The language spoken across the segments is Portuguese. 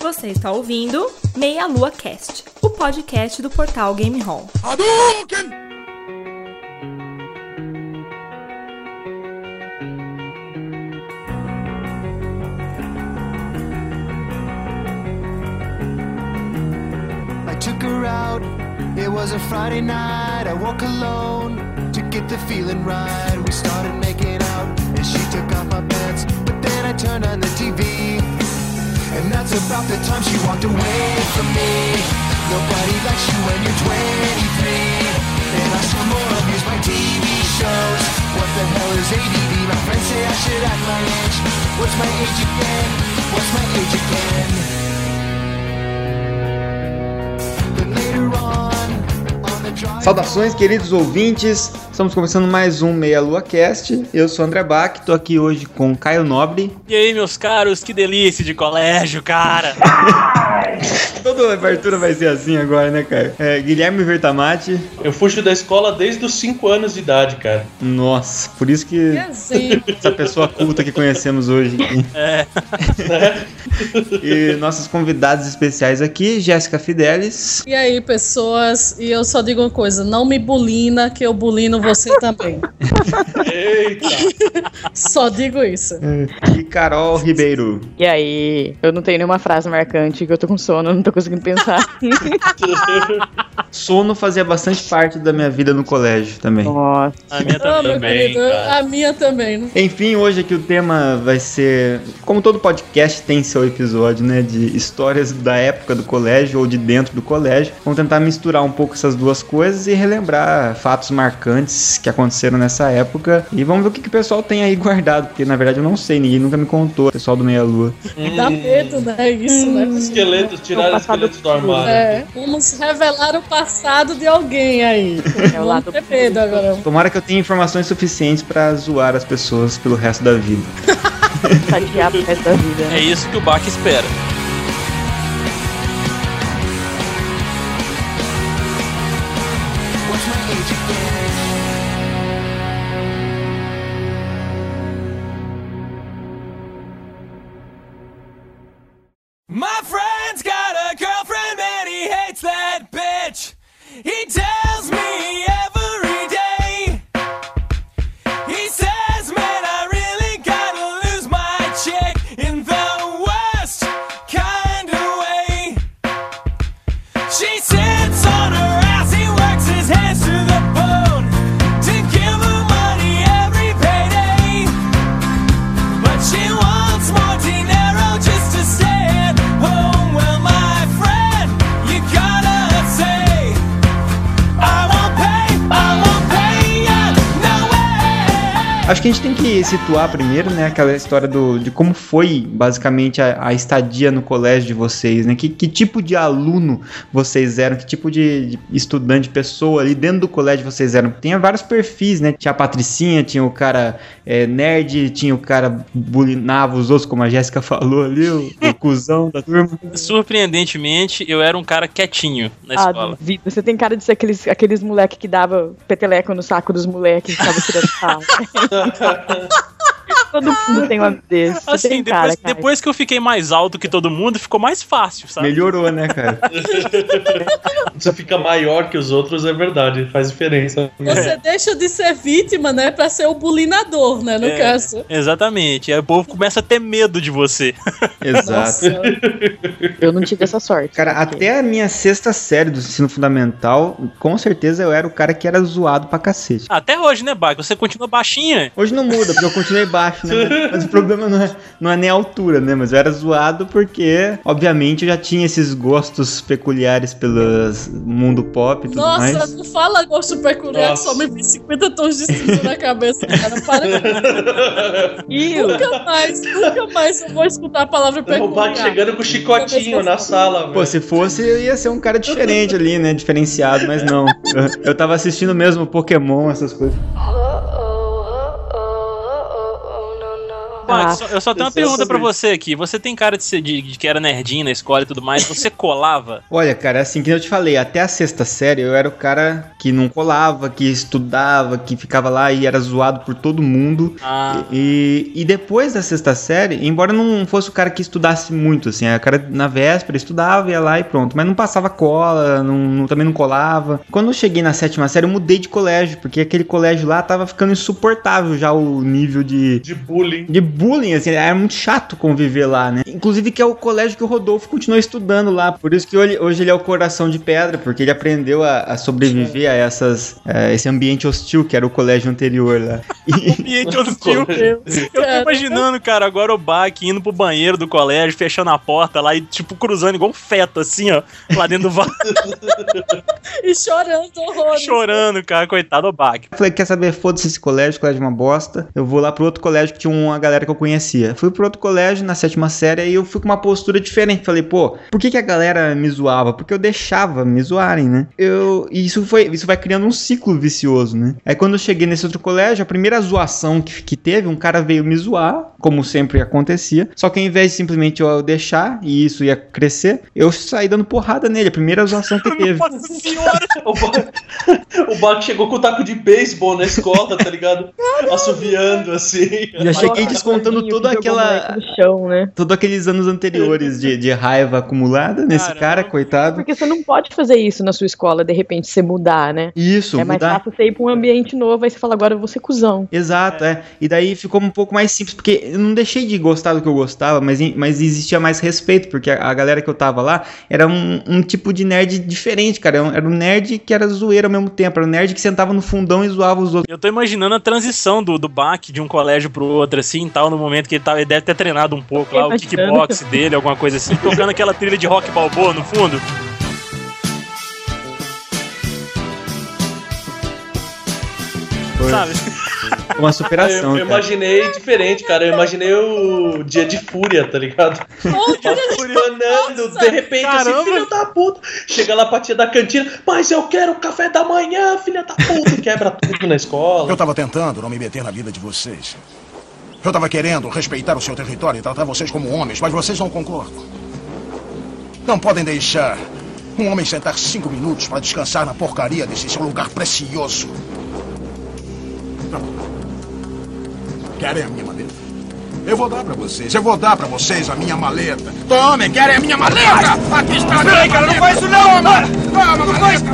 Você está ouvindo Meia Lua Cast, o podcast do portal Game Hall. I took her out. It was a Friday night. I woke alone to get the feeling right. We started making out, and she took off my pants. But then I turned on the TV, and that's about the time she walked away from me. Nobody likes you when you're 23. And I still more abuse my TV shows. What the hell is ADD? My friends say I should act my age. What's my age again? What's my age again? Saudações, queridos ouvintes. Estamos começando mais um Meia Lua Cast. Eu sou o André Bach, tô aqui hoje com Caio Nobre. E aí, meus caros, que delícia de colégio, cara! Toda abertura vai ser assim agora, né, Caio? É, Guilherme Vertamati. Eu fujo da escola desde os 5 anos de idade, cara. Nossa, por isso que essa pessoa culta que conhecemos hoje. É, E nossos convidados especiais aqui, Jéssica Fidelis. E aí, pessoas, e eu só digo uma coisa: não me bulina, que eu bulino você também. Eita! Só digo isso. E Carol Ribeiro. E aí, eu não tenho nenhuma frase marcante, que eu tô com sono, não tô conseguindo pensar. Sono fazia bastante parte da minha vida no colégio também. Nossa. a minha Ah, também. querido, cara. a minha também. né? Enfim, hoje aqui o tema vai ser. Como todo podcast tem seu episódio, né? De histórias da época do colégio ou de dentro do colégio. Vamos tentar misturar um pouco essas duas coisas e relembrar fatos marcantes que aconteceram nessa época. E vamos ver o que, que o pessoal tem aí guardado, porque na verdade eu não sei, ninguém nunca me contou, o pessoal do Meia Lua. Dá medo, né? Isso, né? Esqueletos, tiraram Passado esqueletos do armário. É, vamos revelar o passado de alguém aí. É o lado ter medo agora. Tomara que eu tenha informações suficientes pra zoar as pessoas pelo resto da vida. Pro resto da vida. É Né? isso que o Bach espera. Situar primeiro, né, aquela história do, de como foi basicamente a, a estadia no colégio de vocês, né? Que, que tipo de aluno vocês eram, que tipo de, de estudante, pessoa ali dentro do colégio vocês eram. Tinha vários perfis, né? Tinha a Patricinha, tinha o cara é, nerd, tinha o cara bulinava os outros, como a Jéssica falou ali, o, o cuzão da turma. Surpreendentemente, eu era um cara quietinho na Ah, escola. duvido. Você tem cara de ser aqueles, aqueles moleque que dava peteleco no saco dos moleques que tava tirando sarro. Todo mundo tem um desse. Você Assim, tem depois, cara, cara. depois que eu fiquei mais alto que todo mundo, ficou mais fácil, sabe? Melhorou, né, cara? Você fica maior que os outros, é verdade, faz diferença. Você deixa de ser vítima, né? Pra ser o bulinador, né? No É. caso. Exatamente. Aí o povo começa a ter medo de você. Exato. Nossa. Eu não tive essa sorte. Cara, até a minha sexta série do ensino fundamental, com certeza eu era o cara que era zoado pra cacete. Até hoje, né, Bach? Você continua baixinha. Hoje não muda, porque eu continuei baixo, né? Mas o problema não é, não é nem a altura, né? Mas eu era zoado porque, obviamente, eu já tinha esses gostos peculiares pelo mundo pop e tudo Nossa, mais. não fala gosto peculiar, Nossa. só me vi 50 tons de cinza na cabeça, cara. Para com Nunca mais, nunca mais eu vou escutar a palavra O Bach peculiar. chegando com o chicotinho na sala, Pô, velho. se fosse, eu ia ser um cara diferente ali, né? Diferenciado, mas não. Eu, eu tava assistindo mesmo Pokémon, essas coisas. Só- eu só tenho uma pergunta pra você aqui. Você tem cara de, ser, de, de que era nerdinho na escola e tudo mais. Você colava? Olha, cara, assim que eu te falei, até a sexta série eu era o cara que não colava, que estudava, que ficava lá e era zoado por todo mundo. Ah, E, e depois da sexta série, embora não fosse o cara que estudasse muito, assim, o cara na véspera estudava, ia lá e pronto, mas não passava cola, não, não- também não colava. Quando eu cheguei na sétima série, eu mudei de colégio, porque aquele colégio lá tava ficando insuportável já o nível de, De bullying. de bullying, assim, era muito chato conviver lá, né? Inclusive que é o colégio que o Rodolfo continuou estudando lá, por isso que hoje, hoje ele é o coração de pedra, porque ele aprendeu a, a sobreviver a essas, a esse ambiente hostil que era o colégio anterior lá. E- ambiente hostil. Eu tô imaginando, cara, agora o Bach indo pro banheiro do colégio, fechando a porta lá e, tipo, cruzando igual um feto, assim, ó, lá dentro do vaso, E chorando horrores. chorando, cara. Coitado do Bach. Falei, quer saber, foda-se esse colégio, colégio é uma bosta. Eu vou lá pro outro colégio que tinha uma galera que eu conhecia. Fui pro outro colégio, na sétima série, e eu fui com uma postura diferente. Falei, pô, por que, que a galera me zoava? Porque eu deixava me zoarem, né? Eu, e isso, foi, isso vai criando um ciclo vicioso, né? Aí quando eu cheguei nesse outro colégio, a primeira zoação que, que teve, um cara veio me zoar, como sempre acontecia. Só que ao invés de simplesmente eu deixar, e isso ia crescer, eu saí dando porrada nele. A primeira zoação que teve. Nossa senhora! O Bach, o Bach chegou com o taco de beisebol na escola, tá ligado? Assoviando assim. Já cheguei descontando tadinho, toda aquela. chão, né? Todos aqueles anos anteriores de, de raiva acumulada nesse Caramba. cara, coitado. Porque você não pode fazer isso na sua escola, de repente, você mudar, né? Isso, é mais mudar. fácil você ir pra um ambiente novo, aí você fala, agora eu vou ser cuzão. Exato, é. E daí ficou um pouco mais simples, porque eu não deixei de gostar do que eu gostava, mas, mas existia mais respeito, porque a, a galera que eu tava lá era um, um tipo de nerd diferente, cara. Era um- Era um nerd que era zoeiro ao mesmo tempo, era um nerd que sentava no fundão e zoava os outros. Eu tô imaginando a transição do, do Bach de um colégio pro outro, assim, tal, no momento que ele, tava, ele deve ter treinado um pouco lá, o kickbox dele, alguma coisa assim, tocando aquela trilha de rock balboa no fundo. Foi Sabe? uma Eu, superação. eu cara. imaginei diferente, cara. Eu imaginei o dia de fúria, tá ligado? Furionando, de repente, Caramba. assim, filho da puta. Chega lá pra tia da cantina, mas eu quero café da manhã, filha da puta. Quebra tudo na escola. Eu tava tentando não me meter na vida de vocês. Eu tava querendo respeitar o seu território e tratar vocês como homens, mas vocês não concordam. Não podem deixar um homem sentar cinco minutos para descansar na porcaria desse seu lugar precioso. Não. Querem a minha maleta? Eu vou dar pra vocês, eu vou dar pra vocês a minha maleta. Tomem, querem a minha maleta? Aqui está a minha maleta. cara, não faz isso não! Toma, toma maleta!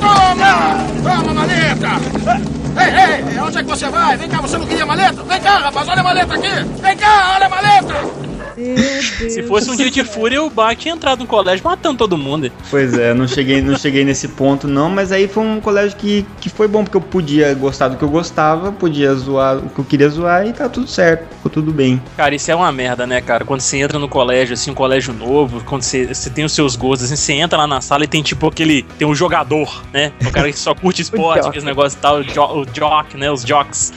Toma! Toma, maleta! Ei, ei, onde é que você vai? Vem cá, você não queria maleta? Vem cá, rapaz, olha a maleta aqui! Vem cá, olha a maleta! Se fosse um dia de fúria, o Bach tinha entrado no colégio matando todo mundo. Pois é, não cheguei, não cheguei nesse ponto não, mas aí foi um colégio que, que foi bom, porque eu podia gostar do que eu gostava, podia zoar o que eu queria zoar e tá tudo certo, ficou tudo bem. Cara, isso é uma merda, né, cara? Quando você entra no colégio, assim, um colégio novo, quando você, você tem os seus gostos, assim, você entra lá na sala e tem tipo aquele. Tem um jogador, né? O cara que só curte esporte, aqueles negócios e tal, o, jo, o jock, né? Os jocks.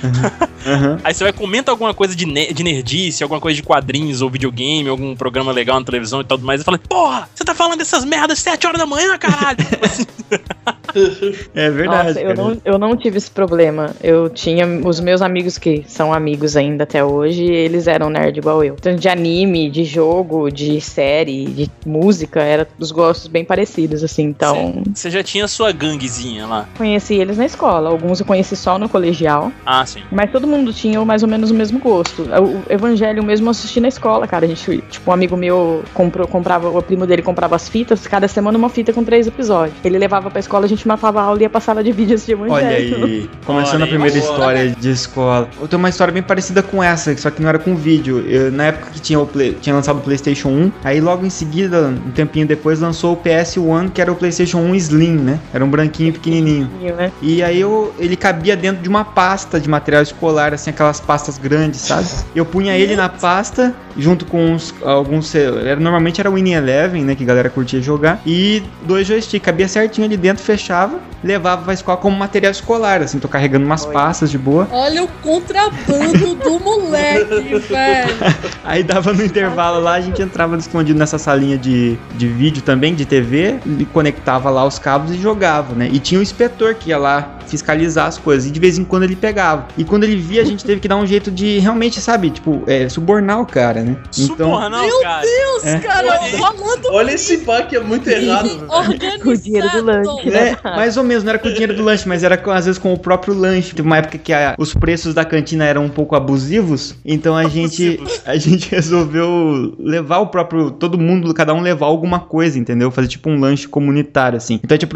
Aham. Aí você vai comentar alguma coisa de, ne- de nerdice, alguma coisa de quadrinhos ou videogame, algum programa legal na televisão e tudo mais. E fala, porra, você tá falando dessas merdas 7 horas da manhã, caralho? É verdade. Nossa, eu cara. não, eu não tive esse problema. Eu tinha os meus amigos que são amigos ainda até hoje, eles eram nerd igual eu. Tanto de anime, de jogo, de série, de música, era os gostos bem parecidos, assim. Então, você já tinha sua ganguezinha lá. conheci eles na escola. Alguns eu conheci só no colegial, Ah, sim. mas todo mundo tinha mais ou menos o mesmo gosto. O Evangelho mesmo eu assisti na escola, cara. A gente, tipo, um amigo meu comprou, comprava, o primo dele comprava as fitas, cada semana uma fita com três episódios. Ele levava pra escola, a gente matava a aula e ia pra sala de vídeos de Evangelho. Olha aí, começando Olha a aí. primeira Nossa. história de escola. Eu tenho uma história bem parecida com essa, só que não era com vídeo. Eu, na época que tinha, o Play- tinha lançado o PlayStation 1, aí logo em seguida, um tempinho depois, lançou o PS1, que era o PlayStation 1 Slim, né? Era um branquinho pequenininho. né? E aí eu, ele cabia dentro de uma pasta de material escolar, assim, aquelas pastas grandes, sabe? Eu punha ele na pasta, junto com uns, alguns. Era, normalmente era o Winning Eleven, né? Que a galera curtia jogar. E dois joysticks, cabia certinho ali dentro, fechava, levava pra escola como material escolar, assim, tô carregando umas pastas de boa. Olha o contrabando do moleque, velho. Aí dava no intervalo lá, a gente entrava escondido nessa salinha de, de vídeo também, de TV, e conectava lá os cabos e jogava, né? E tinha o inspetor que ia lá fiscalizar as coisas. E de vez em quando ele pegava. E quando ele via, a gente teve que dar um jeito de realmente, sabe, tipo, é, subornar o cara, né? Então, não, Meu cara. Deus, É. cara, rolando Olha esse bug, é muito errado. Com o dinheiro do lanche, né? É, mais ou menos, não era com o dinheiro do lanche, mas era com- às vezes com o próprio lanche. Teve uma época que a- os preços da cantina eram um pouco abusivos, então a gente a gente resolveu levar o próprio todo mundo, cada um levar alguma coisa, entendeu? Fazer tipo um lanche comunitário assim. Então a gente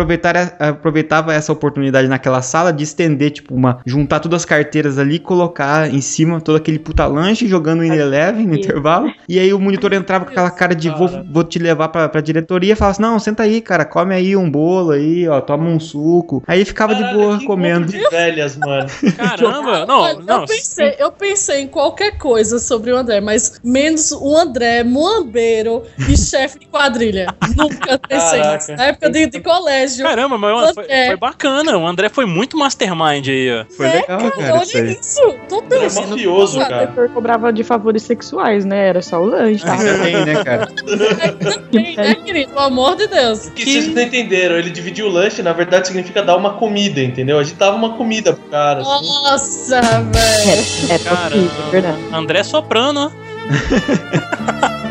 aproveitava essa oportunidade naquela sala de estender tipo uma juntar todas as carteiras ali, colocar em cima todo aquele puta lanche jogando em Eleven no intervalo. E aí o monitor entrava com aquela cara de vou, vou te levar pra, pra diretoria e falava assim: não, senta aí, cara, come aí um bolo aí, ó, toma um suco. Aí ficava de Caralho, boa que comendo. de velhas, mano. Caramba, não, não. eu, pensei, eu pensei em qualquer coisa sobre o André, mas menos o André, muambeiro e chefe de quadrilha. Nunca pensei Caraca. nisso. Na época de, de colégio. Caramba, mas foi, André. foi bacana. O André foi muito mastermind aí, ó. Foi legal, cara. Olha isso aí. isso. Tô Ele é mafioso, O cara. diretor cobrava de favores sexuais, né? Era só o lanche, tá? Ainda bem, né, cara? Também, né, querido? Pelo amor de Deus. Que vocês não entenderam, ele dividiu o lanche, na verdade significa dar uma comida, entendeu? A gente dava uma comida pro cara. assim. Nossa, velho. É Caramba. possível, é verdade. André soprano, ó.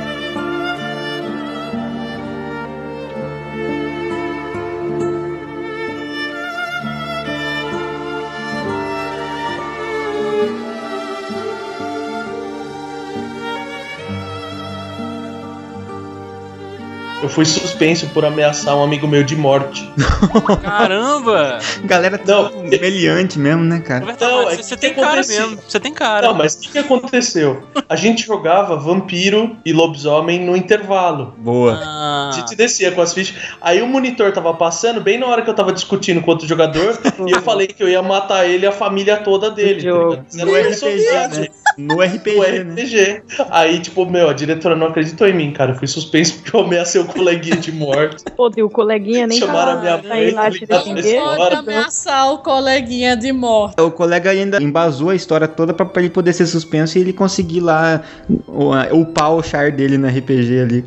fui suspenso por ameaçar um amigo meu de morte. Caramba! Galera Não. tão meliante mesmo, né, cara? Não, é você, você tem cara mesmo. Você tem cara. Não, mas o que, que aconteceu? A gente jogava vampiro e lobisomem no intervalo. Boa. Ah, A gente descia com as fichas. Aí o monitor tava passando, bem na hora que eu tava discutindo com outro jogador, e eu falei que eu ia matar ele e a família toda dele. Tá No RPG, personagem, né? No RPG, No né? RPG. Aí, tipo, meu, a diretora não acreditou em mim, cara. Eu fui suspenso porque eu ameacei o coleguinha de morte. Pô, e o coleguinha nem Chamaram a tava minha ir mãe, lá tá te ligado? defender. Pode ameaçar o coleguinha de morte. O colega ainda embasou a história toda pra, pra ele poder ser suspenso e ele conseguir lá o- upar o char dele no RPG ali.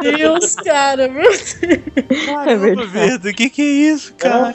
Deus, cara, meu É verdade. O que que é isso, cara?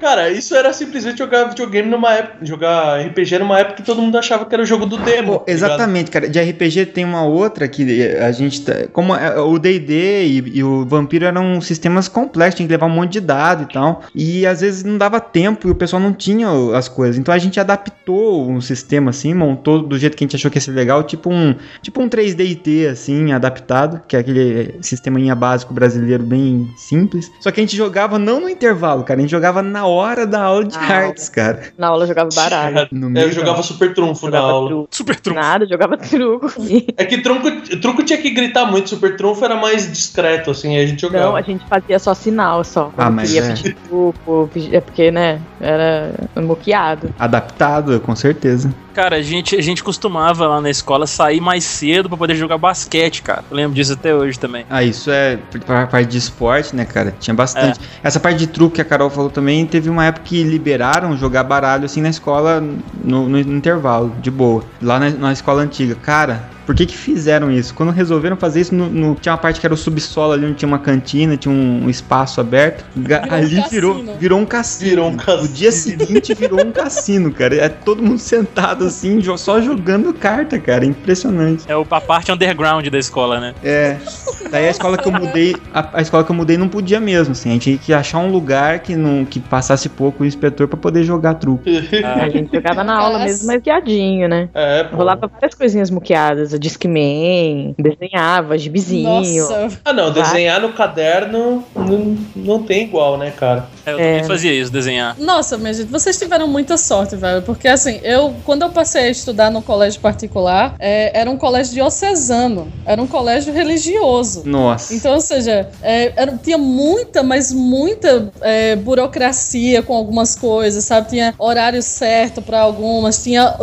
Cara, isso era simplesmente jogar videogame numa época. Jogar RPG numa época que todo mundo achava que era o jogo do demo. Pô, exatamente, cara. De RPG tem uma outra que a gente. tá- Como é- o DD e, e o Vampiro eram sistemas complexos, tinha que levar um monte de dado e tal. E às vezes não dava tempo e o pessoal não tinha as coisas. Então a gente adaptou um sistema assim, montou do jeito que a gente achou que ia ser legal, tipo um, tipo um 3DT assim, adaptado, que é aquele sistemainha básico brasileiro bem simples. Só que a gente jogava não no intervalo, cara, a gente jogava na hora da aula de Na aula. artes, cara. Na aula eu jogava baralho. No É, meio eu jogava super trunfo na Jogava aula. truco. Super trunfo. Nada, jogava truco. É que trunco, truco tinha que gritar muito, super trunfo era mais discreto, assim, aí a gente jogava. Não, a gente fazia só sinal só. Ah, mas queria é. pedir truco, pedir- é porque, né, era moqueado. Adaptado, com certeza. Cara, a gente, a gente costumava lá na escola sair mais cedo pra poder jogar basquete, cara. Eu lembro disso até hoje também. Ah, isso é pra parte de esporte, né, cara? Tinha bastante. Essa parte de truque que a Carol falou também, teve uma época que liberaram jogar baralho assim na escola, no, no intervalo, de boa. Lá na, na escola antiga. Cara, por que que fizeram isso? Quando resolveram fazer isso, no, no- tinha uma parte que era o subsolo ali, onde tinha uma cantina, tinha um, um espaço aberto. Virou um ali virou, cassino. virou um cassino. Virou um cassino. O dia seguinte virou um cassino, cara. É todo mundo sentado assim, só jogando carta, cara. Impressionante. É o- a parte underground da escola, né? É. Daí a escola que eu mudei, a, a escola que eu mudei não podia mesmo, assim. A gente tinha que achar um lugar que não que passasse pouco o inspetor pra poder jogar truco. A gente jogava na aula mesmo, mas guiadinho, né? É, pô. Rolava várias coisinhas muqueadas, a Discman, desenhava, gibizinho. Nossa, Ah, não, desenhar no caderno não, não tem igual, né, cara? É, eu É. também fazia isso, desenhar. Nossa, minha gente, vocês tiveram muita sorte, velho. Porque assim, eu, quando eu passei a estudar no colégio particular, é, era um colégio diocesano. Era um colégio religioso. Nossa. Então, ou seja, é, era- tinha muita, mas muita é, burocracia com algumas coisas, sabe? Tinha horário certo para algumas, tinha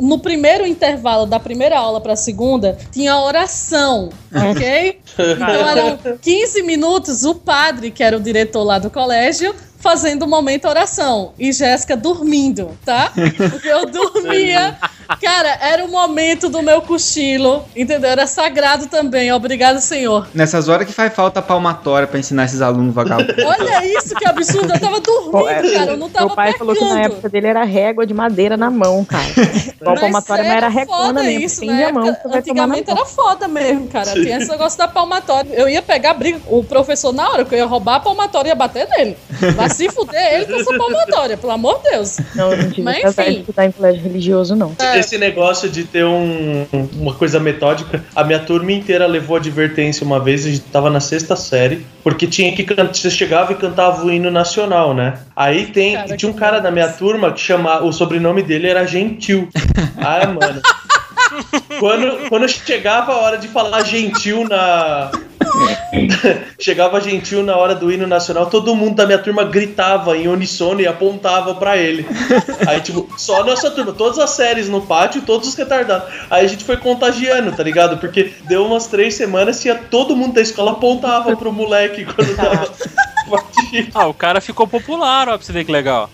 no primeiro intervalo da primeira aula para a segunda, tinha oração, ok? Então eram 15 minutos o padre, que era o diretor lá do colégio, fazendo o momento oração e Jéssica dormindo, tá? Porque eu dormia Cara, era o momento do meu cochilo, entendeu? Era sagrado também. Obrigado, senhor. Nessas horas que faz falta palmatória pra ensinar esses alunos vagabundos. Olha isso, que absurdo. Eu tava dormindo, cara. Eu não tava Meu pai falou que na época dele era régua de madeira na mão, cara. Palmatória, mas era foda mesmo. isso, né? a mão, Época- na Antigamente mão. era foda mesmo, cara. Tinha esse negócio da palmatória. Eu ia pegar a briga, o professor na hora que eu ia roubar a palmatória e ia bater nele. Vai se fuder ele com essa palmatória, pelo amor de Deus. Não, eu não tive Mas, enfim. estudar em colégio religioso, não. Esse negócio de ter um- uma coisa metódica, a minha turma inteira levou advertência uma vez, a gente tava na sexta série, porque tinha que cantar, você chegava e cantava o hino nacional, né? Aí tem, Cara, tinha um cara da minha turma que chama, o sobrenome dele era Gentil. Ah, mano. Quando, quando chegava a hora de falar gentil na. chegava gentil na hora do hino nacional, todo mundo da minha turma gritava em unissono e apontava pra ele. Aí, tipo, só a nossa turma, todas as séries no pátio, todos os retardados. Aí a gente foi contagiando, tá ligado? Porque deu umas três semanas e todo mundo da escola apontava pro moleque quando tava. batido. Ah, o cara ficou popular, ó, pra você ver que legal.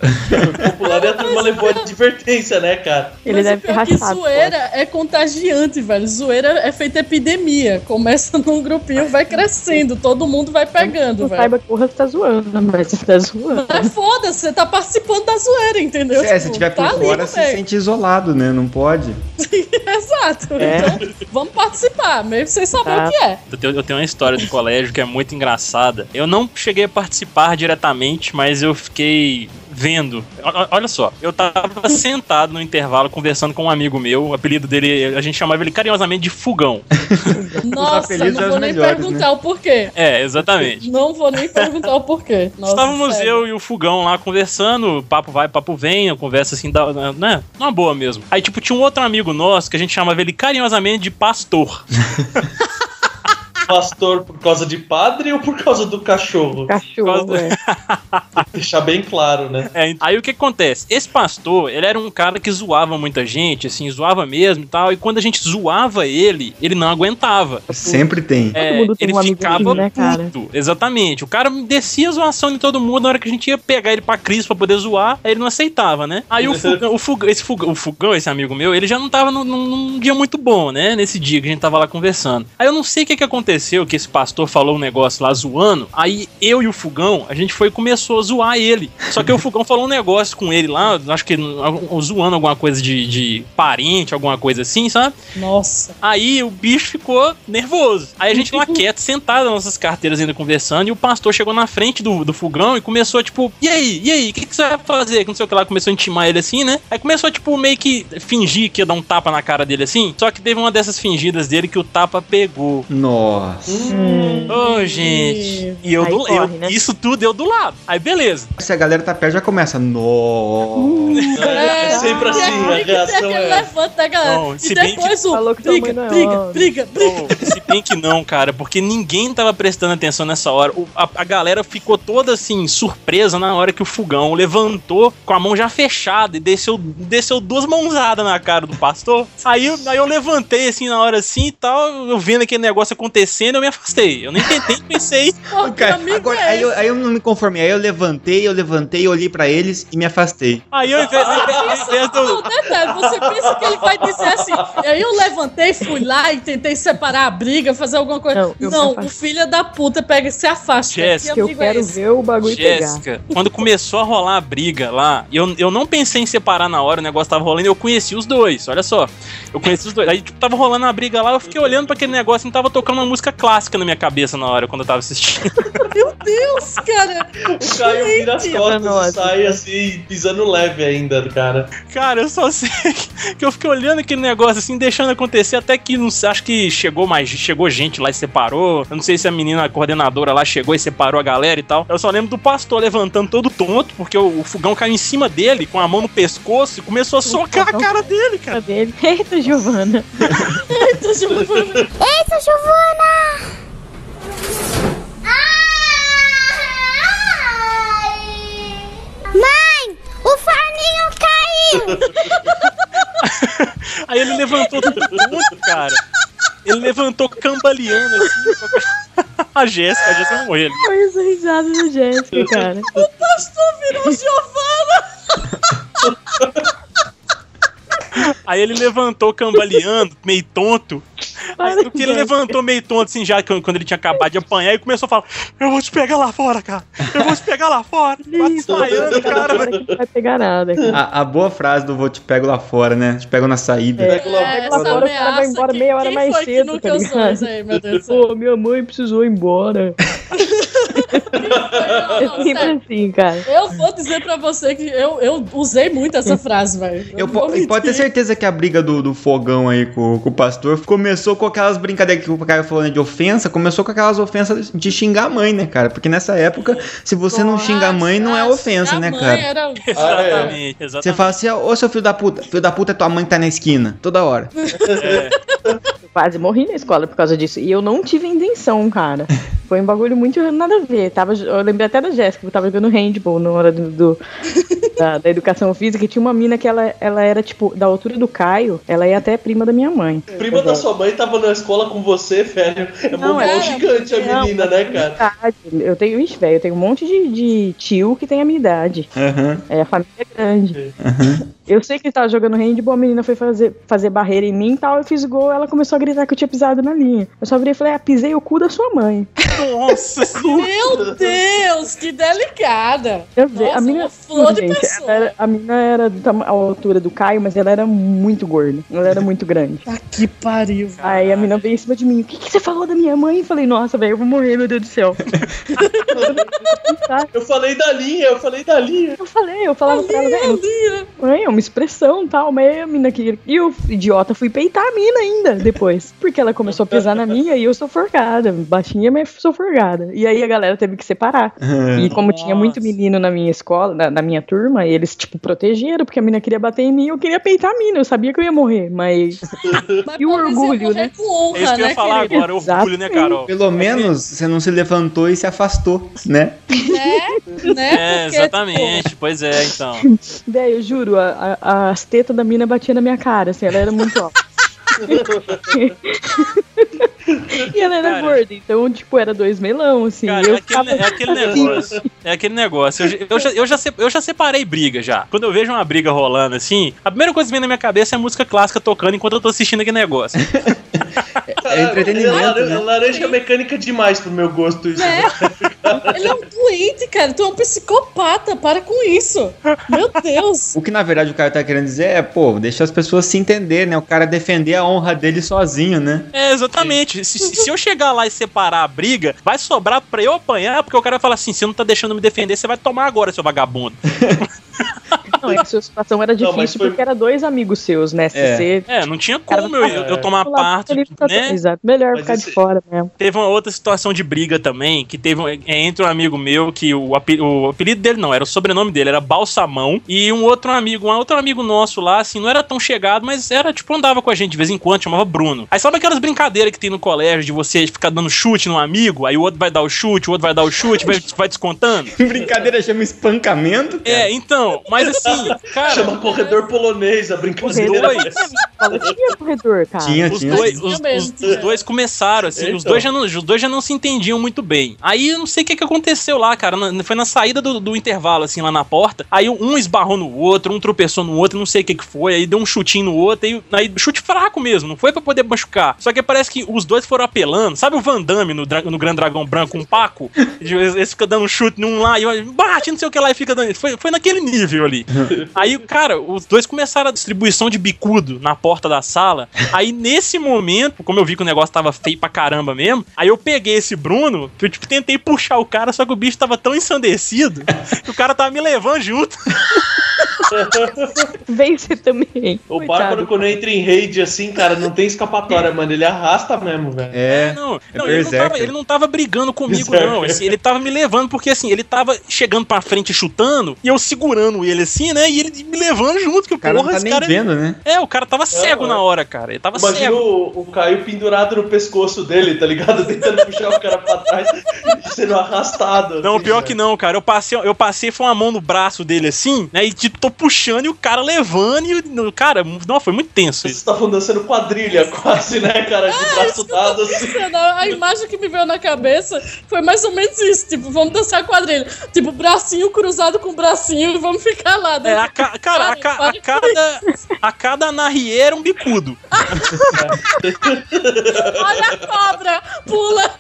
popular e a turma levou advertência, né, cara? Ele Mas deve ter é que raspado. zoeira é contagiante, velho. Zoeira é feita epidemia. Começa num grupinho, vai crescendo. Todo mundo vai pegando, Não velho. saiba que porra você tá zoando, mas você tá zoando. Mas foda-se, você tá participando da zoeira, entendeu? É, se Tipo, tiver por tá ali fora, no se sente isolado, né? Não pode. Exato. É. Então, vamos participar, mesmo sem saber Tá. o que é. Eu tenho, eu tenho uma história de colégio que é muito engraçada. Eu não cheguei a participar diretamente, mas eu fiquei vendo. Olha só, eu tava sentado no intervalo conversando com um amigo meu, o apelido dele, a gente chamava ele carinhosamente de Fugão. Nossa, não vou nem melhores, perguntar o porquê. É, exatamente. Não vou nem perguntar o porquê. Nossa, Estávamos sério. eu e o Fugão lá conversando, papo vai, papo vem, a conversa assim, da, né? Uma boa mesmo. Aí, tipo, tinha um outro amigo nosso que a gente chamava ele carinhosamente de Pastor. Pastor por causa de padre ou por causa do cachorro? Cachorro, é. Deixar bem claro, né? É, aí o que acontece? Esse pastor, ele era um cara que zoava muita gente, assim, zoava mesmo e tal. E quando a gente zoava ele, ele não aguentava. Sempre tem. É, mundo tem ele um ficava assim, né, cara? puto. Exatamente. O cara descia a zoação de todo mundo na hora que a gente ia pegar ele pra Cris pra poder zoar, aí ele não aceitava, né? Aí o Fugão, o Fugão, esse Fugão, o Fugão, esse amigo meu, ele já não tava num, num- num dia muito bom, né? Nesse dia que a gente tava lá conversando. Aí eu não sei o que que aconteceu, que esse pastor falou um negócio lá zoando. Aí eu e o Fugão, a gente foi e começou a zoar ele. Só que o Fugão falou um negócio com ele lá, acho que zoando alguma coisa de, de parente, alguma coisa assim, sabe? Nossa. Aí o bicho ficou nervoso. Aí a gente lá quieto, sentado nas nossas carteiras ainda conversando, e o pastor chegou na frente do, do fogão e começou, tipo, e aí, e aí, o que, que você vai fazer? Que não sei o que lá, começou a intimar ele assim, né? Aí começou, tipo, meio que fingir que ia dar um tapa na cara dele assim. Só que teve uma dessas fingidas dele que o tapa pegou. Nossa. Hum. Ô, gente. E eu Aí do corre, eu, né? Isso tudo eu do lado. Aí beleza. Se a galera tá perto, já começa. Nossa. É, sempre assim, a reação é. levante da galera. Não, e depois o briga, é briga, homem. briga, briga. Bem que não, cara, porque ninguém tava prestando atenção nessa hora. O- a, a galera ficou toda assim, surpresa na hora que o fogão levantou com a mão já fechada e desceu, desceu duas mãozadas na cara do pastor. Aí, eu- aí eu levantei assim na hora assim e tal, eu vendo aquele negócio acontecendo, eu me afastei. Eu nem tentei, pensei. Pô, que Cara, agora, é aí, eu, aí eu não me conformei. Aí eu levantei, eu levantei, olhei pra eles e me afastei. Aí eu, invés, Não, você pensa que ele vai dizer assim. E aí eu levantei, fui lá e tentei separar a briga, fazer alguma coisa. Não, Não, o filho da puta pega e se afasta. Jéssica, Que Que eu é quero esse? ver o bagulho pegar. Jéssica, quando começou a rolar a briga lá, eu, eu não pensei em separar na hora, o negócio tava rolando, eu conheci os dois, olha só. Eu conheci os dois. Aí, tipo, tava rolando a briga lá, eu fiquei olhando pra aquele negócio e tava tocando uma música clássica na minha cabeça na hora, quando eu tava assistindo. Meu Deus, cara. O Caio vira as costas e sai assim, pisando leve ainda, cara. Cara, eu só sei que eu fiquei olhando aquele negócio assim, deixando acontecer, até que não sei, acho que chegou mais, chegou gente lá e separou. Eu não sei se a menina a coordenadora lá chegou e separou a galera e tal. Eu só lembro do pastor levantando todo tonto, porque o, o fogão caiu em cima dele, com a mão no pescoço, e começou a socar a cara dele, cara. Dele. Eita, Giovana. Eita, Giovana. Eita, Giovana! Mãe, o forninho caiu! Aí ele levantou todo tonto, cara. Ele levantou cambaleando assim. A Jéssica, a Jéssica vai morrer ali. Foi essa risada da Jéssica, cara. O pastor virou Giovana. Aí ele levantou cambaleando, meio tonto. Aí que ele levantou meio tonto, assim, já que- quando ele tinha acabado de apanhar, e começou a falar: Eu vou te pegar lá fora, cara. Eu vou te pegar lá fora. Quase desmaiando, cara. Que não vai pegar nada. cara. A, a boa frase do vou te pego lá fora, né? Te pego na saída. É. Pega lá- É, Lá essa fora, o cara vai embora meia hora mais que cedo, nunca tá ligado? aí, meu Deus do céu? Pô, minha mãe precisou ir embora. Não, É sempre assim, cara. Eu vou dizer pra você que eu, eu usei muito essa frase, velho. Eu, não vou po- e pode ter certeza que a briga do, do fogão aí com, com o pastor começou com aquelas brincadeiras que o cara falou né, de ofensa, começou com aquelas ofensas de xingar a mãe, né, cara? Porque nessa época, se você não xinga a mãe, não é Ah, ofensa, a né, mãe cara? Era... Exatamente, Você exatamente. fala assim, ô seu filho da puta, filho da puta é tua mãe que tá na esquina, toda hora. Eu quase morri na escola por causa disso. E eu não tive intenção, cara. Foi um bagulho muito nada a ver. Tava, eu lembrei até da Jéssica, que eu tava jogando handball na hora do, do- da, da educação física. E tinha uma mina que ela, ela era, tipo, da altura do Caio, ela é até prima da minha mãe. Prima da sua mãe tava na escola com você, velho. É Não, mó é- gigante a não, menina, né, cara? Verdade. Eu tenho, ixi, velho, eu tenho um monte de, de tio que tem a minha idade. Aham. É, a família é grande. Eu sei que ele tava jogando handball, a menina foi fazer, fazer barreira em mim e tal, eu fiz gol, ela começou a gritar que eu tinha pisado na linha. Eu só virei e falei, ah, pisei o cu da sua mãe. Nossa. Meu Deus, que delicada. Eu vi, Nossa, a mina, uma flor de gente, pessoa. era- a mina era da a altura do Caio, mas ela era muito gorda. Ela era muito grande. Tá que pariu. velho. Aí a mina veio em cima de mim. O que, que você falou da minha mãe? Eu falei, nossa, velho, eu vou morrer, meu Deus do céu. Eu falei da linha, eu falei da linha. Eu falei, eu falava pra ela, velho, mãe, é uma expressão e tal, mas a mina que. E o idiota fui peitar a mina ainda depois. Porque ela começou a pisar na minha e eu sou forgada. Baixinha, mas sou forgada. E aí a galera teve que separar. E como tinha muito menino na minha escola, na, na minha turma, eles, tipo, protegeram, porque a mina queria bater em mim eu queria peitar a mina. Eu sabia que eu ia morrer, mas. Mas E o orgulho, né? Honra, É isso que eu ia né, falar querido? agora, orgulho, né, Carol? Pelo menos você não se levantou e se afastou, né? Né? né? É, Porque, exatamente. Pois é, então. Véi, eu juro, a- a- as tetas da mina batiam na minha cara, assim, ela era muito alta. E ela era Cara. gorda, então, tipo, era dois melão, assim. Cara, eu é aquele, é aquele assim, negócio. É aquele negócio. Eu, já- eu, já, eu, já, eu já separei briga já. Quando eu vejo uma briga rolando assim, a primeira coisa que vem na minha cabeça é a música clássica tocando enquanto eu tô assistindo aquele negócio. É entretenimento, Laranja, né? laranja mecânica demais pro meu gosto isso. Né? Ele é um doente, cara. Tu é um psicopata. Para com isso. Meu Deus. O que na verdade o cara tá querendo dizer é, pô, deixa as pessoas se entender, né? O cara defender a honra dele sozinho, né? É, exatamente. Se, se- se eu chegar lá e separar a briga, vai sobrar pra eu apanhar, porque o cara vai falar assim: você não tá deixando me defender, você vai tomar agora, seu vagabundo. Não, é que a sua situação era Não, difícil foi- porque era dois amigos seus, né? Se É. você. É, não tinha como eu, eu, eu tomar parte, né? Exato, melhor Mas ficar esse- de fora mesmo. Teve uma outra situação de briga também, que teve um- é, entre um amigo meu, que o, o apelido dele não, era o sobrenome dele, era Balsamão, e um outro amigo, um outro amigo nosso lá, assim, não era tão chegado, mas era, tipo, andava com a gente de vez em quando, chamava Bruno. Aí sabe aquelas brincadeiras que tem no colégio, de você ficar dando chute no amigo, aí o outro vai dar o chute, o outro vai dar o chute, vai, vai descontando? Brincadeira chama espancamento. É, então, mas assim, cara, Chama corredor polonês, a os brincadeira. dois... Tinha corredor, cara. Tinha, Os tinha. dois, os, os- os dois começaram, assim, os, Então. dois já não, os dois já não se entendiam muito bem. Aí eu não sei o que, que aconteceu lá, cara. na- foi na saída do, do intervalo, assim, lá na porta. Aí um esbarrou no outro, um tropeçou no outro, não sei o que, que foi. Aí deu um chutinho no outro, aí, aí chute fraco mesmo, não foi pra poder machucar. Só que parece que os dois foram apelando. Sabe o Van Damme no, no Grande Dragão Branco, com um Paco? Esse fica dando um chute num lá e bate, não sei o que lá, e fica dando. Foi, foi naquele nível ali. Aí, cara, os dois começaram a distribuição de bicudo na porta da sala. Aí, nesse momento, como eu vi que o negócio tava feio pra caramba mesmo, aí eu peguei esse Bruno, eu, tipo, tentei puxar o cara, só que o bicho tava tão ensandecido que o cara tava me levando junto. Vem você também. O Coitado. Bárbaro, quando entra em raid assim, cara, não tem escapatória, mano. Ele arrasta mesmo, velho. É. Não, é não, ele, não tava, ele não tava brigando comigo, Berserker. não. Assim, ele tava me levando, porque assim, ele tava chegando pra frente chutando, e eu segurando ele assim, né? E ele me levando junto, que O cara não porra, tá esse nem cara. vendo, né? É, o cara tava cego é. na hora, cara. Ele tava Imagina cego. o, o Caio pendurado no pescoço dele, tá ligado? Tentando puxar o cara pra trás e sendo arrastado. Não, assim, pior velho. que não, cara. Eu passei, eu passei foi uma mão no braço dele assim, né? E que tô puxando e o cara levando e o cara, não, foi muito tenso Vocês estavam dançando quadrilha quase, né, cara? De braço dado assim. A imagem que me veio na cabeça foi mais ou menos isso. Tipo, vamos dançar quadrilha. Tipo, bracinho cruzado com bracinho e vamos ficar lá. Né? É, a ca- cara, a, ca- a cada, a cada narrieira um bicudo. Olha a cobra! Pula!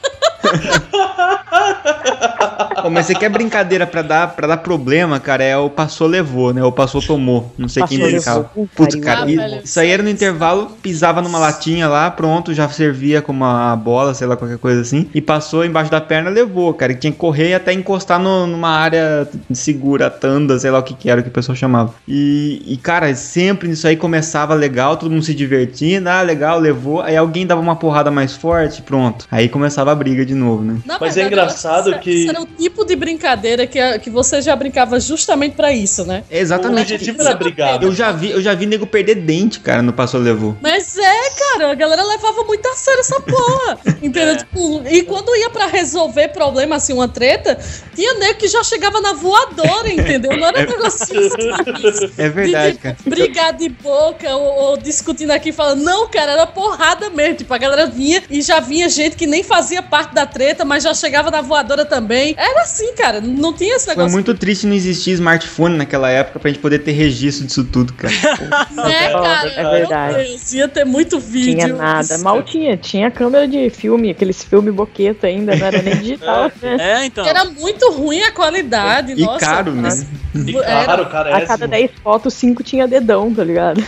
Pô, mas você quer brincadeira pra dar, pra dar problema, cara, é o passou, levou, né? O passou, tomou. Não sei quem Passou, brincava. levou. Putz, Pariu. cara, Ah, e- isso aí era no intervalo, pisava numa latinha lá, pronto, já servia como uma bola, sei lá, qualquer coisa assim. E passou embaixo da perna, levou, cara. E tinha que correr até encostar no- numa área segura, tanda, sei lá o que que era que o pessoal chamava. E, e, cara, sempre nisso aí começava legal, todo mundo se divertindo, ah, legal, levou. Aí alguém dava uma porrada mais forte, pronto. Aí começava a briga de novo, né? Na Mas é verdade, engraçado esse- que- Esse era o tipo de brincadeira que, que você já brincava justamente pra isso, né? O Exatamente. objetivo era brigar. Eu já vi, eu já vi nego perder dente, cara, no passou, levou. Mas é, cara, a galera levava muito a sério essa porra. Entendeu? É. Tipo, e quando ia pra resolver problema, assim, uma treta, tinha nego que já chegava na voadora, entendeu? Não era um negócio simples. É verdade, de, cara. brigar de boca ou, ou discutindo aqui, falando, não, cara, era porrada mesmo. Tipo, a galera vinha e já vinha gente que nem fazia parte da treta, mas já chegava na voadora também. Era assim, cara, não tinha esse Foi negócio. muito triste não existir smartphone naquela época pra gente poder ter registro disso tudo, cara. né, cara? É verdade. Meu Deus, ia ter muito vídeo. Tinha nada. Mal tinha. Tinha câmera de filme, aqueles filme boqueta ainda, não era nem digital. né? É, então. Era muito ruim a qualidade. E nossa, caro, né? E Era- Claro, cara, A cada assim. 10 fotos, 5 tinha dedão, tá ligado?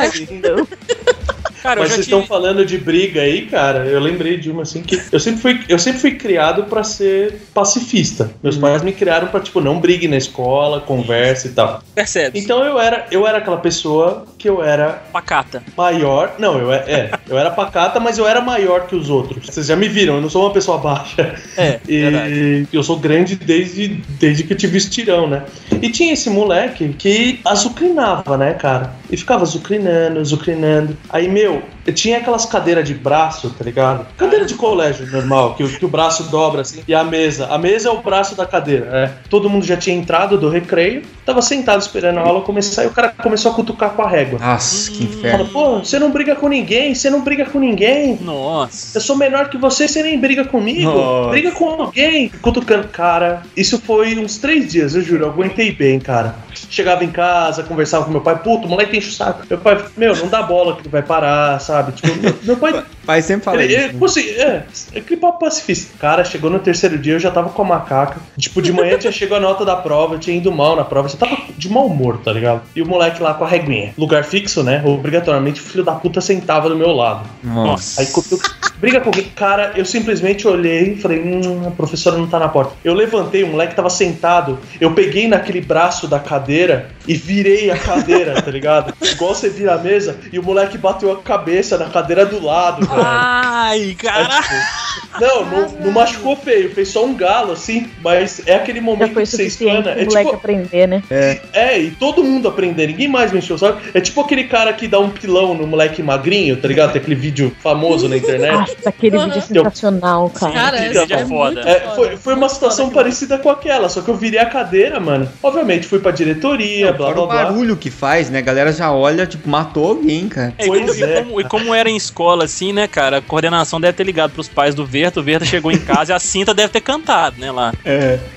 É, sim. Então, Cara, Mas vocês tive... estão falando de briga aí, cara. Eu lembrei de uma assim que eu sempre fui, eu sempre fui criado pra ser pacifista. Meus pais me criaram pra tipo não brigue na escola, converse e tal. Percebe? Então eu era, eu era aquela pessoa que eu era Pacata. maior. Não, eu é, é, eu era pacata, mas eu era maior que os outros. Vocês já me viram, eu não sou uma pessoa baixa. É, E eu sou grande desde, desde que eu tive estirão, né? E tinha esse moleque que azucrinava, né, cara? E ficava azucrinando, azucrinando. Aí, meu, eu tinha aquelas cadeiras de braço, tá ligado? Cadeira de colégio normal, que, o- que o braço dobra assim. E a mesa. A mesa é o braço da cadeira, né? Todo mundo já tinha entrado do recreio, tava sentado esperando a aula começar e o cara começou a cutucar com a régua. Nossa, que Fala, inferno. pô, você não briga com ninguém, você não briga com ninguém. Nossa. Eu sou menor que você, você nem briga comigo. Nossa. Briga com alguém. Cutucando. Cara, isso foi uns três dias, eu juro. Eu aguentei bem, cara. Chegava em casa, conversava com meu pai. Puto, o moleque enche o saco. Meu pai, meu, não dá bola que ele vai parar, sabe? Tipo, meu, meu pai. Pai sempre fala Ele, isso. ele, né? consegui- é, é que papo pacifista. Cara, chegou no terceiro dia, eu já tava com a macaca. Tipo, de manhã tinha chegado a nota da prova, eu tinha ido mal na prova. Você tava de mau humor, tá ligado? E o moleque lá com a reguinha. Lugar fixo, né? Obrigatoriamente, o filho da puta sentava do meu lado. Nossa. Aí quando eu briga com alguém, cara, eu simplesmente olhei e falei, hum, a professora não tá na porta. Eu levantei, o moleque tava sentado, eu peguei naquele braço da cadeira e virei a cadeira, tá ligado? Igual você vira a mesa, e o moleque bateu a cabeça na cadeira do lado, velho. Ai, cara. tipo, não, não, não machucou feio, fez só um galo, assim, mas é aquele momento que você espana. É moleque tipo, aprender, né? é, e todo mundo aprender, ninguém mais mexeu, sabe? É tipo aquele cara que dá um pilão no moleque magrinho, tá ligado? Tem aquele vídeo famoso na internet. Nossa, aquele vídeo é sensacional, cara. Cara, Esse esse é é foda. É, foi, foi uma situação foda parecida com aquela, só que eu virei a cadeira, mano. Obviamente, fui pra diretoria, blá Fora blá o blá. barulho que faz, né? A galera já olha, tipo, matou alguém, cara. É, e, como, Pois e é. como- e como era em escola, assim, né, cara? A coordenação deve ter ligado pros pais do Verta. O Verta chegou em casa e a cinta deve ter cantado, né, lá.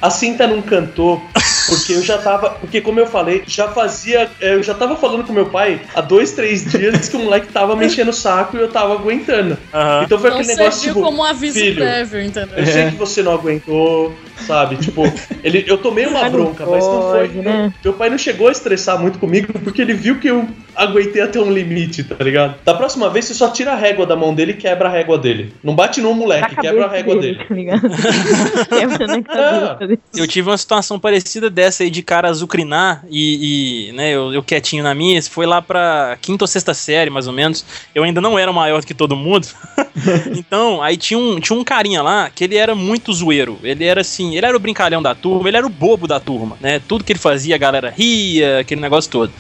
A cinta não cantou, porque eu já tava. Porque, como eu falei, já fazia. é, Eu já tava falando com meu pai há dois, três dias que o moleque tava mexendo o saco e eu tava aguentando. Aham. Então foi Não aquele negócio serviu tipo. como um aviso filho, prévio, entendeu? Eu sei que você não aguentou, sabe? Tipo, ele, eu tomei uma bronca, mas não foi. né? Meu pai não chegou a estressar muito comigo porque ele viu que eu aguentei até um limite, tá ligado? Da próxima vez você só tira a régua da mão dele e quebra a régua dele. Não bate no moleque, quebra a régua dele. tá ligado? Quebra na cabeça dele. Eu tive uma situação parecida dessa aí de cara azucrinar e, e, né, eu, eu quietinho na minha, isso foi lá pra quinta ou sexta série, mais ou menos. Eu ainda não era maior do que todo mundo. Então, aí tinha um, tinha um carinha lá que ele era muito zoeiro. Ele era assim, ele era o brincalhão da turma, ele era o bobo da turma, né? Tudo que ele fazia, a galera ria, aquele negócio todo.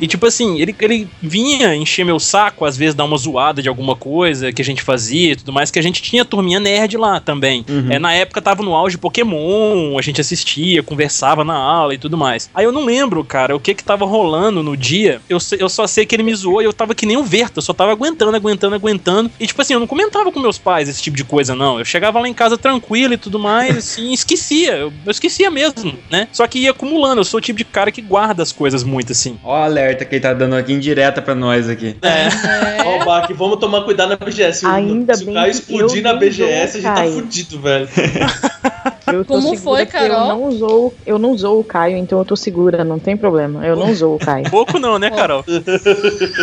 E tipo assim, ele, ele vinha encher meu saco, às vezes dar uma zoada de alguma coisa que a gente fazia e tudo mais, que a gente tinha turminha nerd lá também. É, na época tava no auge Pokémon, a gente assistia, conversava na aula e tudo mais. Aí eu não lembro, cara, o que que tava rolando no dia. Eu, eu só sei que ele me zoou e eu tava que nem um verto, eu só tava aguentando, aguentando, aguentando. E tipo assim, eu não comentava com meus pais esse tipo de coisa, não. Eu chegava lá em casa tranquilo e tudo mais, assim, esquecia. Eu, eu esquecia mesmo, né? Só que ia acumulando. Eu sou o tipo de cara que guarda as coisas muito assim. Ó, o alerta que ele tá dando aqui indireta pra nós aqui. Ó, o Bach, vamos tomar cuidado na BGS. Se o- Ainda se o bem Caio que explodir eu na não BGS, a gente tá fudido, velho. Eu Como foi, Carol? Eu não usou, eu não usou o Caio, então eu tô segura, não tem problema. Eu não usou o Caio. Pouco não, né, Carol?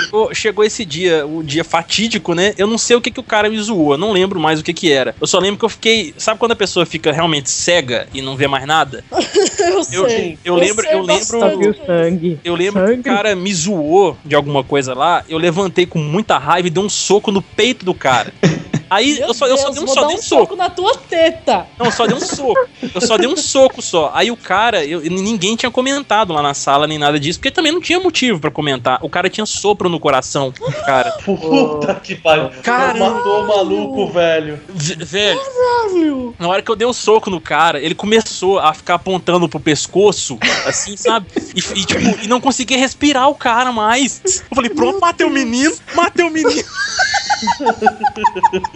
Pô, Chegou esse dia, o dia fatídico, né? Eu não sei o que, que o cara me zoou, eu não lembro mais o que que era. Eu só lembro que eu fiquei. Sabe quando a pessoa fica realmente cega e não vê mais nada? Eu Eu, sei. eu lembro, sei eu lembro. Só viu sangue. Eu lembro que Sangue. o cara me zoou de alguma coisa lá, eu levantei com muita raiva e dei um soco no peito do cara. Aí Meu eu só, eu só Deus, dei um, só dar dei um um soco. soco na tua teta. Não, eu só dei um soco. Eu só dei um soco só. Aí o cara, eu- ninguém tinha comentado lá na sala nem nada disso, porque também não tinha motivo pra comentar. O cara tinha sopro no coração, cara. Puta que pariu. Caramba. Matou o maluco, velho. Velho, na hora que eu dei o soco no cara, ele começou a ficar apontando pro pescoço, assim, sabe? E, e, tipo, e não conseguia respirar o cara mais. Eu falei, pronto, matei o menino, matei o menino.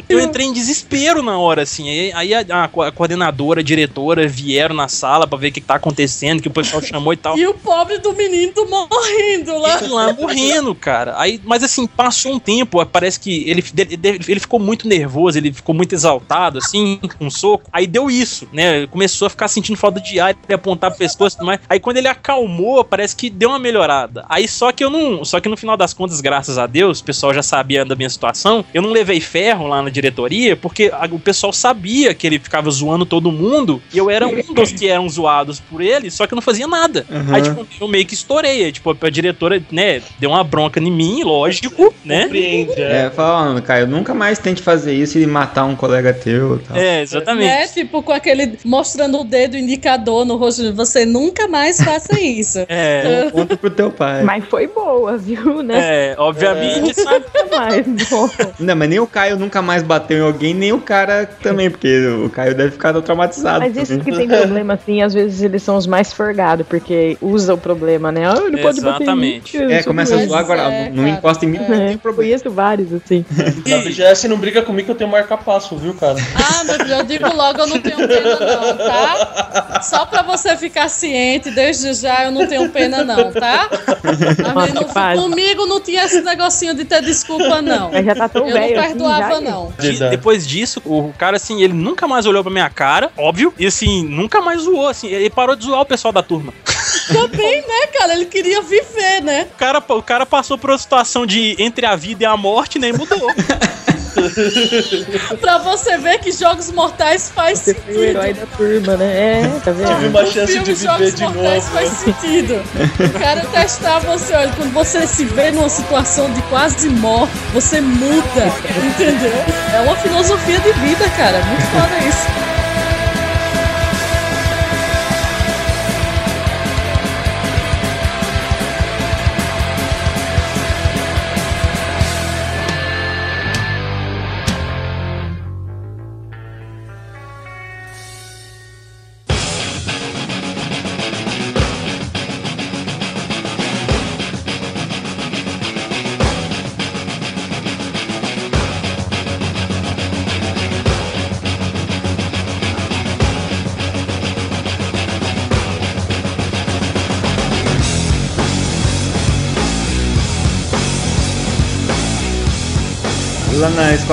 Eu entrei em desespero na hora, assim. Aí, aí a, a co- a coordenadora, a diretora vieram na sala pra ver o que, que tá acontecendo, que o pessoal chamou e tal. E o pobre do menino tô morrendo lá. Ele lá morrendo, cara. Aí, mas assim, passou um tempo, parece que ele, ele, ele ficou muito nervoso, ele ficou muito exaltado, assim, com um soco. Aí deu isso, né? Começou a ficar sentindo falta de ar, apontar pro pescoço e tudo mais. Aí quando ele acalmou, parece que deu uma melhorada. Aí só que eu não. Só que no final das contas, graças a Deus, o pessoal já sabia da minha situação. Eu não levei ferro lá na diretoria, porque a- o pessoal sabia que ele ficava zoando todo mundo. E eu era um dos que eram zoados por ele, só que eu não fazia nada. Aí, tipo, eu meio que estourei. Aí, Tipo, a diretora, né, deu uma bronca em mim, lógico, né? Compreende, é. É, fala, ó, Caio, nunca mais tente fazer isso e matar um colega teu e tal. É, exatamente. Né? Tipo, com aquele. mostrando o dedo indicador no rosto. Você nunca mais faça isso. É, Conta pro teu pai. Mas foi boa, viu, né? é, obviamente, sabe? Mas, bom. Não, mas nem o Caio nunca mais bateu em alguém, nem o cara também, porque o Caio deve ficar traumatizado. Mas isso também. que tem problema, assim, às vezes eles são os mais forgados, porque usa o problema, né? Ah, não pode Exatamente. bater em mim. É, começa a zoar agora, é, não cara. encosta em mim, não tem É, problema. conheço vários, assim. Na BGS não briga comigo que eu tenho marca-passo, viu, cara? Ah, meu filho, eu digo logo, eu não tenho pena, não, tá? Só pra você ficar ciente, desde já eu não tenho pena, não, tá? Não- comigo não tinha esse negocinho de ter desculpa, não. Mas já tá tão Eu velho. não assim, perdoava, já, não. De- depois disso, o cara, assim, ele nunca mais olhou pra minha cara, óbvio, e assim, nunca mais zoou, assim, ele parou de zoar o pessoal da turma. Também, né, cara? Ele queria viver, né? O cara, o cara passou por uma situação de entre a vida e a morte, nem mudou. Pra você ver que Jogos Mortais faz Você foi o herói sentido. da turma, né? É, tá Tive vendo? uma O chance filme de viver Jogos de Mortais novo. faz sentido. O cara testar você, olha, quando você se vê numa situação de quase morte, você muda, entendeu? É uma filosofia de vida, cara. Muito foda isso.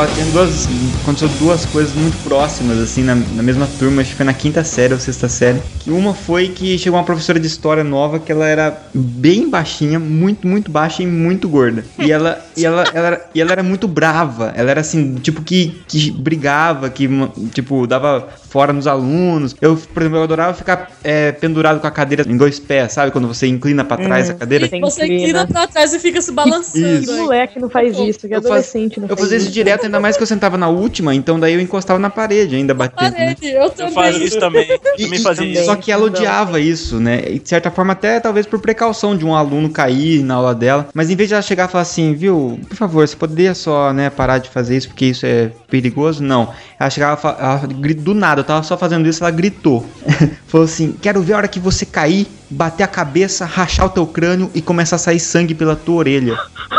Tinha duas. Aconteceu duas coisas muito próximas, assim, na, na mesma turma, acho que foi na quinta série ou sexta série. Que uma foi que chegou uma professora de história nova que ela era bem baixinha, muito, muito baixa e muito gorda. E ela, e ela, ela, era, e ela era muito brava. Ela era assim, tipo, que, que brigava, que, tipo, dava fora nos alunos. Eu, por exemplo, eu adorava ficar é, pendurado com a cadeira em dois pés, sabe? Quando você inclina pra trás a cadeira. Você inclina. tira pra trás e fica se balançando. Isso. Moleque não faz isso, que Eu faz- adolescente não Eu faz fazia isso direto, ainda mais que eu sentava na última, então daí eu encostava na parede ainda batendo. né? Parede, eu Eu também. faço isso também. Eu também fazia isso. Só que ela odiava isso, né? E de certa forma, até talvez por precaução de um aluno cair na aula dela. Mas em vez de ela chegar e falar assim, viu, por favor, você poderia só, né, parar de fazer isso porque isso é perigoso? Não. Ela chegava, e ela, do nada, eu tava só fazendo isso, ela gritou. Falou assim: quero ver a hora que você cair, bater a cabeça, rachar o teu crânio e começar a sair sangue pela tua orelha.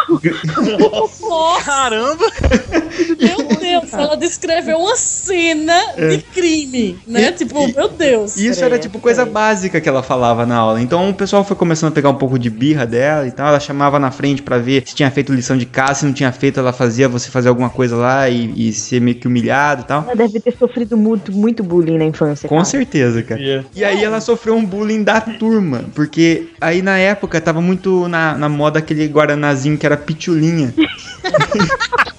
Nossa, Caramba! meu Deus, ela descreveu uma cena de crime, né? É. E- tipo, e- meu Deus. E isso era tipo coisa básica que ela falava na aula. Então o pessoal foi começando a pegar um pouco de birra dela e tal. Ela chamava na frente pra ver se tinha feito lição de casa, se não tinha feito, ela fazia você fazer alguma coisa lá e, e ser meio que humilhado e tal. Ela deve ter sofrido muito, muito bullying na infância. Com cara. certeza, cara. Yeah. E aí ela sofreu um bullying da turma, porque aí na época tava muito na, na moda aquele guaranazinho que era pitulinha.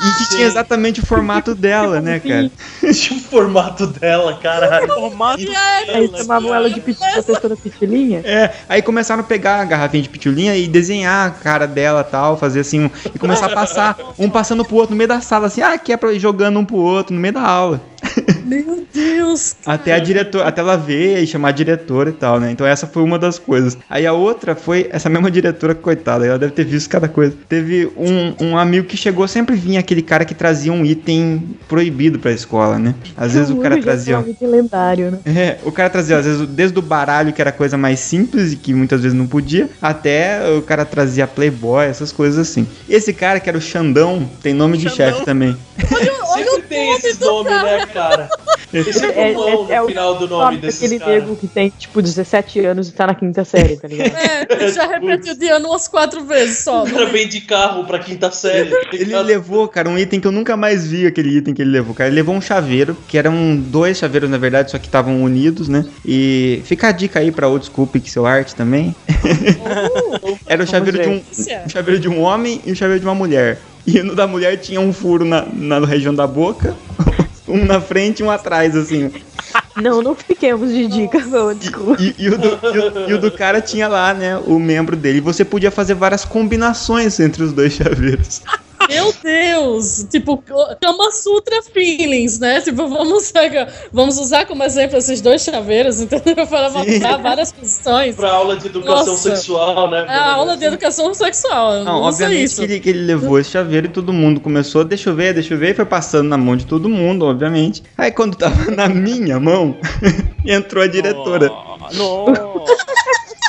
e que tinha exatamente o formato dela, né, cara? Tinha o formato dela, caralho. Formato Aí chamavam ela de pit- professora pitilinha. É, aí começaram a pegar a garrafinha de pitulinha e desenhar a cara dela tal, fazer assim, um, e começar a passar, um passando pro outro no meio da sala, assim, ah, que é pra ir jogando um pro outro no meio da aula. Meu Deus. Até a diretora, até ela ver e chamar a diretora e tal, né? Então essa foi uma das coisas. Aí a outra foi essa mesma diretora, coitada, ela deve ter visto cada coisa. Teve um, um amigo que chegou, sempre vinha aquele cara que trazia um item proibido pra escola, né? Às vezes o cara trazia. atualmente lendário, né? É, o cara trazia, às vezes, desde o baralho, que era a coisa mais simples e que muitas vezes não podia, até o cara trazia Playboy, essas coisas assim. Esse cara, que era o Xandão, tem nome de chefe também. Sempre tem esses nomes, né, cara? Tem sempre É, é- é no o final do nome desses daquele caras. nego que tem, tipo, 17 anos e tá na quinta série, tá ligado? É, já repetiu de ano umas quatro vezes só. O cara vem de carro pra quinta série. Ele ligado? levou, cara, um item que eu nunca mais vi, aquele item que ele levou, cara. Ele levou um chaveiro, que eram dois chaveiros, na verdade, só que estavam unidos, né? E fica a dica aí pra Old School Pixel Art também. Era o chaveiro de um, um chaveiro de um homem e um chaveiro de uma mulher. E no da mulher tinha um furo na, na região da boca, um na frente e um atrás, assim. Não, não fiquemos de dicas, ô, desculpa. E, e o do, e o- e o do cara tinha lá, né, o membro dele. Você podia fazer várias combinações entre os dois chaveiros. Meu Deus! Tipo, Kama Sutra Feelings, né? Tipo, vamos, pegar- vamos usar como exemplo esses dois chaveiros, entendeu? Para mudar várias posições. Pra aula de educação Nossa. sexual, né? É a aula de educação sexual. Não, obviamente isso. que ele, que ele levou esse chaveiro e todo mundo começou, deixa eu ver, deixa eu ver, e foi passando na mão de todo mundo, obviamente. Aí quando tava na minha mão, entrou a diretora. Não.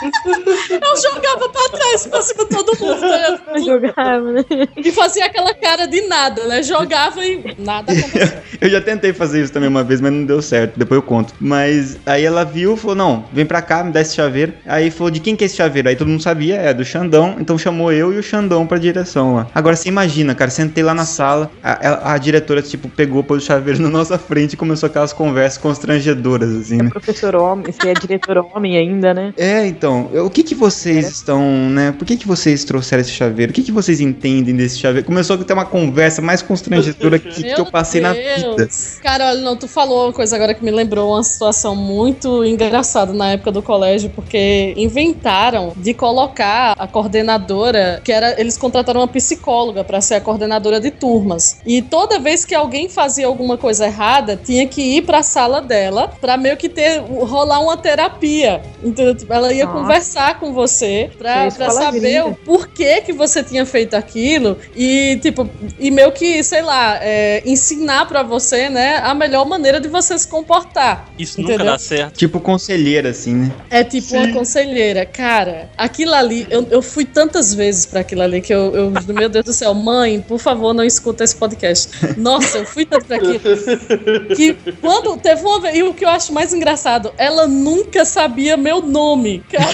Eu jogava pra trás, cima de todo mundo. né? Eu jogava, né? E fazia aquela cara de nada, né? Jogava e nada acontecia. Eu já tentei fazer isso também uma vez, mas não deu certo, depois eu conto. Mas aí ela viu, falou, não, vem pra cá, me dá esse chaveiro. Aí falou, de quem que é esse chaveiro? Aí todo mundo sabia, é do Xandão, então chamou eu e o Xandão pra direção lá. Agora você imagina, cara, sentei lá na sala, a, a- a diretora, tipo, pegou, pôs o chaveiro na nossa frente e começou aquelas conversas constrangedoras, assim, né? Professor homem, você é diretor homem ainda, né? É, então, eu- o que que vocês É. estão, né? Por que que vocês trouxeram esse chaveiro? O que que vocês entendem desse chaveiro? Começou a ter uma conversa mais constrangedora que, que eu passei na vida. Cara, olha, não, tu falou uma coisa agora que me lembrou uma situação muito engraçada na época do colégio, porque inventaram de colocar a coordenadora, que era, eles contrataram uma psicóloga pra ser a coordenadora de turmas. E toda vez que alguém fazia alguma coisa errada, tinha que ir pra sala dela pra meio que ter rolar uma terapia. Entendeu? Tipo, Ela ia Nossa. Conversar com você pra, pra saber o porquê que você tinha feito aquilo e, tipo, e meio que, sei lá, é, ensinar pra você, né, a melhor maneira de você se comportar. Isso nunca Entendeu? dá certo. Tipo conselheira, assim, né? É tipo uma conselheira. Cara, aquilo ali, eu, eu fui tantas vezes pra aquilo ali que eu, eu, meu Deus do céu, mãe, por favor, não escuta esse podcast. Nossa, eu fui tanto pra aquilo. Que quando teve uma vez, e o que eu acho mais engraçado, ela nunca sabia meu nome, cara.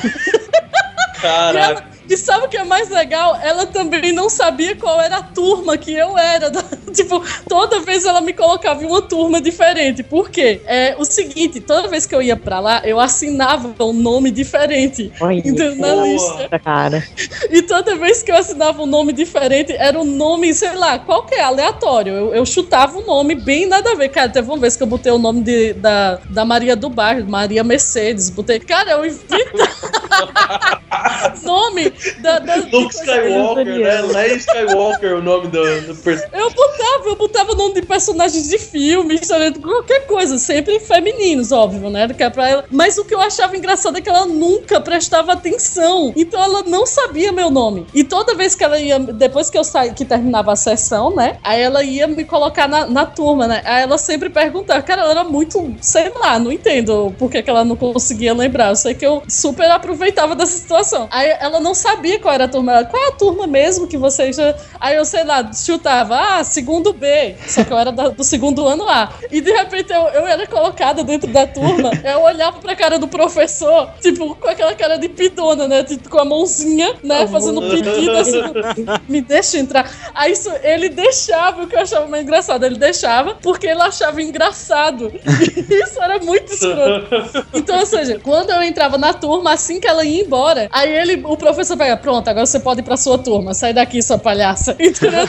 Caraca. E sabe o que é mais legal? Ela também não sabia qual era a turma que eu era. tipo, toda vez ela me colocava em uma turma diferente. Por quê? É o seguinte, toda vez que eu ia pra lá, eu assinava um nome diferente. Entendeu? Na boa. lista. cara. E toda vez que eu assinava um nome diferente, era um nome, sei lá, qualquer, aleatório. Eu, eu chutava um nome bem nada a ver. Cara, teve uma vez que eu botei o nome de, da, da Maria do Bairro, Maria Mercedes. Botei. Cara, eu inventava nome da, da- Luke Skywalker, né? Leia Skywalker o nome do, do personagem. Eu botava, eu botava o nome de personagens de filmes, sabe? qualquer coisa, sempre femininos, óbvio, né? Que é pra ela. Mas o que eu achava engraçado é que ela nunca prestava atenção. Então ela não sabia meu nome. E toda vez que ela ia, depois que eu saí, que terminava a sessão, né? Aí ela ia me colocar na, na turma, né? Aí ela sempre perguntava, cara, ela era muito, sei lá, não entendo por que, que ela não conseguia lembrar. Eu sei que eu super aproveitava dessa situação. Aí ela não sabia qual era a turma. Ela, qual é a turma mesmo que vocês já. Aí eu, sei lá, chutava, ah, segundo B. Só que eu era da- do segundo ano A. E de repente eu, eu era colocada dentro da turma. Eu olhava pra cara do professor, tipo, com aquela cara de pidona, né? Tipo, com a mãozinha, né? Fazendo pedido assim. Me deixa entrar. Aí isso, ele deixava, o que eu achava mais engraçado. Ele deixava porque ele achava engraçado. E isso era muito escroto. Então, ou seja, quando eu entrava na turma, assim que ela ia embora, aí ele, o professor pega, pronto, agora você pode ir pra sua turma, sai daqui, sua palhaça. Entendeu?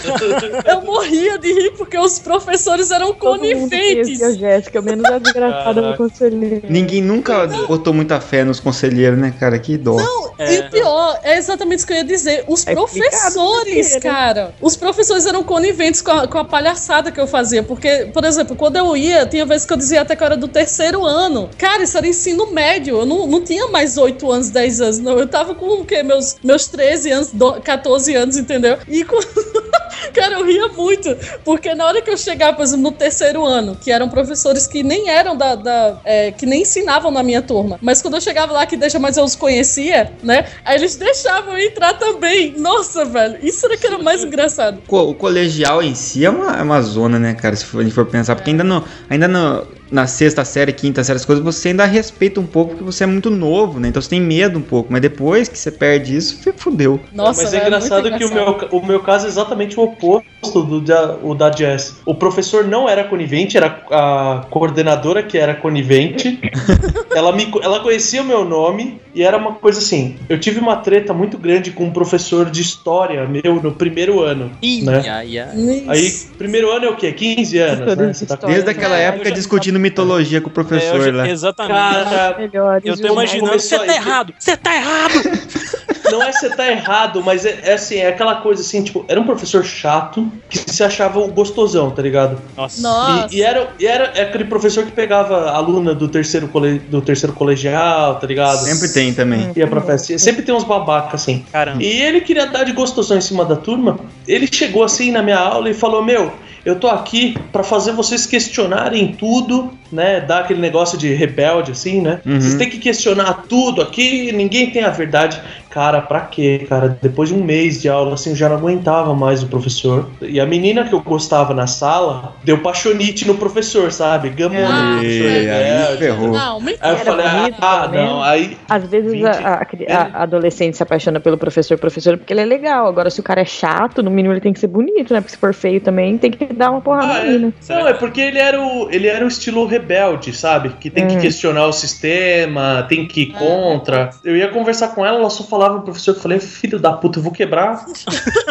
Eu morria de rir porque os professores eram Todo mundo coniventes. a Jéssica, menos a desgraçada do conselheiro. Ninguém nunca botou muita fé nos conselheiros, né, cara? Que dó. E o pior, é exatamente isso que eu ia dizer. Os É professores, né? cara. Os professores eram coniventes com a, com a palhaçada que eu fazia. Porque, por exemplo, quando eu ia, tinha vezes que eu dizia até que eu era do terceiro ano. Cara, isso era ensino médio. Eu não, não tinha mais 8 anos, 10 anos, não. Eu tava com o quê? Meus, meus 13 anos, do- 14 anos, entendeu? E com. Cara, eu ria muito, porque na hora que eu chegava, por exemplo, no terceiro ano, que eram professores que nem eram da. da- é, que nem ensinavam na minha turma, mas quando eu chegava lá, que deixa, mas eu os conhecia, né? Aí eles deixavam eu entrar também. Nossa, velho, isso era que era mais engraçado. O colegial em si é uma, é uma zona, né, cara? Se for- a gente for pensar, porque ainda, no, ainda no, na sexta série, quinta série, as coisas, você ainda respeita um pouco porque você é muito novo, né? Então você tem medo um pouco, mas depois que você perde isso, fudeu. Nossa, Mas é velho, engraçado muito que o engraçado. meu, o meu caso é exatamente o oposto do da, o da Jess. O professor não era conivente, era a coordenadora que era conivente. ela, me, ela conhecia o meu nome e era uma coisa assim. Eu tive uma treta muito grande com um professor de história meu no primeiro ano. Ih, Né? ai, ai. Aí, primeiro ano é o quê? 15 anos, né? Tá Desde aquela É, época eu mitologia com o É, professor eu já- lá. exatamente. Cara, eu tô imaginando, você tá errado, você tá errado. Não é você tá errado, mas é, é assim, é aquela coisa assim, tipo, era um professor chato que se achava o gostosão, tá ligado? Nossa. Nossa. E, e era, e era é aquele professor que pegava aluna do terceiro, cole, do terceiro colegial, tá ligado? Sempre tem também. Ia pra festa. Sempre tem uns babacas assim. Caramba. E ele queria dar de gostosão em cima da turma. Ele chegou assim na minha aula e falou: Meu, eu tô aqui pra fazer vocês questionarem tudo, né? Dar aquele negócio de rebelde, assim, né? Uhum. Vocês têm que questionar tudo aqui, ninguém tem a verdade. Cara, pra quê, cara? Depois de um mês de aula, assim, eu já não aguentava mais o professor. E a menina que eu gostava na sala deu paixonite no professor, sabe? Gamou Ah, no professor aí rebelde. ferrou. Não, mentira. Aí eu falei, bonito, ah, não, aí Às vezes 20. a, a a- adolescente se apaixona pelo professor, professor, porque ele é legal. Agora, se o cara é chato, no mínimo ele tem que ser bonito, né? Porque se for feio também, tem que dar uma porrada Ah, ali, né? Não, é porque ele era o, ele era o estilo rebelde, sabe? Que tem que Hum. questionar o sistema, tem que ir contra. Eu ia conversar com ela, ela só falava pro professor, eu falei, filho da puta, eu vou quebrar,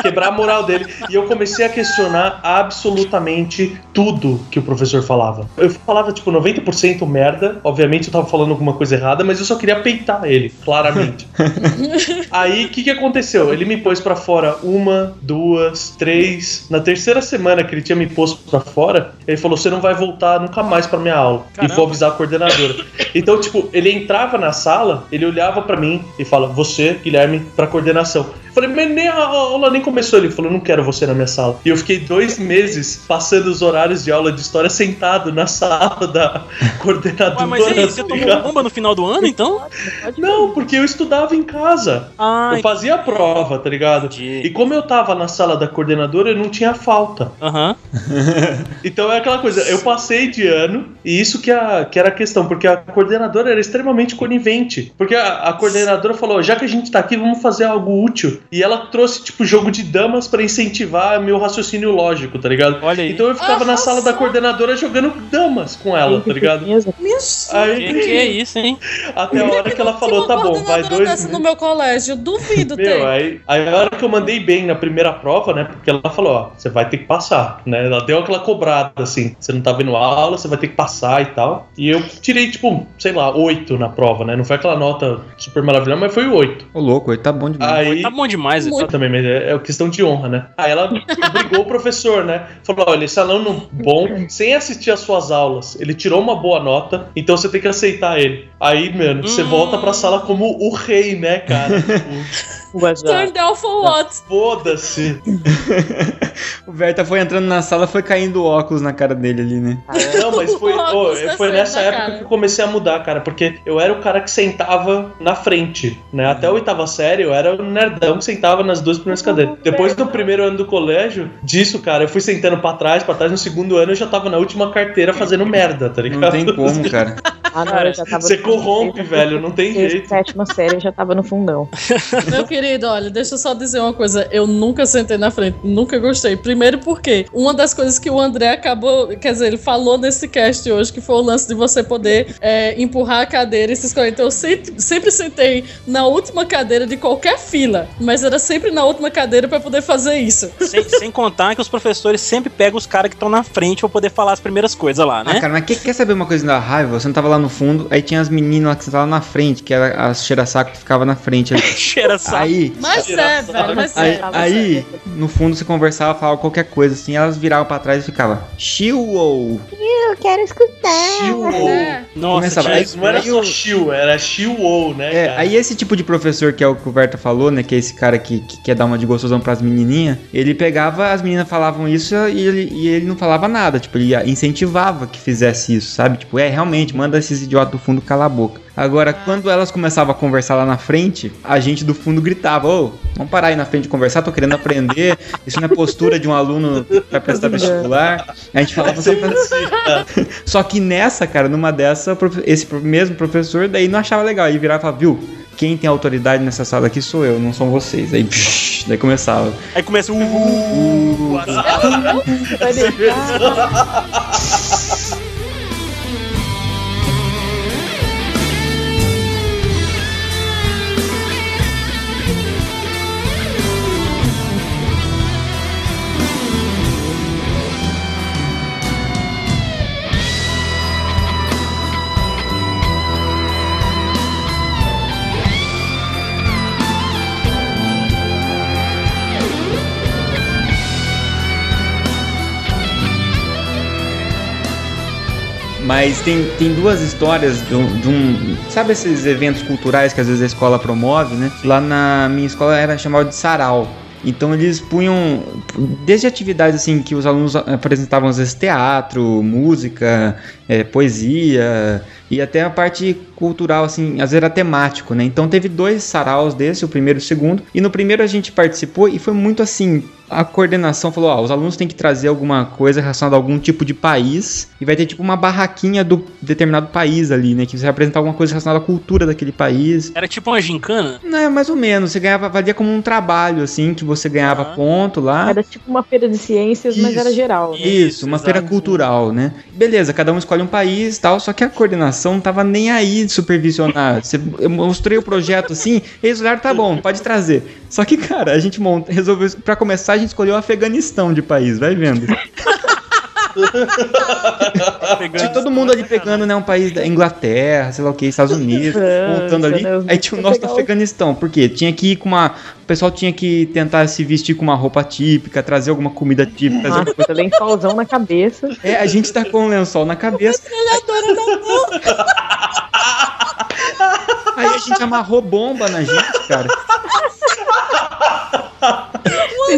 quebrar a moral dele. E eu comecei a questionar absolutamente tudo que o professor falava. Eu falava, tipo, 90% merda. Obviamente eu tava falando alguma coisa errada, mas eu só queria peitar ele, claramente. Aí, o que que aconteceu? Ele me pôs pra fora uma, duas, três. Na terceira semana que ele tinha me posto pra fora, ele falou: Você não vai voltar nunca mais pra minha aula. Caramba. E vou avisar a coordenadora. Então, tipo, ele entrava na sala, ele olhava pra mim e fala: Você, Guilherme, pra coordenação. Eu falei, mas nem a aula nem começou. Ele falou: Não quero você na minha sala. E eu fiquei dois meses passando os horários de aula de história sentado na sala da coordenadora. Ué, mas aí, você tá tomou bomba no final do ano, então? Não, porque eu estudava em casa. Ah, Eu fazia a prova, tá ligado? entendi. E como eu tava na sala da coordenadora, eu não tinha falta. Aham. Então é aquela coisa, eu passei de ano, e isso que, a, que era a questão, porque a coordenadora era extremamente conivente. Porque a, a coordenadora falou: já que a gente tá aqui, vamos fazer algo útil. E ela trouxe, tipo, jogo de damas pra incentivar meu raciocínio lógico, tá ligado? Olha aí. Então eu ficava na sala da coordenadora jogando damas com ela, tá ligado? Minha Aí, Que, que é isso, hein? até a hora que ela falou, tá bom, vai dois dessa no meu colégio, duvido. Meu, aí, aí a hora que eu mandei bem na primeira prova, né? Porque ela falou, ó, você vai ter que passar, né? Ela deu aquela cobrada, assim, você não tá vendo aula, você vai ter que passar e tal. E eu tirei, tipo, sei lá, oito na prova, né? Não foi aquela nota super maravilhosa, mas foi oito. Ô, louco, ele tá bom demais. Aí. Tá bom demais. Só também, mas é, é questão de honra, né? Aí ela obrigou o professor, né? Falou: olha, esse aluno bom, sem assistir às suas aulas, ele tirou uma boa nota, então você tem que aceitar ele. Aí, mano, você Hum. volta pra sala como o rei, né, cara? Turn down for what? Foda-se. O Verta foi entrando na sala, foi caindo o óculos na cara dele ali, né? Não, mas foi, Óculos foi nessa época cara. que eu comecei a mudar, cara, porque eu era o cara que sentava na frente, né? Até a oitava série eu era o nerdão que sentava nas duas primeiras cadeiras. Depois do primeiro ano do colégio, disso, cara, eu fui sentando pra trás, pra trás. No segundo ano eu já tava na última carteira fazendo merda, tá ligado? Não tem como, cara. Ah, não, Cara, eu já tava você corrompe, velho, não tem Desde jeito. sétima série eu já tava no fundão. Meu querido, olha, deixa eu só dizer uma coisa. Eu nunca sentei na frente, nunca gostei. Primeiro porque uma das coisas que o André acabou, quer dizer, ele falou nesse cast hoje, que foi o lance de você poder é, empurrar a cadeira e se escolher. Então eu sempre, sempre sentei na última cadeira de qualquer fila, mas era sempre na última cadeira pra poder fazer isso. Sem, sem contar que os professores sempre pegam os caras que estão na frente pra poder falar as primeiras coisas lá, Ah, né? cara, mas quer, quer saber uma coisa da raiva? Você não tava lá no fundo, aí tinha as meninas lá que estavam na frente, que era as cheira-saco que ficava na frente ali. Cheira saco. Aí, Mas é, velho, mas aí, é. aí, no fundo você conversava, falava qualquer coisa assim, elas viravam pra trás e ficavam Shiu! Eu quero escutar. É. Nossa, Começava- aí- Não era aí só Shiu, era Shiu-O, né, É, cara? aí esse tipo de professor que é o que o Verta falou, né? Que é esse cara que, que quer dar uma de gostosão pras menininhas, ele pegava, as meninas falavam isso e ele, e ele não falava nada, tipo, ele incentivava que fizesse isso, sabe? Tipo, é, realmente, manda esses idiotas do fundo calar a boca. Agora, quando elas começavam a conversar lá na frente, a gente do fundo gritava, ô, vamos parar aí na frente de conversar, tô querendo aprender, isso não é postura de um aluno pra prestar vestibular. A gente falava sempre assim. Só que nessa, cara, numa dessa, esse mesmo professor daí não achava legal. Aí virava e falava, viu, quem tem autoridade nessa sala aqui sou eu, não são vocês. Aí, psh, daí começava. Aí começa o. Uh, Vai deixar. Mas tem, tem duas histórias de um, de um- Sabe esses eventos culturais que às vezes a escola promove, né? Lá na minha escola era chamado de sarau. Então eles punham desde atividades assim que os alunos apresentavam às vezes teatro, música, eh, poesia e até a parte cultural assim, às vezes era temático, né? Então teve dois saraus desse, o primeiro e o segundo. E no primeiro a gente participou e foi muito assim, a coordenação falou, ó, os alunos têm que trazer alguma coisa relacionada a algum tipo de país e vai ter tipo uma barraquinha do determinado país ali, né, que você vai apresentar alguma coisa relacionada à cultura daquele país. Era tipo uma gincana? Não, é mais ou menos, você ganhava, valia como um trabalho assim, que você ganhava Ah. ponto lá. Era tipo uma feira de ciências, mas Isso. era geral. né? Isso, uma exato. feira cultural, né? Beleza, cada um escolhe um país e tal, só que a coordenação não tava nem aí de supervisionar. Você, eu mostrei o projeto assim, eles olharam, tá bom, pode trazer. Só que, cara, a gente monta, resolveu, pra começar, a gente escolheu o Afeganistão de país, vai vendo. Tinha todo mundo ali pegando, né, um país da Inglaterra, sei lá o que, Estados Unidos, montando ali. né, Aí tinha o nosso do. Afeganistão, por quê? Tinha que ir com uma. O pessoal tinha que tentar se vestir com uma roupa típica, trazer alguma comida típica, trazer alguma Nossa, lençolzão na cabeça. é, a gente tá com um lençol na cabeça. Aí a gente amarrou bomba na gente, cara.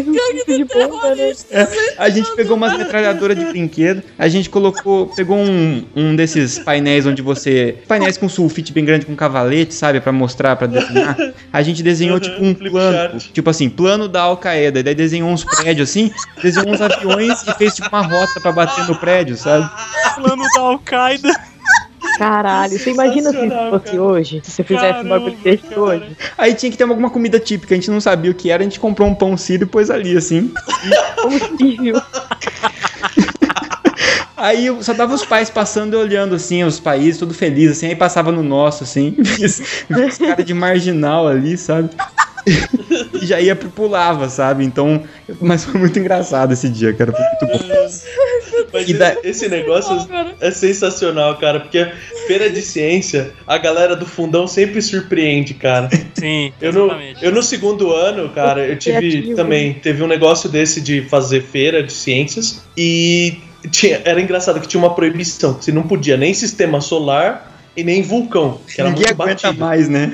Tipo de bomba, né? É, a gente pegou umas metralhadoras de brinquedo, a gente colocou, pegou um, um desses painéis onde você. Painéis com sulfite bem grande com cavalete, sabe? Pra mostrar, pra desenhar. A gente desenhou tipo um Flip plano, tipo assim, plano da Al-Qaeda. Daí desenhou uns prédios assim, desenhou uns aviões e fez tipo uma rota pra bater no prédio, sabe? Plano da Al-Qaeda. Caralho, você imagina se fosse cara. hoje? Se você fizesse um bagulho desse cara. hoje? Aí tinha que ter alguma comida típica, a gente não sabia o que era, a gente comprou um pão sírio e pôs ali, assim. Combustível. Aí eu- só tava os pais passando e olhando, assim, os países, tudo feliz, assim, aí passava no nosso, assim, esse cara de marginal ali, sabe? e já ia pro pulava, sabe? Então, mas foi muito engraçado esse dia, cara, foi muito bom. Mas E da- esse negócio é sensacional, cara, porque feira de ciência, a galera do fundão sempre surpreende, cara. Sim, Eu no, exatamente. eu no segundo ano, cara, eu tive também, teve um negócio desse de fazer feira de ciências e tinha, era engraçado que tinha uma proibição, que você não podia nem sistema solar e nem vulcão, que era Ninguém muito aguenta batido. mais, né?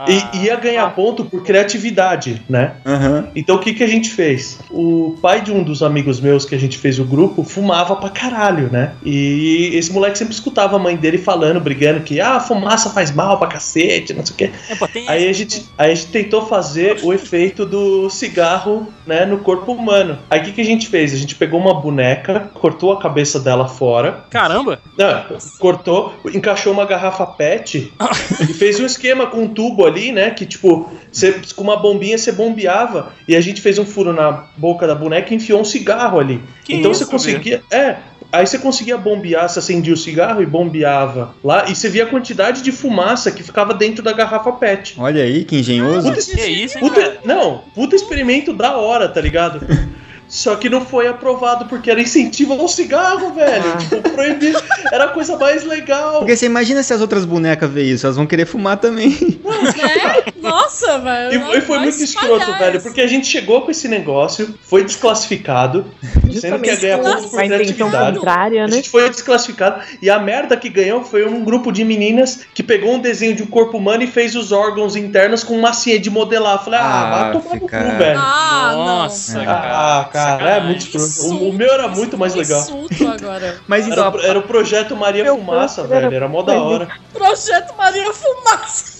Ah, E ia ganhar ponto por criatividade, né? Aham. Então o que, que a gente fez? O pai de um dos amigos meus que a gente fez o grupo fumava pra caralho, né? E esse moleque sempre escutava a mãe dele falando, brigando que ah, fumaça faz mal pra cacete, não sei o quê. É, Aí a gente, aí a gente tentou fazer o efeito do cigarro, né, no corpo humano. Aí o que, que a gente fez? A gente pegou uma boneca, cortou a cabeça dela fora, Caramba! não, cortou, encaixou uma garrafa PET e fez um esquema com um tubo ali, né? Que tipo, você, com uma bombinha você bombeava e a gente fez um furo na boca da boneca e enfiou um cigarro ali. Que então isso, você conseguia. É. Aí você conseguia bombear, você acendia o cigarro e bombeava lá, e você via a quantidade de fumaça que ficava dentro da garrafa PET. Olha aí, que engenhoso. Puta, Que isso, hein, puta, não, puta experimento da hora, tá ligado? Só que não foi aprovado porque era incentivo ao cigarro, velho. Ah. Tipo, proibir. Era a coisa mais legal. Porque você imagina se as outras bonecas veem isso, elas vão querer fumar também. É? Nossa, velho. E, e foi muito escroto, velho, isso. porque a gente chegou com esse negócio, foi desclassificado, sendo que ia ganhar ponto por criatividade. contrária, A né? gente foi desclassificado e a merda que ganhou foi um grupo de meninas que pegou um desenho de um corpo humano e fez os órgãos internos com massinha de modelar. Falei, ah, Ah, vai tomar no cu, velho. Ah, Nossa, não. cara. Ah, cara, é muito escroto. O, o meu era muito mais legal. Agora. Mas Era, então, o- era o projeto Maria Fumaça, era- velho. Era mó da hora. Projeto Maria Fumaça.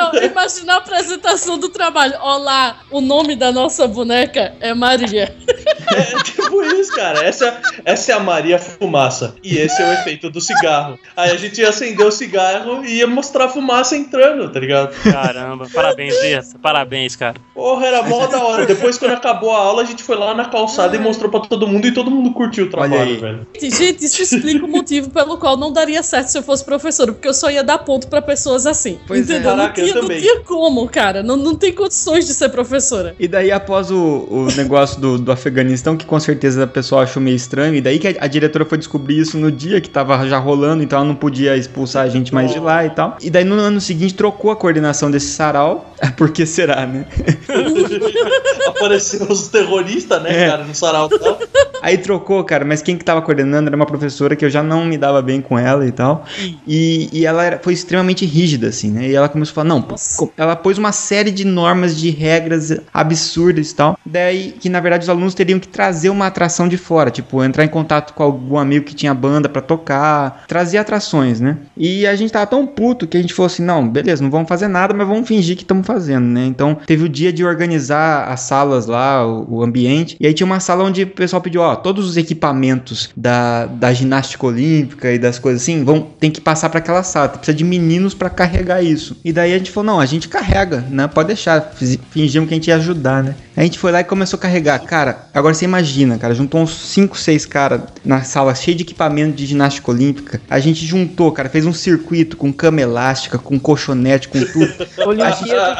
Não, imagina a apresentação do trabalho. Olá, o nome da nossa boneca é Maria. É tipo isso, cara. Essa, essa é a Maria Fumaça. E esse é o efeito do cigarro. Aí a gente ia acender o cigarro e ia mostrar a fumaça entrando, tá ligado? Caramba, parabéns, Berta. Parabéns, cara. Porra, era mó da hora. Depois, quando acabou a aula, a gente foi lá na calçada e mostrou pra todo mundo e todo mundo curtiu o Olha trabalho, aí. velho. Gente, isso explica o motivo pelo qual não daria certo se eu fosse professora, porque eu só ia dar ponto pra pessoas assim. Pois é. entendeu? não, Caraca, eu tinha, não também. tinha como, cara. Não, não tem condições de ser professora. E daí, após o, o negócio do, do Afeganistão, que com certeza a pessoa achou meio estranho, e daí que a, a diretora foi descobrir isso no dia que tava já rolando, então ela não podia expulsar a gente mais de lá e tal. E daí no ano seguinte trocou a coordenação desse sarau, por que será, né? Apareceu os terroristas, né, É. cara, no sarau e tal. Aí trocou, cara, mas quem que tava coordenando era uma professora que eu já não me dava bem com ela e tal. E, e ela era- foi extremamente rígida, assim, né? E ela começou a falar, não, co- ela pôs uma série de normas, de regras absurdas e tal. Daí que, na verdade, os alunos teriam que trazer uma atração de fora, tipo, entrar em contato com algum amigo que tinha banda pra tocar, trazer atrações, né? E a gente tava tão puto que a gente falou assim, não, beleza, não vamos fazer nada, mas vamos fingir que estamos fazendo, né? Então, teve o dia de organizar as salas lá, o, o ambiente, e aí tinha uma sala onde o pessoal pediu, ó, todos os equipamentos da, da ginástica olímpica e das coisas assim, vão, tem que passar pra aquela sala, precisa de meninos pra carregar isso. E daí a gente falou, não, a gente carrega, né? Pode deixar, fingimos que a gente ia ajudar, né? A gente foi lá e começou a carregar. Cara, agora você imagina, cara, juntou uns 5, 6 caras na sala cheia de equipamento de ginástica olímpica. A gente juntou, cara, fez um circuito com cama elástica, com colchonete, com tudo. Olimpíada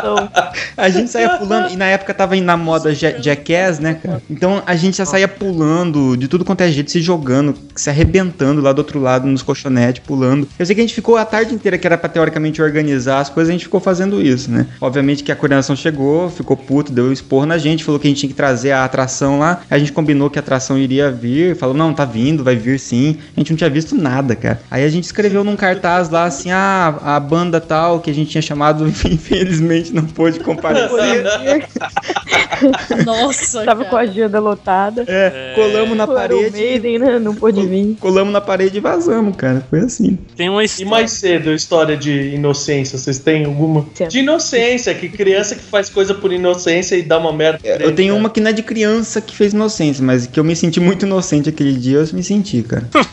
Faustão. A gente saía pulando, e na época tava indo na moda ja- Jackass, né, cara? Então a gente já saía pulando, de tudo quanto é jeito, se jogando, se arrebentando lá do outro lado nos colchonetes, pulando. Eu sei que a gente ficou a tarde inteira, que era pra teoricamente organizar as coisas, a gente ficou fazendo isso, né? Obviamente que a coordenação chegou, ficou puto, deu expor na gente, falou que a gente tinha que trazer a atração lá. A gente combinou que a atração iria vir, falou, não, tá vindo, vai vir sim. A gente não tinha visto nada, cara. Aí a gente escreveu num cartaz lá assim, ah, a banda tal, que a gente tinha chamado, infelizmente, gente não pôde comparecer. Nossa, Tava cara. com a agenda lotada. É, colamos na parede. Maiden, né? Não pôde vir. Colamos na parede e vazamos, cara. Foi assim. Tem uma E história. mais cedo, história de inocência, vocês têm alguma? De inocência, que criança que faz coisa por inocência e dá uma merda. É, Eu tenho uma que não é de criança que fez inocência, mas que eu me senti muito inocente aquele dia, eu me senti, cara.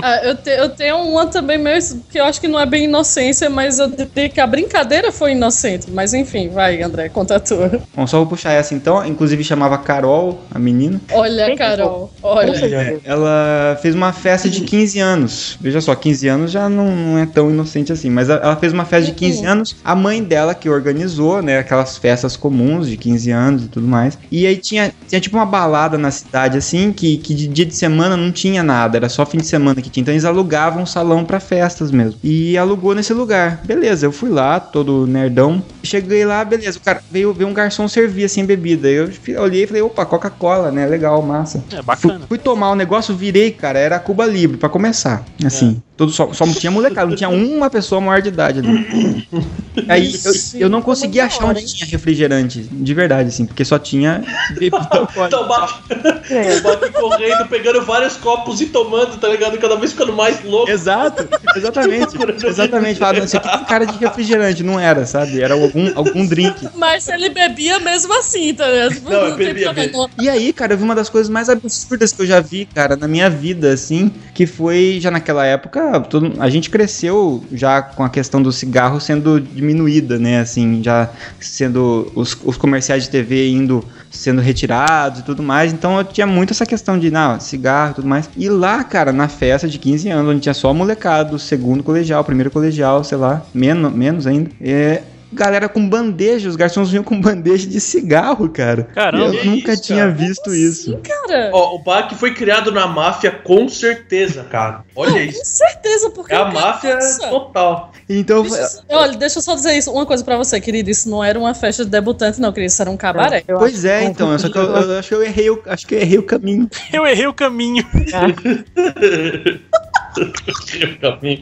Ah, eu, te- eu tenho uma também meio que eu acho que não é bem inocência, mas eu diria que a brincadeira foi inocente. Mas enfim, vai, André, conta a tua. Bom, só vou puxar essa então. Inclusive chamava Carol, a menina. Olha, Quem que Carol, olha. Ela fez uma festa de 15 anos. Veja só, 15 anos já não, não é tão inocente assim. Mas ela fez uma festa de 15 anos. A mãe dela que organizou, né? Aquelas festas comuns de 15 anos e tudo mais. E aí tinha, tinha tipo uma balada na cidade, assim, que, que de dia de semana não tinha nada. Era só fim de semana que tinha. Então eles alugavam um salão pra festas mesmo. E alugou nesse lugar. Beleza, eu fui lá, todo nerdão. Cheguei lá, beleza. O cara veio, veio um garçom servir assim bebida. Eu olhei e falei, opa, Coca-Cola, né? Legal, massa. É Fui, bacana. fui tomar o negócio, virei, cara, era Cuba Libre, pra começar. Assim, todo, só, só tinha molecada, não tinha uma pessoa maior de idade ali. Aí eu, eu não conseguia da achar hora, onde tinha refrigerante, de verdade, assim, porque só tinha bebida alcoólica. Tomar, É. tomar aqui correndo, pegando vários copos e tomando, tá ligado? Cada vez ficando mais louco. Exato, exatamente, exatamente. Falava, isso aqui tem cara de refrigerante, não era, sabe? Era algum, algum drink. Mas ele bebia mesmo assim, tá ligado? Não, tem bebia. E aí, cara, eu vi uma das coisas mais absurdas que eu já vi, cara, na minha vida, assim, que foi já naquela época, todo- a gente cresceu já com a questão do cigarro sendo diminuída, né, assim, já sendo os, os comerciais de TV indo sendo retirados e tudo mais, então eu tinha muito essa questão de, não, cigarro e tudo mais. E lá, cara, na festa de 15 anos, onde tinha só molecado, do segundo colegial, primeiro colegial, sei lá, menos, menos ainda, é... Galera com bandeja, os garçons vinham com bandeja de cigarro, cara. Caramba. Eu nunca isso, tinha cara? visto isso. Sim, cara. Ó, o Bach foi criado na máfia com certeza, cara. Olha isso. Com certeza, porque. É a cara, máfia nossa. total. Então, Deixa eu- olha, deixa eu só dizer isso, uma coisa pra você, querido. Isso não era uma festa de debutante, não, querido. Isso era um cabaré. Eu pois é, que- então. Só que eu, eu acho que eu errei o, acho que eu errei o caminho. Eu errei o caminho.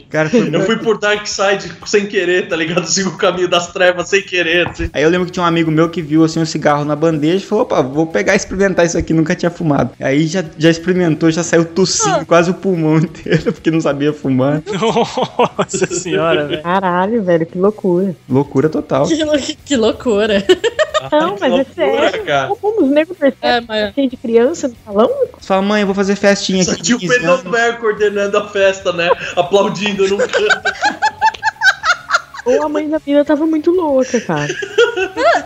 Cara, foi Eu muito- fui por Dark Side sem querer, tá ligado? Sigo o caminho das trevas sem querer. Assim. Aí eu lembro que tinha um amigo meu que viu assim um cigarro na bandeja e falou: opa, vou pegar e experimentar isso aqui, nunca tinha fumado. Aí já, já experimentou, já saiu tossindo quase o pulmão inteiro, porque não sabia fumar. Nossa senhora, velho. Caralho, velho, que loucura. Loucura total. Que, lou- que loucura. Não, mas é loucura, sério. cara. Como os negros percebem É, mas. de criança no salão? Você fala, mãe, eu vou fazer festinha Só aqui. tinha o de 15 anos." Pedomer coordenando a festa, né? Aplaudindo num canto. Ou a mãe da mina tava muito louca, cara.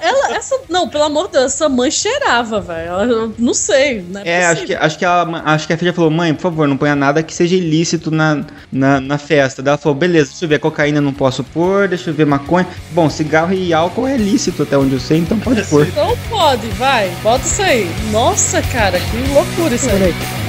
Ela, essa. Não, pelo amor de Deus, essa mãe cheirava, velho. Não sei, né? É, acho que, acho, que ela, acho que a filha falou, mãe, por favor, não ponha nada que seja ilícito na, na, na festa. Daí ela falou, beleza, deixa eu ver, cocaína não posso pôr, deixa eu ver maconha. Bom, cigarro e álcool é lícito até onde eu sei, então pode pôr. Então pode, vai, bota isso aí. Nossa, cara, que loucura isso aí.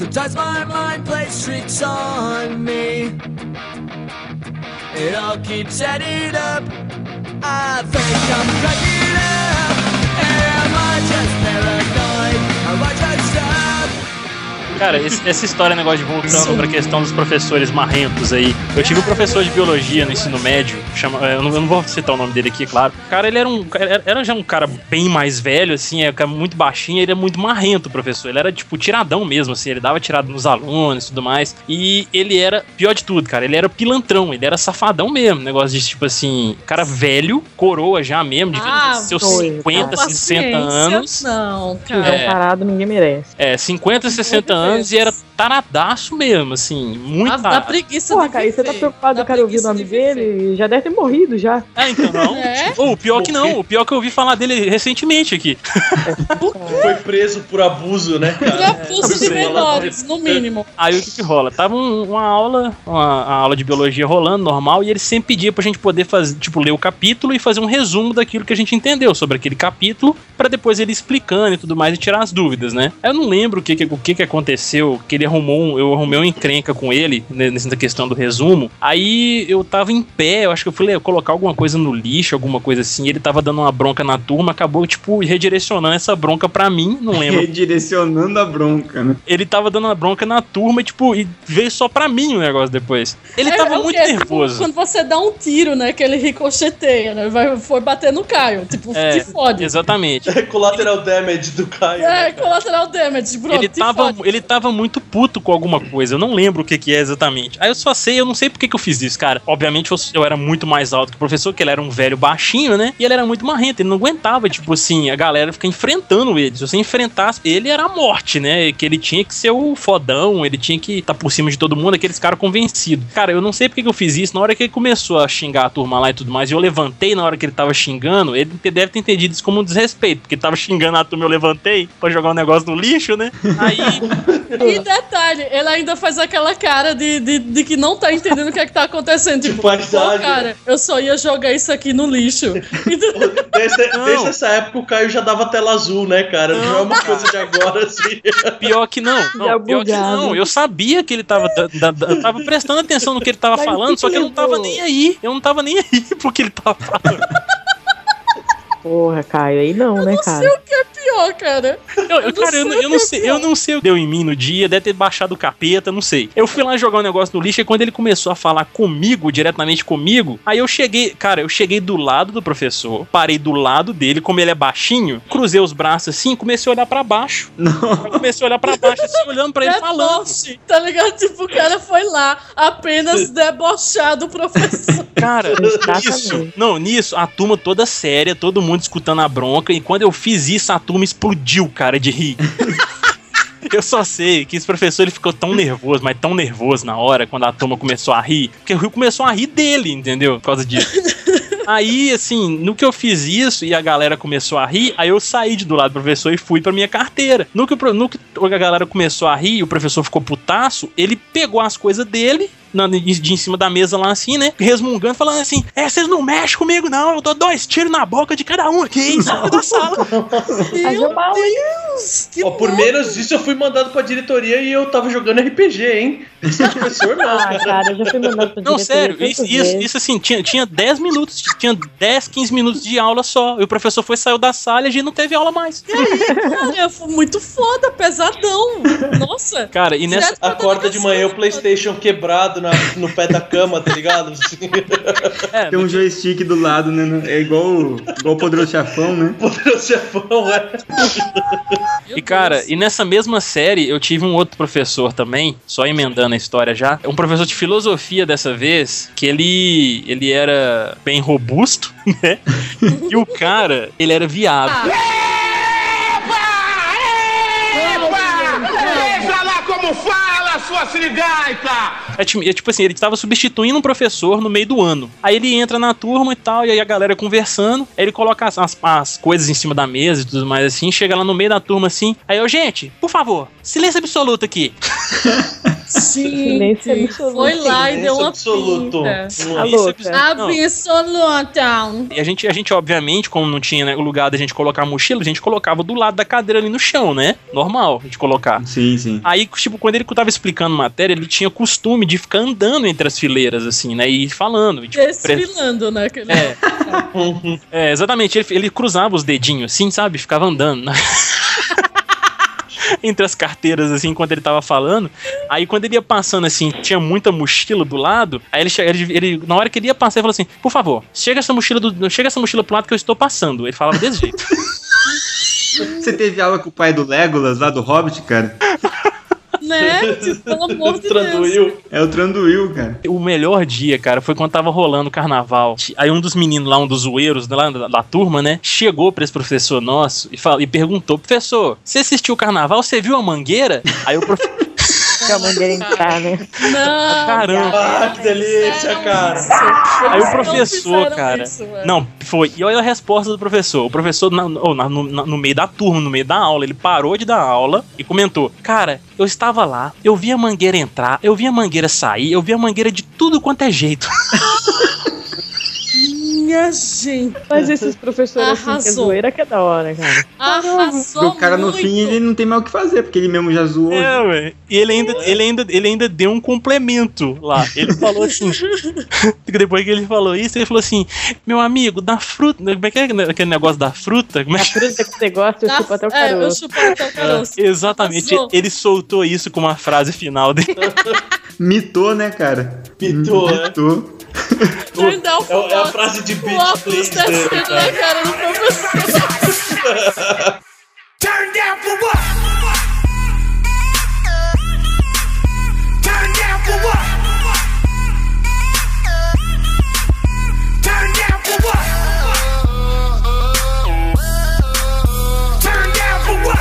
Sometimes my mind plays tricks on me. It all keeps adding up. I think I'm cracking up. Am I just paranoid? Am I just? Cara, esse- essa história, negócio de voltando pra questão dos professores marrentos aí. Eu tive um professor de biologia no ensino médio, chama, eu, não, eu não vou citar o nome dele aqui, claro. Cara, ele era um. Era, era já um cara bem mais velho, assim, é muito baixinho, ele é muito marrento, o professor. Ele era, tipo, tiradão mesmo, assim, ele dava tirado nos alunos e tudo mais. E ele era, pior de tudo, cara, ele era pilantrão, ele era safadão mesmo. Negócio de, tipo assim, cara velho, coroa já mesmo, de Ah, seus doido, 50, Não, 60 paciência, anos. Não, cara. É. parado, ninguém merece. É, 50, 60 Muito anos e era taradaço mesmo, assim, muito Dá, dá preguiça Porra, de cara, você tá preocupado Dá do cara ouvir o nome de viver. dele? Já deve ter morrido já. Ah, então não. É? Ô, o pior que não, o pior que eu ouvi falar dele recentemente aqui. Foi preso por abuso, né, Por cara? abuso de sei. menores, no mínimo. Aí o que que rola? Tava um- uma aula, uma, uma aula de biologia rolando, normal, e ele sempre pedia pra gente poder fazer, tipo, ler o capítulo e fazer um resumo daquilo que a gente entendeu sobre aquele capítulo, pra depois ele explicando e tudo mais e tirar as dúvidas, né? Eu não lembro o que que, o que, que aconteceu, que ele arrumou, um, eu arrumei uma encrenca com ele, né, nessa questão do resumo. Aí eu tava em pé, eu acho que eu fui colocar alguma coisa no lixo, alguma coisa assim, ele tava dando uma bronca na turma, acabou, tipo, redirecionando essa bronca pra mim, não lembro Redirecionando a bronca, né? ele tava dando uma bronca na turma e, tipo, e veio só pra mim o negócio depois. Ele É- tava é muito? Tipo, nervoso. quando você dá um tiro, né? Que ele ricocheteia, né? Vai, foi bater no Caio. Tipo, É, te fode. Exatamente. Collateral damage do Caio. É, né, collateral damage, bro. Ele te tava, fode. ele tava muito puto com alguma coisa, eu não lembro o que que é exatamente. Aí eu só sei, eu não sei por que que eu fiz isso, cara. Obviamente eu, era muito mais alto que o professor, que ele era um velho baixinho, né? E ele era muito marrento, ele não aguentava, tipo assim, a galera ficar enfrentando ele. Se você enfrentasse, ele era a morte, né? Que ele tinha que ser o fodão, ele tinha que estar por cima de todo mundo, aqueles caras convencidos. Cara, eu não sei por que que eu fiz isso, na hora que ele começou a xingar a turma lá e tudo mais, e eu levantei na hora que ele tava xingando, ele deve ter entendido isso como um desrespeito, porque ele tava xingando a turma, eu levantei pra jogar um negócio no lixo, né? Aí E detalhe, ele ainda faz aquela cara de, de, de que não tá entendendo o que é que tá acontecendo. Tipo, paisagem. cara, eu só ia jogar isso aqui no lixo. Desde, Não. desde essa época o Caio já dava tela azul, né, cara? Não, é uma coisa de agora, assim. Pior que não. não Já pior que não. Eu sabia que ele tava. da- da- eu tava prestando atenção no que ele tava Mas falando, que só que eu não tava nem aí. Eu não tava nem aí pro que ele tava falando. Porra, Caio, aí não, né, não sei cara? o que é pior, cara. Eu, eu- Eu não cara, eu, não- sei eu não o que é sei, pior. eu não sei o que deu em mim no dia, deve ter baixado o capeta, não sei. Eu fui lá jogar um negócio no lixo e quando ele começou a falar comigo, diretamente comigo, aí eu cheguei, cara, eu cheguei do lado do professor, parei do lado dele, como ele é baixinho, cruzei os braços assim, comecei a olhar pra baixo. Eu comecei a olhar pra baixo assim, olhando pra ele falando. Deboche, tá ligado? Tipo, o cara foi lá apenas debochar do professor. Cara, nisso, não, nisso, a turma toda séria, todo mundo escutando a bronca, e quando eu fiz isso, a turma explodiu, cara, de rir. Eu só sei que esse professor ele ficou tão nervoso, mas tão nervoso na hora, quando a turma começou a rir, porque o Rio começou a rir dele, entendeu? Por causa disso. Aí, assim, no que eu fiz isso e a galera começou a rir, aí eu saí de do lado do professor e fui pra minha carteira. No que, no que a galera começou a rir e o professor ficou putaço, ele pegou as coisas dele, na, de, de em cima da mesa lá assim, né? Resmungando, falando assim: É, vocês não mexem comigo, não. Eu dou dois tiros na boca de cada um aqui, hein? Sai da sala. Meu Deus! Que Ó, por menos disso eu fui mandado pra diretoria e eu tava jogando RPG, hein? Esse professor não, Ah, cara. cara, eu já fui mandado pra Não, sério, isso, isso, isso assim, tinha, tinha 10 minutos, tinha 10, 15 minutos de aula só. E o professor foi, saiu da sala e a gente não teve aula mais. Cara, foi muito foda, pesadão. Nossa. Cara, e nessa. Acorda de manhã o. Playstation quebrado na- no pé da cama, tá ligado? Assim, É, Tem um joystick do lado, né? É igual, o- igual o Poderoso Chafão, né? Poderoso chefão, é. E cara, e nessa mesma série eu tive um outro professor também, só emendando a história já, um professor de filosofia dessa vez, que ele ele era bem robusto, né? E o cara, ele era viado. Veja lá como fala, sua sirigaita! É, é tipo assim, ele tava substituindo um professor no meio do ano. Aí ele entra na turma e tal, e aí a galera conversando, aí ele coloca as, as- as coisas em cima da mesa e tudo mais assim, chega lá no meio da turma assim, aí eu, gente, por favor, silêncio absoluto aqui. Absoluto. foi lá e deu uma absoluto. Não. Absoluta. E a gente, a gente, obviamente, como não tinha né, o lugar da gente colocar a mochila, a gente colocava do lado da cadeira ali no chão, né? Normal a gente colocar. Sim, sim. Aí, tipo, quando ele tava explicando matéria, ele tinha costume de ficar andando entre as fileiras, assim, né? E falando. E, tipo, pre- Desfilando, né? Aquele... É. É, exatamente. Ele, ele cruzava os dedinhos assim, sabe? Ficava andando. Entre as carteiras, assim, enquanto ele tava falando. Aí, quando ele ia passando, assim, tinha muita mochila do lado. Aí, ele, ele, ele- na hora que ele ia passar, ele falou assim: Por favor, chega essa mochila, do, chega essa mochila pro lado que eu estou passando. Ele falava desse jeito. Você teve aula com o pai do Legolas lá do Hobbit, cara? Né? Tipo, Pelo amor de Deus. Tranduil. É o Tranduil, cara. O melhor dia, cara, foi quando tava rolando o carnaval. Aí um dos meninos lá, um dos zoeiros lá da, da turma, né, chegou pra esse professor nosso e, fala, e perguntou: Professor, você assistiu o carnaval? Você viu a mangueira? Aí o professor. Que a mangueira entrar, né? Não. Caramba. Ah, que delícia, cara. Aí o professor, cara. Não, foi. E olha a resposta do professor. O professor, na- na- no, no meio da turma, no meio da aula, ele parou de dar aula e comentou: Cara, eu estava lá, eu vi a mangueira entrar, eu vi a mangueira sair, eu vi a mangueira de tudo quanto é jeito. Minha gente. Mas esses professores assim, que é Arrasou. zoeira que é da hora, cara. Arrasou o cara no muito. fim ele não tem mais o que fazer, porque ele mesmo já zoou. É, ué. E ele ainda, ele, ainda, ele ainda deu um complemento lá. Ele falou assim. depois que ele falou isso, ele falou assim: Meu amigo, da fruta. Como é que é aquele negócio da fruta? Como é A que fruta que você gosta, eu chupo até o É, eu caroço. chupo até o caroço. Exatamente, Arrasou. ele soltou isso com uma frase final dele. Mitou, né, cara? Mitou, né? Mitou. Down É, é a frase de o óculos descendo dele, na cara. cara do professor. Turn down for what? Turn down for what? Turn down for what? Turn down for what?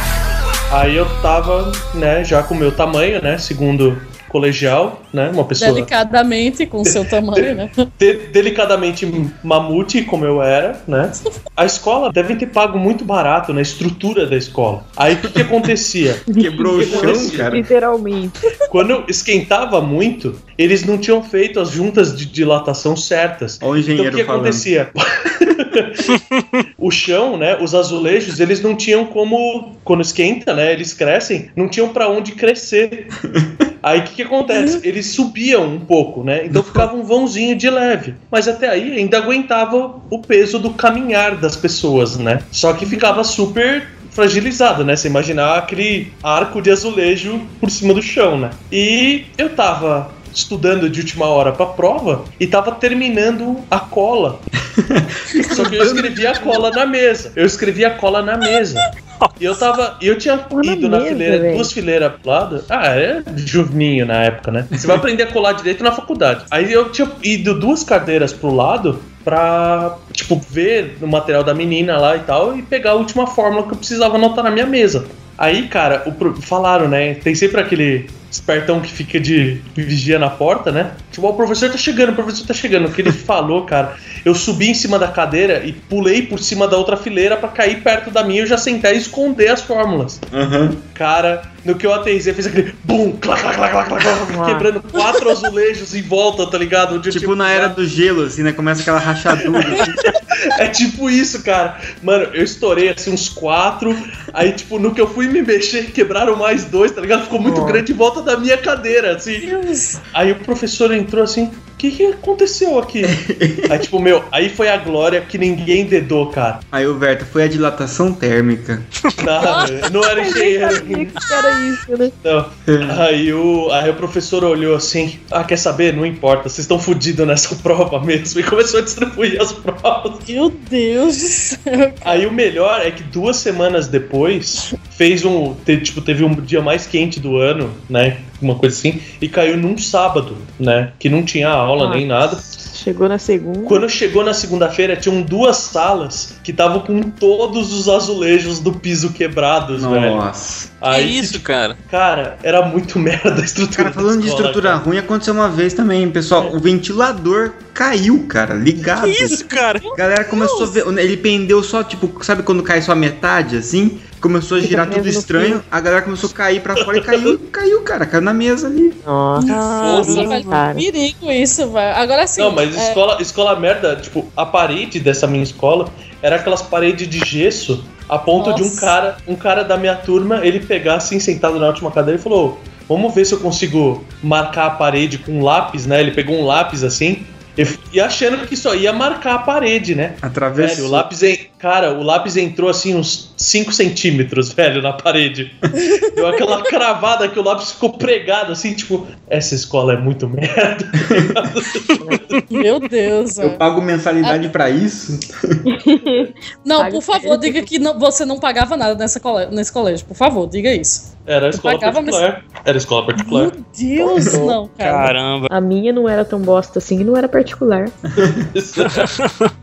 Aí eu tava, né, já com o meu tamanho, né, segundo colegial, né, uma pessoa Delicadamente, com o seu tamanho, né? de- delicadamente mamute, como eu era, né. A escola devem ter pago muito barato na estrutura da escola. Aí o que que acontecia? Quebrou o Que chão, cara. Literalmente. Quando esquentava muito, eles não tinham feito as juntas de dilatação certas. Olha o Então o engenheiro que falando. acontecia? o chão, né, os azulejos, eles não tinham como quando esquenta, né, eles crescem, não tinham pra onde crescer. Aí o que, que acontece? Eles subiam um pouco, né? Então ficava um vãozinho de leve. Mas até aí ainda aguentava o peso do caminhar das pessoas, né? Só que ficava super fragilizado, né? Você imaginar aquele arco de azulejo por cima do chão, né? E eu tava estudando de última hora pra prova e tava terminando a cola. Só que eu escrevi a cola na mesa. Eu escrevi a cola na mesa. E eu tava. Eu tinha na ido na mesa, fileira, velho. duas fileiras pro lado. Ah, é juvinho na época, né? Você vai aprender a colar direito na faculdade. Aí eu tinha ido duas cadeiras pro lado pra, tipo, ver o material da menina lá e tal e pegar a última fórmula que eu precisava anotar na minha mesa. Aí, cara, o falaram, né? Tem sempre aquele espertão que fica de vigia na porta, né? Tipo, ó, o professor tá chegando, o professor tá chegando. O que ele falou, cara, eu subi em cima da cadeira e pulei por cima da outra fileira pra cair perto da minha e eu já sentar e esconder as fórmulas. Aham. Cara, no que eu ateizei, fez aquele bum, clac, clac, clac, clac, clac, quebrando quatro azulejos em volta, tá ligado? Tipo tinha na era do gelo, assim, né? Começa aquela rachadura. assim. É tipo isso, cara. Mano, eu estourei assim uns quatro. Aí, tipo, no que eu fui me mexer, quebraram mais dois, tá ligado? Ficou muito grande em volta da minha cadeira, assim. Deus. Aí o professor entrou assim: que, que aconteceu aqui? aí, tipo, meu, aí foi a glória que ninguém dedou, cara. Aí o Verta, foi a dilatação térmica. Não, não era engenheiro. Sabia que era isso, né? Não. Aí o, aí o professor olhou assim: Ah, quer saber? Não importa, vocês estão fodidos nessa prova mesmo. E começou a distribuir as provas. Meu Deus do céu. Aí o melhor é que duas semanas depois fez um. te- tipo, teve um dia mais quente do ano, né? Uma coisa assim, e caiu num sábado, né? Que não tinha aula nem nada. Chegou na segunda. Quando chegou na segunda-feira, tinham duas salas que estavam com todos os azulejos do piso quebrados, velho. Nossa. Que Aí, isso, tipo, cara? cara, era muito merda a estrutura. Cara, falando da de escola, estrutura cara. ruim, aconteceu uma vez também, pessoal. O ventilador caiu, cara, ligado. Que isso, cara? A galera começou a ver. Ele pendeu só, tipo, sabe quando cai só a metade, assim? Começou a girar tudo estranho. A galera começou a cair pra fora e caiu, caiu, cara. Caiu na mesa ali. Nossa, Nossa, perigo, velho. cara. Perigo isso, velho. Agora sim. Não, mas é, escola, escola merda, tipo, a parede dessa minha escola era aquelas paredes de gesso, a ponto de um Nossa. cara, um cara da minha turma, ele pegar assim, sentado na última cadeira e falou: Vamos ver se eu consigo marcar a parede com um lápis, né? Ele pegou um lápis assim. E e achando que só ia marcar a parede, né? Atravessou. Velho, o lápis, en- cara, o lápis entrou assim uns 5 centímetros, velho, na parede. Deu aquela cravada que o lápis ficou pregado, assim, tipo, essa escola é muito merda. Meu Deus, Eu velho. pago mensalidade pra isso? Não, por favor, diga que não- você não pagava nada nessa cole- nesse colégio. Por favor, diga isso. Era escola pagava particular. Era escola particular. Meu Deus, não, cara. Caramba. A minha não era tão bosta assim e não era particular.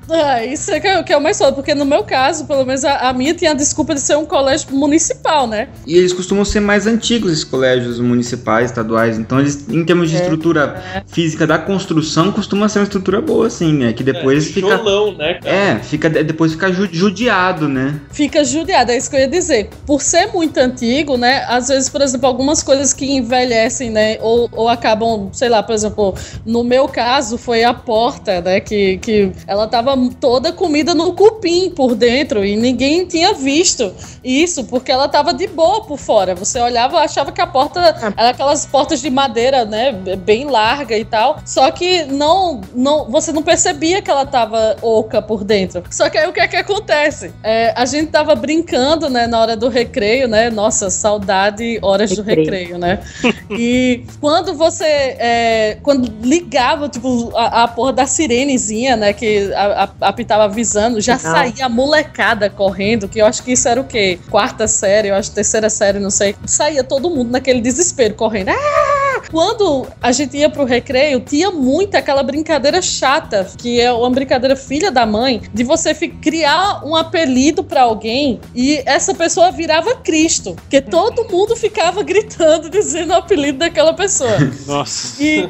Ah, isso é que é, que é o mais foda, porque no meu caso, pelo menos a, a minha tinha a desculpa de ser um colégio municipal, né? E eles costumam ser mais antigos, esses colégios municipais, estaduais. Então, eles, em termos de É. estrutura física da construção, costuma ser uma estrutura boa, assim, né? Que depois é, fica. Tijolão, né, cara? É, fica, depois fica ju- judiado, né? Fica judiado, é isso que eu ia dizer. Por ser muito antigo, né? Às vezes, por exemplo, algumas coisas que envelhecem, né? Ou, ou acabam, sei lá, por exemplo, no meu caso foi a porta, né? Que, que ela tava toda comida no cupim por dentro e ninguém tinha visto isso, porque ela tava de boa por fora. Você olhava, achava que a porta era aquelas portas de madeira, né? Bem larga e tal. Só que não, não, você não percebia que ela tava oca por dentro. Só que aí o que é que acontece? É, a gente tava brincando, né, na hora do recreio, né? Nossa, saudade horas do Recreio. recreio, né? E quando você. é, quando ligava, tipo, a, a porra da sirenezinha, né? Que a- a- apitava avisando, já saía a molecada correndo, que eu acho que isso era o quê? Quarta série, eu acho terceira série, não sei. Saía todo mundo naquele desespero, correndo. Ah! Quando a gente ia pro recreio, tinha muito aquela brincadeira chata, que é uma brincadeira filha da mãe, de você criar um apelido pra alguém e essa pessoa virava Cristo. Porque todo mundo ficava gritando, dizendo o apelido daquela pessoa. Nossa. E,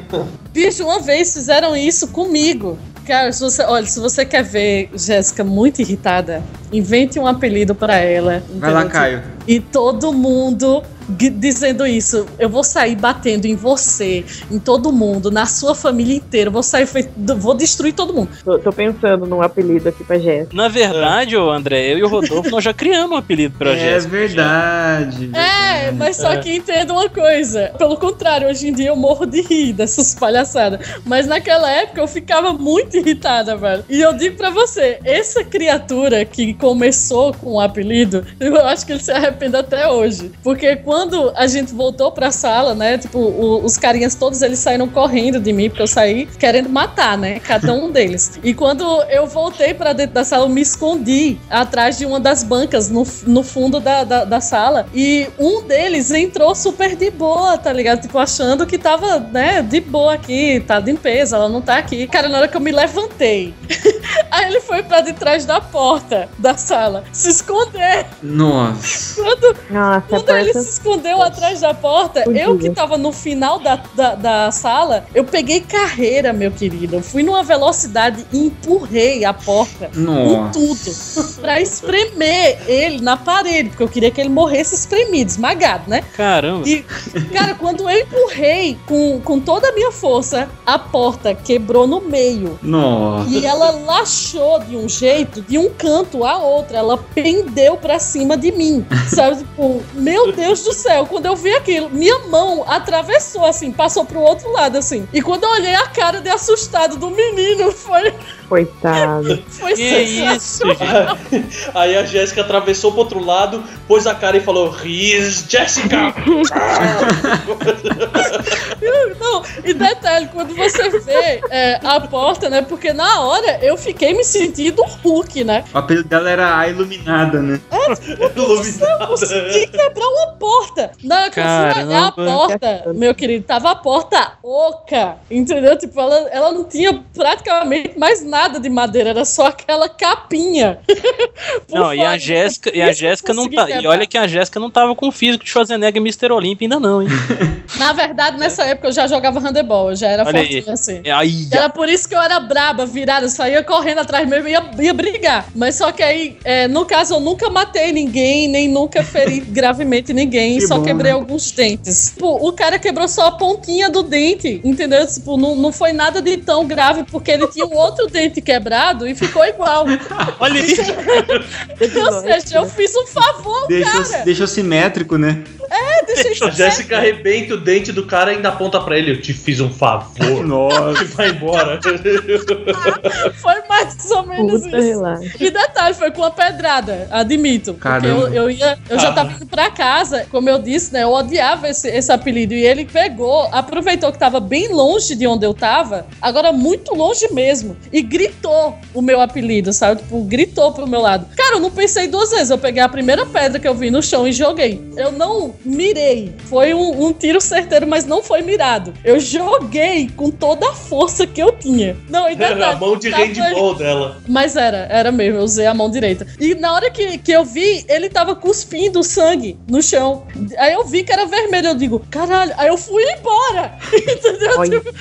bicho, uma vez fizeram isso comigo. Cara, se você, olha, se você quer ver Jéssica muito irritada, invente um apelido pra ela. Vai lá? Caio. E todo mundo dizendo isso. Eu vou sair batendo em você, em todo mundo, na sua família inteira. Vou sair, vou destruir todo mundo. Tô, tô pensando num apelido aqui pra Jéssica. Na verdade, ô André, eu e o Rodolfo, nós já criamos um apelido pra é Jéssica. verdade. É, mas só que entenda uma coisa. Pelo contrário, hoje em dia eu morro de rir dessas palhaçadas. Mas naquela época eu ficava muito irritada, velho. E eu digo pra você, essa criatura que começou com o apelido, eu acho que ele se arrepende até hoje. Porque quando a gente voltou pra sala, né? Tipo, o- os carinhas todos eles saíram correndo de mim, porque eu saí querendo matar, né? Cada um deles. E quando eu voltei pra dentro da sala, eu me escondi atrás de uma das bancas no, no fundo da, da, da sala. E um deles entrou super de boa, tá ligado? Tipo, achando que tava, né, de boa aqui, tá limpeza, ela não tá aqui. Cara, na hora que eu me levantei, aí ele foi pra detrás da porta da sala se esconder. Nossa. Quando, Nossa, quando ele se escondeu atrás da porta, Fudido. eu que tava no final da, da, da sala, eu peguei carreira, meu querido. Eu fui numa velocidade e empurrei a porta com Nossa. tudo pra espremer ele na parede, porque eu queria que ele morresse espremido, esmagado, né? Caramba. E, cara, quando eu empurrei com, com toda a minha força, a porta quebrou no meio. Nossa. E ela lachou de um jeito, de um canto a outro. Ela pendeu pra cima de mim. Sabe? Tipo, meu Deus do céu, quando eu vi aquilo, minha mão atravessou assim, passou pro outro lado assim. E quando eu olhei a cara de assustado do menino, foi, Coitado. foi Que isso, gente. Aí a Jéssica atravessou pro outro lado, pôs a cara e falou: Riz, Jéssica! Não, e detalhe, quando você vê é, a porta, né? Porque na hora eu fiquei me sentindo Hulk, né? O apelido dela era a iluminada, né? consegui quebrar uma porta. Que eu olhar a porta, meu querido, tava a porta oca. Entendeu? Tipo, ela, ela não tinha praticamente mais nada de madeira, era só aquela capinha. Não, e a. Jéssica, e a Jéssica não consegui tá. E quebrar. olha que a Jéssica não tava com o físico de Schwarzenegger e Mr. Olympia ainda não, hein? Na verdade, nessa época eu já jogava handebol, eu já era Olha aí. fortinha assim. É Aí, Era por isso que eu era braba, virada, saía correndo atrás mesmo e ia, ia brigar. Mas só que aí, é, no caso, eu nunca matei ninguém, nem nunca feri gravemente ninguém, Que só bom, quebrei né? alguns dentes. Tipo, o cara quebrou só a pontinha do dente, entendeu? Tipo, não, não foi nada de tão grave, porque ele tinha um outro dente quebrado e ficou igual. olha aí. Ou seja, eu fiz um favor, Deixou, cara. deixou simétrico, né? É, deixei A Jéssica arrebenta o dente do cara e ainda aponta pra ele: Eu te fiz um favor. Nossa. E vai embora. Foi mais ou menos Puta isso. relaxa. E detalhe, foi com uma pedrada, admito. Porque Caramba. eu, eu, ia, eu já tava indo pra casa, como eu disse, né? Eu odiava esse, esse apelido. E ele pegou, aproveitou que tava bem longe de onde eu tava, agora muito longe mesmo, e gritou o meu apelido, sabe? Tipo, gritou pro meu lado. Cara, eu não pensei duas vezes. Eu peguei a primeira pedra que eu vi no chão e joguei. Eu não mirei. Foi um, um tiro certeiro, mas não foi mirado. Eu joguei com toda a força que eu tinha. Não, e Era a detalhe, mão de tava- handball dela. Mas era, era mesmo, eu usei a mão direita. E na hora que, que eu vi, ele tava cuspindo sangue no chão. Aí eu vi que era vermelho, eu digo, caralho, aí eu fui embora. Entendeu? Olha, Tipo,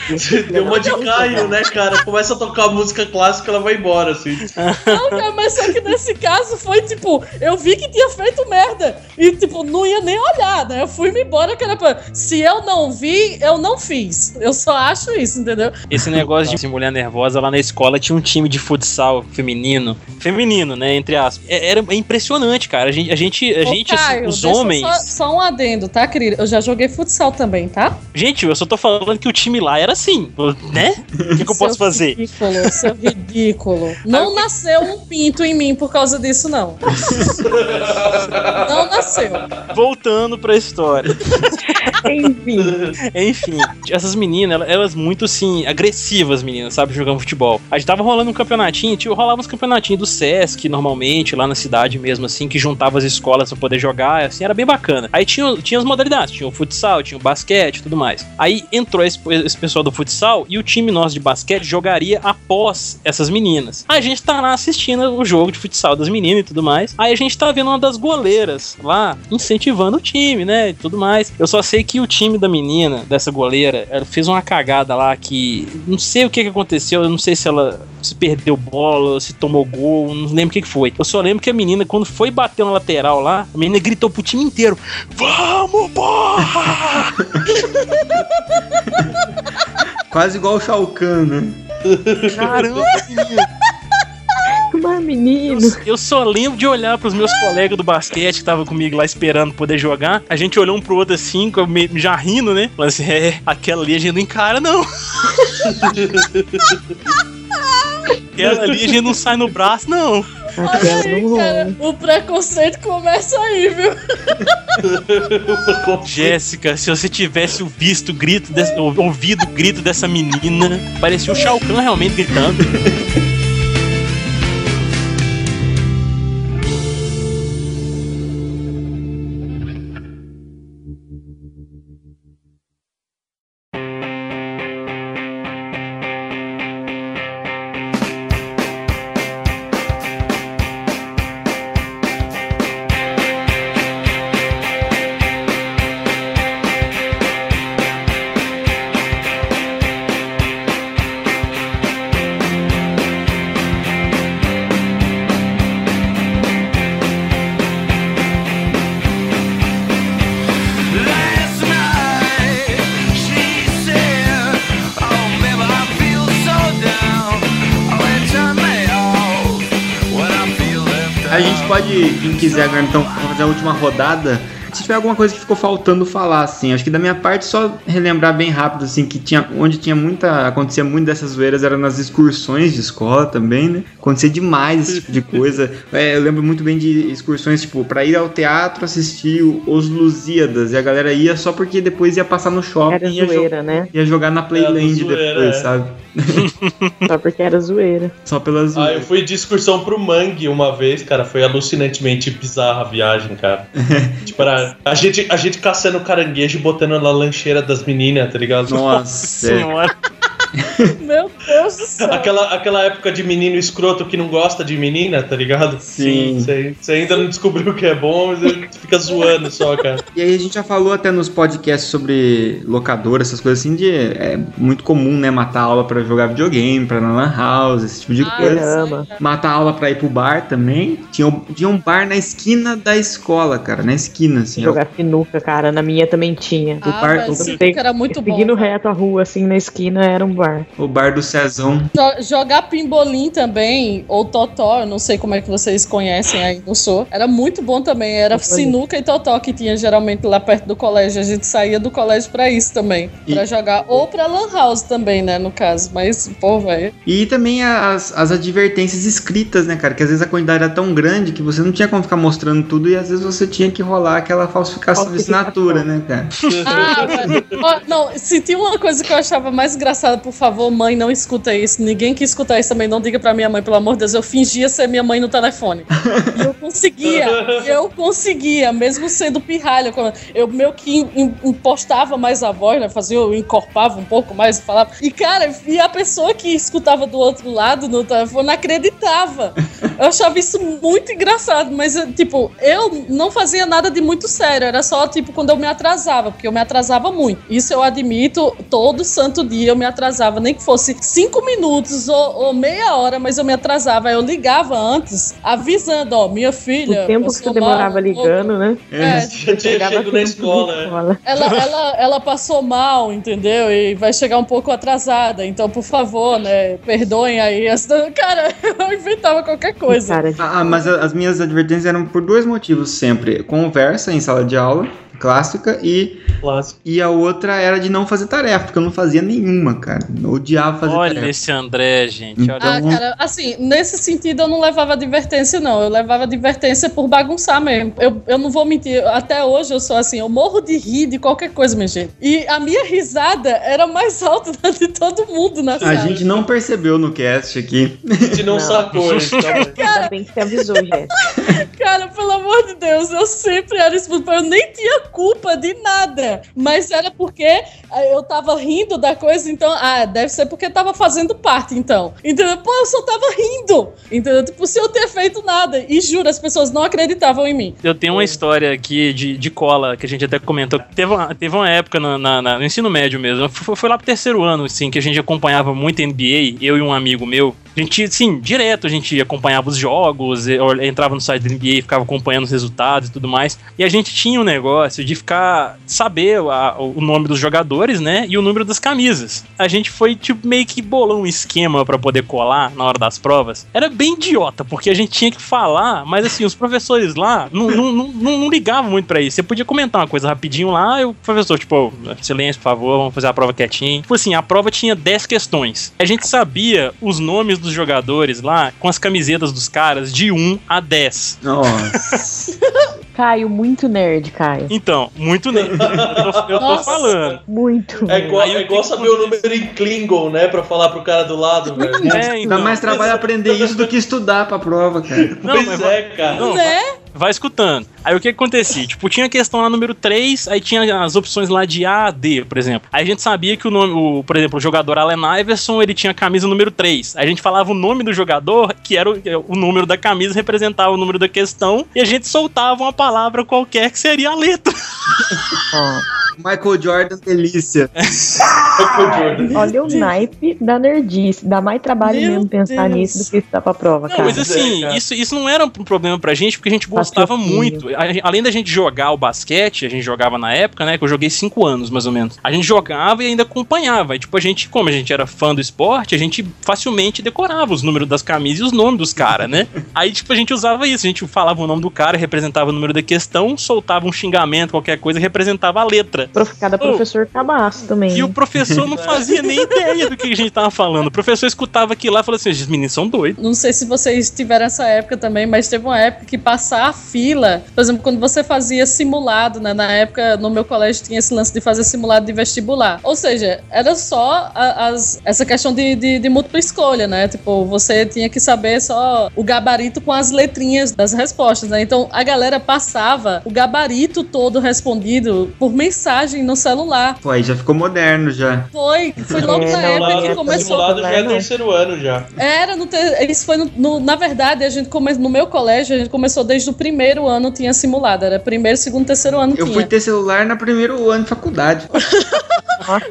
Deu uma de Caio, né, cara? Começa a tocar música clássica, ela vai embora, assim. Não, cara, mas só que nesse caso foi tipo, eu vi que tinha feito merda. E tipo, não ia nem olhar, Eu fui me embora, cara. pra- Se eu não vi, eu não fiz. Eu só acho isso, entendeu? Esse negócio de mulher nervosa lá na escola tinha um time de futsal feminino. Feminino, né? Entre aspas. É, Era impressionante, cara. A gente, a gente, a Ô, gente assim, Caio, os homens. Só, só um adendo, tá, querida? Eu já joguei futsal também, tá? Gente, eu só tô falando que o time lá era assim, né? O que, que eu posso fazer? Ridículo, seu ridículo. Não nasceu um pinto em mim por causa disso, não. Não nasceu. Voltando pra história. Enfim. Enfim, essas meninas, elas, muito assim, agressivas, meninas, sabe, jogando futebol. A gente tava rolando um campeonatinho, tipo, rolava uns campeonatinhos do Sesc, normalmente, lá na cidade mesmo, assim, que juntava as escolas pra poder jogar, assim, era bem bacana. Aí tinha, tinha as modalidades, tinha o futsal, tinha o basquete tudo mais. Aí entrou esse, esse pessoal do futsal e o time nosso de basquete jogaria após essas meninas. A gente tá lá assistindo o jogo de futsal das meninas e tudo mais. Aí a gente tá vendo uma das goleiras lá incentivando o time, né? E tudo mais. Eu só sei que o time da menina, dessa goleira, ela fez uma cagada lá que. Não sei o que, que aconteceu, eu não sei se ela se perdeu bola, se tomou gol, não lembro o que, que foi. Eu só lembro que a menina, quando foi bater na lateral lá, a menina gritou pro time inteiro: Vamos, porra! Quase igual o Shao Kahn, né? Caramba, menina! Mas, menino. Eu só lembro de olhar pros meus colegas do basquete que tava comigo lá esperando poder jogar. A gente olhou um pro outro assim, me- já rindo, né? Falando assim, é, aquela ali a gente não encara, não. aquela ali a gente não sai no braço, não. Aí, cara, o preconceito começa aí, viu? Jéssica, se você tivesse visto o grito, ouvido o grito dessa menina, parecia o Shao Kahn realmente gritando. Quiser agora então, fazer a última rodada. Se tiver alguma coisa que ficou faltando falar, assim, acho que da minha parte só relembrar bem rápido, assim, que tinha, onde tinha muita, acontecia muito dessas zoeiras era nas excursões de escola também, né? Acontecia demais esse tipo de coisa. É, eu lembro muito bem de excursões, tipo, pra ir ao teatro assistir os Lusíadas, e a galera ia só porque depois ia passar no shopping Era e ia, jo- zoeira, né? ia jogar na Playland zoeira, depois, é. sabe? Só porque era zoeira. Só pelas Ah, eu zoeiras. fui de excursão pro Mangue uma vez, cara. Foi alucinantemente bizarra a viagem, cara. tipo, era a gente, a gente caçando caranguejo e botando na lancheira das meninas, tá ligado? Nossa, é. Senhora. Meu Deus do céu. Aquela, aquela época de menino escroto que não gosta de menina, tá ligado? Sim. Você você ainda não descobriu o que é bom, mas você fica zoando só, cara. E aí a gente já falou até nos podcasts sobre locadora, essas coisas assim, de é muito comum, né, matar aula pra jogar videogame, pra lan house, esse tipo de Ah, coisa. Caramba. Matar aula pra ir pro bar também. Tinha, um- tinha um bar na esquina da escola, cara, na esquina, assim. Jogar sinuca, cara, na minha também tinha. Ah, bar- mas o- que era muito bom. Seguindo reto a rua, assim, na esquina, era um bar. O bar do Cezão. Jo- Jogar pimbolim também, ou totó, eu não sei como é que vocês conhecem aí no Sul. Era muito bom também. Era sinuca e totó que tinha geralmente lá perto do colégio. A gente saía do colégio pra isso também. E- Pra jogar. Ou pra lan house também, né, no caso. Mas, pô, velho. E também as, as advertências escritas, né, cara? Que às vezes a quantidade era tão grande que você não tinha como ficar mostrando tudo e às vezes você tinha que rolar aquela falsificação, de assinatura, né, cara? Ah. Ó, não, se tinha uma coisa que eu achava mais engraçada, por favor, mãe, não escuta isso. Ninguém que escutar isso também, não diga pra minha mãe, pelo amor de Deus. Eu fingia ser minha mãe no telefone. E eu conseguia, eu conseguia, mesmo sendo pirralha. Eu meio que im- impostava mais a voz, né? Fazia, eu encorpava um pouco mais e falava. E, cara, e a pessoa que escutava do outro lado no telefone acreditava. Eu achava isso muito engraçado, mas, tipo, eu não fazia nada de muito sério. Era só, tipo, quando eu me atrasava, porque eu me atrasava muito. Isso eu admito, todo santo dia eu me atrasava, nem que fosse cinco minutos ou, ou meia hora, mas eu me atrasava. Eu ligava antes, avisando, ó, minha filha. O tempo que você demorava mal, ligando, né? É, Já tinha chego na na escola, né? escola. ela, ela, ela passou mal, entendeu? E vai chegar um pouco atrasada. Então, por favor, né? Perdoem aí. essa- Cara, eu inventava qualquer coisa. Cara, Ah, mas as minhas advertências eram por dois motivos sempre. Conversa em sala de aula, clássica, e, Clássico. e a outra era de não fazer tarefa, porque eu não fazia nenhuma, cara. Eu odiava fazer Olha tarefa. esse André, gente. Olha. Ah, Então- cara, assim, nesse sentido eu não levava advertência, não. Eu levava advertência por bagunçar mesmo. Eu, eu não vou mentir, até hoje eu sou assim, eu morro de rir de qualquer coisa, minha gente. E a minha risada era mais alta da de todo mundo na A sala. gente não percebeu no cast aqui. A gente não, Não. sacou, né? Então, ainda bem que você avisou, Jéssica. Cara, pelo amor de Deus, eu sempre era expulso. Eu nem tinha culpa de nada. Mas era porque eh, eu tava rindo da coisa, então. Ah, deve ser porque tava fazendo parte, então. Entendeu? Pô, eu só tava rindo. Entendeu? Tipo, sem eu ter feito nada. E juro, as pessoas não acreditavam em mim. Eu tenho uma história aqui de, de cola, que a gente até comentou. Teve uma, teve uma época no, na- na- no ensino médio mesmo, foi, foi lá pro terceiro ano, assim, que a gente acompanhava muito NBA, eu e um amigo meu. A gente, sim, direto a gente acompanhava os jogos, eu entrava no site da NBA e ficava acompanhando os resultados e tudo mais. E a gente tinha um negócio de ficar, saber a- o nome dos jogadores, né, e o número das camisas. A gente foi, tipo, meio que bolou um esquema pra poder colar na hora das provas. Era bem idiota, porque a gente tinha que falar, mas assim, os professores lá não, não, não, não- não ligavam muito pra isso. Você podia comentar uma coisa rapidinho lá, e o professor, tipo, silêncio, por favor, vamos fazer a prova quietinho. Tipo assim, a prova tinha 10 questões. A gente sabia os nomes dos jogadores lá com as camisetas dos caras de 1 a 10. Nossa. Caio, muito nerd, Caio. Então, muito ne- Eu tô, eu tô falando. Muito. é igual, é o igual saber o número em Klingon, né? Pra falar pro cara do lado, velho. É, Dá então. mais trabalho aprender isso do que estudar pra prova, cara. Não, pois mas é, cara. Não, né? Vai escutando. Aí o que que acontecia? Tipo, tinha a questão lá número 3, aí tinha as opções lá de A a D, por exemplo. Aí a gente sabia que o nome, o, por exemplo, o jogador Allen Iverson, ele tinha a camisa número 3. Aí a gente falava o nome do jogador, que era o, o número da camisa, representava o número da questão, e a gente soltava uma palavra qualquer que seria a letra. Michael Jordan, delícia. olha o naipe da nerdice. Dá mais trabalho Meu mesmo pensar Deus. nisso do que estudar pra prova, Não, cara. mas assim, É, cara. isso, isso não era um problema pra gente, porque a gente gostava muito. A- além da gente jogar o basquete, a gente jogava na época, né? Que eu joguei cinco anos, mais ou menos. A gente jogava e ainda acompanhava. E, tipo, a gente, como a gente era fã do esporte, a gente facilmente decorava os números das camisas e os nomes dos caras, né? Aí, tipo, a gente usava isso. A gente falava o nome do cara, representava o número da questão, soltava um xingamento, qualquer coisa, e representava a letra. Prof- Cada professor cabaço também. E o professor não fazia nem ideia do que a gente tava falando. O professor escutava aquilo lá e falou assim: esses meninos são doidos. Não sei se vocês tiveram essa época também, mas teve uma época que passar a fila, por exemplo, quando você fazia simulado, né? Na época, no meu colégio tinha esse lance de fazer simulado de vestibular. Ou seja, era só a- as- essa questão de, de, de múltipla escolha, né? Tipo, você tinha que saber só o gabarito com as letrinhas das respostas, né? Então a galera passava o gabarito todo respondido por mensagem no celular. Pô, aí já ficou moderno já. Foi, foi logo É, na não, época não, que é começou. Simulado já é Não. terceiro ano já. Era, no te- isso foi no, no- na verdade, a gente come, no meu colégio, a gente começou desde o primeiro ano tinha simulado, era primeiro, segundo, terceiro ano Eu tinha. fui ter celular no primeiro ano de faculdade.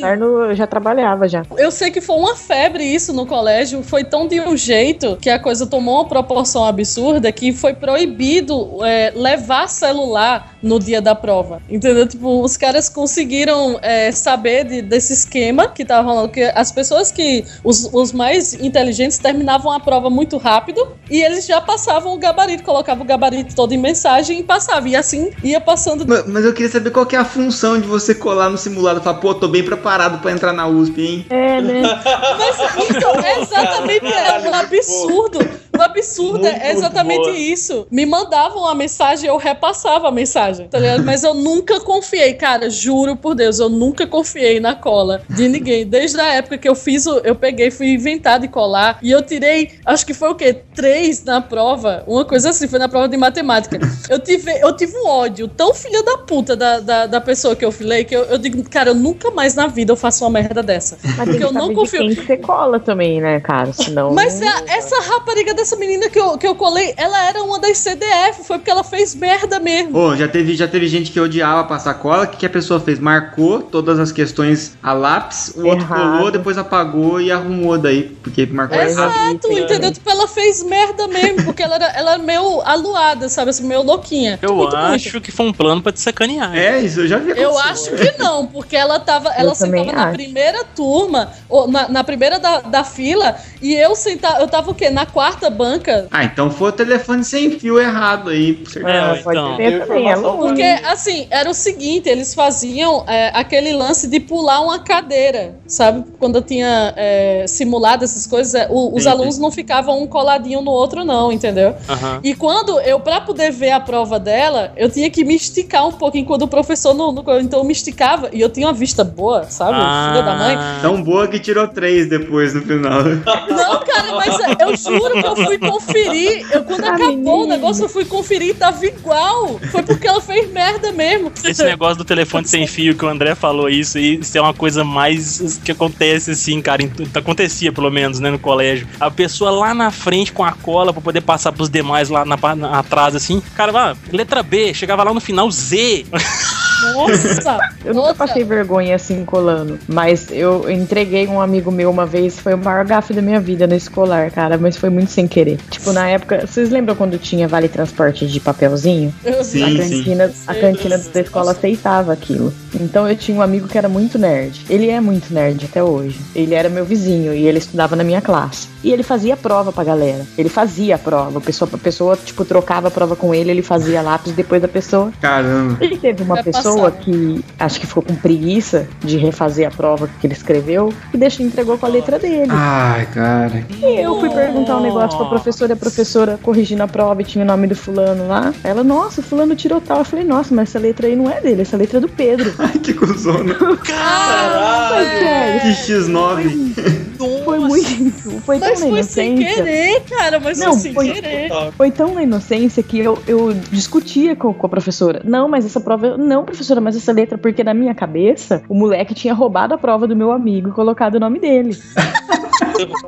Arno eu já trabalhava já. Eu sei que foi uma febre isso no colégio, foi tão de um jeito que a coisa tomou uma proporção absurda que foi proibido é, levar celular no dia da prova. Entendeu? Tipo, os caras conseguiram é, saber de- desse esquema que tava rolando, que as pessoas que, os, os mais inteligentes terminavam a prova muito rápido e eles já passavam o gabarito, colocavam o gabarito todo em mensagem e passavam. E assim ia passando Ma- Mas eu queria saber qual que é a função de você colar no simulado e falar, pô, tô bem preparado pra entrar na USP, hein? É, né? Mas então, é exatamente é um absurdo. O absurdo Muito, é exatamente boa. isso. Me mandavam uma mensagem, eu repassava a mensagem, tá ligado? Mas eu nunca confiei, cara, juro por Deus, eu nunca confiei na cola de ninguém. Desde a época que eu fiz, o, eu peguei, fui inventar de colar e eu tirei, acho que foi o quê? Três na prova, uma coisa assim, foi na prova de matemática. Eu tive, eu tive um ódio tão filha da puta da, da, da pessoa que eu filei que eu, eu digo, cara, eu nunca mais na vida eu faço uma merda dessa. Mas tem Porque que eu não confio. quem que você cola também, né, cara? Senão. Mas a- essa rapariga dessa menina que eu, que eu colei, ela era uma das CDF, foi porque ela fez merda mesmo. Ô, já teve, já teve gente que odiava passar cola. O que, que a pessoa fez? Marcou todas as questões a lápis, o outro Errado. colou, depois apagou e arrumou daí, porque marcou errado. Exato, entendeu? Tipo, ela fez merda mesmo, porque ela era, ela era meio aluada, sabe? Assim, meio louquinha. Eu Muito, acho muito. que foi um plano pra te sacanear. É, isso eu já vi Eu acho que não, porque ela tava. Ela também sentava na primeira turma, ou na, na primeira da, da fila, e eu sentava. Eu tava o quê? Na quarta banca. Ah, então foi o telefone sem fio errado aí. por certeza. É, É, pode então. é. Porque, assim, era o seguinte, eles faziam é, aquele lance de pular uma cadeira, sabe? Quando eu tinha é, simulado essas coisas, é, o- os Sim, alunos não ficavam um coladinho no outro, não, entendeu? E quando eu, pra poder ver a prova dela, eu tinha que me esticar um pouco enquanto o professor não. não- então eu me esticava e eu tinha uma vista boa, sabe? Filha da mãe. Ah. Tão boa que tirou três depois no final. Não, cara, mas eu juro que eu fui conferir. Eu, quando acabou o menina. negócio, eu fui conferir e tava igual. Foi porque ela fez merda mesmo. Esse negócio do telefone sem fio que o André falou isso, e isso é uma coisa mais que acontece assim, cara, acontecia pelo menos, né, no colégio. A pessoa lá na frente com a cola pra poder passar pros demais lá na, na- atrás assim. Cara, ah, letra B, chegava lá no final Z. Nossa! Eu nunca Outra. passei vergonha assim colando, mas eu entreguei um amigo meu uma vez, foi o maior gafe da minha vida no escolar, cara, mas foi muito sem querer. Tipo, na época, vocês lembram quando tinha vale transporte de papelzinho? Sim, a cantina, a Sei, cantina da escola aceitava aquilo. Então eu tinha um amigo que era muito nerd. Ele é muito nerd até hoje. Ele era meu vizinho e ele estudava na minha classe. E ele fazia prova pra galera. Ele fazia a prova. A pessoa, a pessoa tipo, trocava a prova com ele, ele fazia lápis depois da pessoa. Caramba. E teve uma Vai pessoa passar. que acho que ficou com preguiça de refazer a prova que ele escreveu e deixou entregou com a letra dele. Ai, cara. E eu fui perguntar um negócio pra professora, a professora corrigindo a prova e tinha o nome do fulano lá. Ela, nossa, o fulano tirou tal. Eu falei, nossa, mas essa letra aí não é dele, essa letra é do Pedro. Ai, que cuzona. Sério, Que X9. foi muito. Foi tão Mas na foi sem inocência. querer, cara, mas Não, foi sem foi- querer. Foi tão na inocência que eu, eu discutia com, com a professora. Não, mas essa prova. Não, professora, mas essa letra, porque na minha cabeça, o moleque tinha roubado a prova do meu amigo e colocado o nome dele.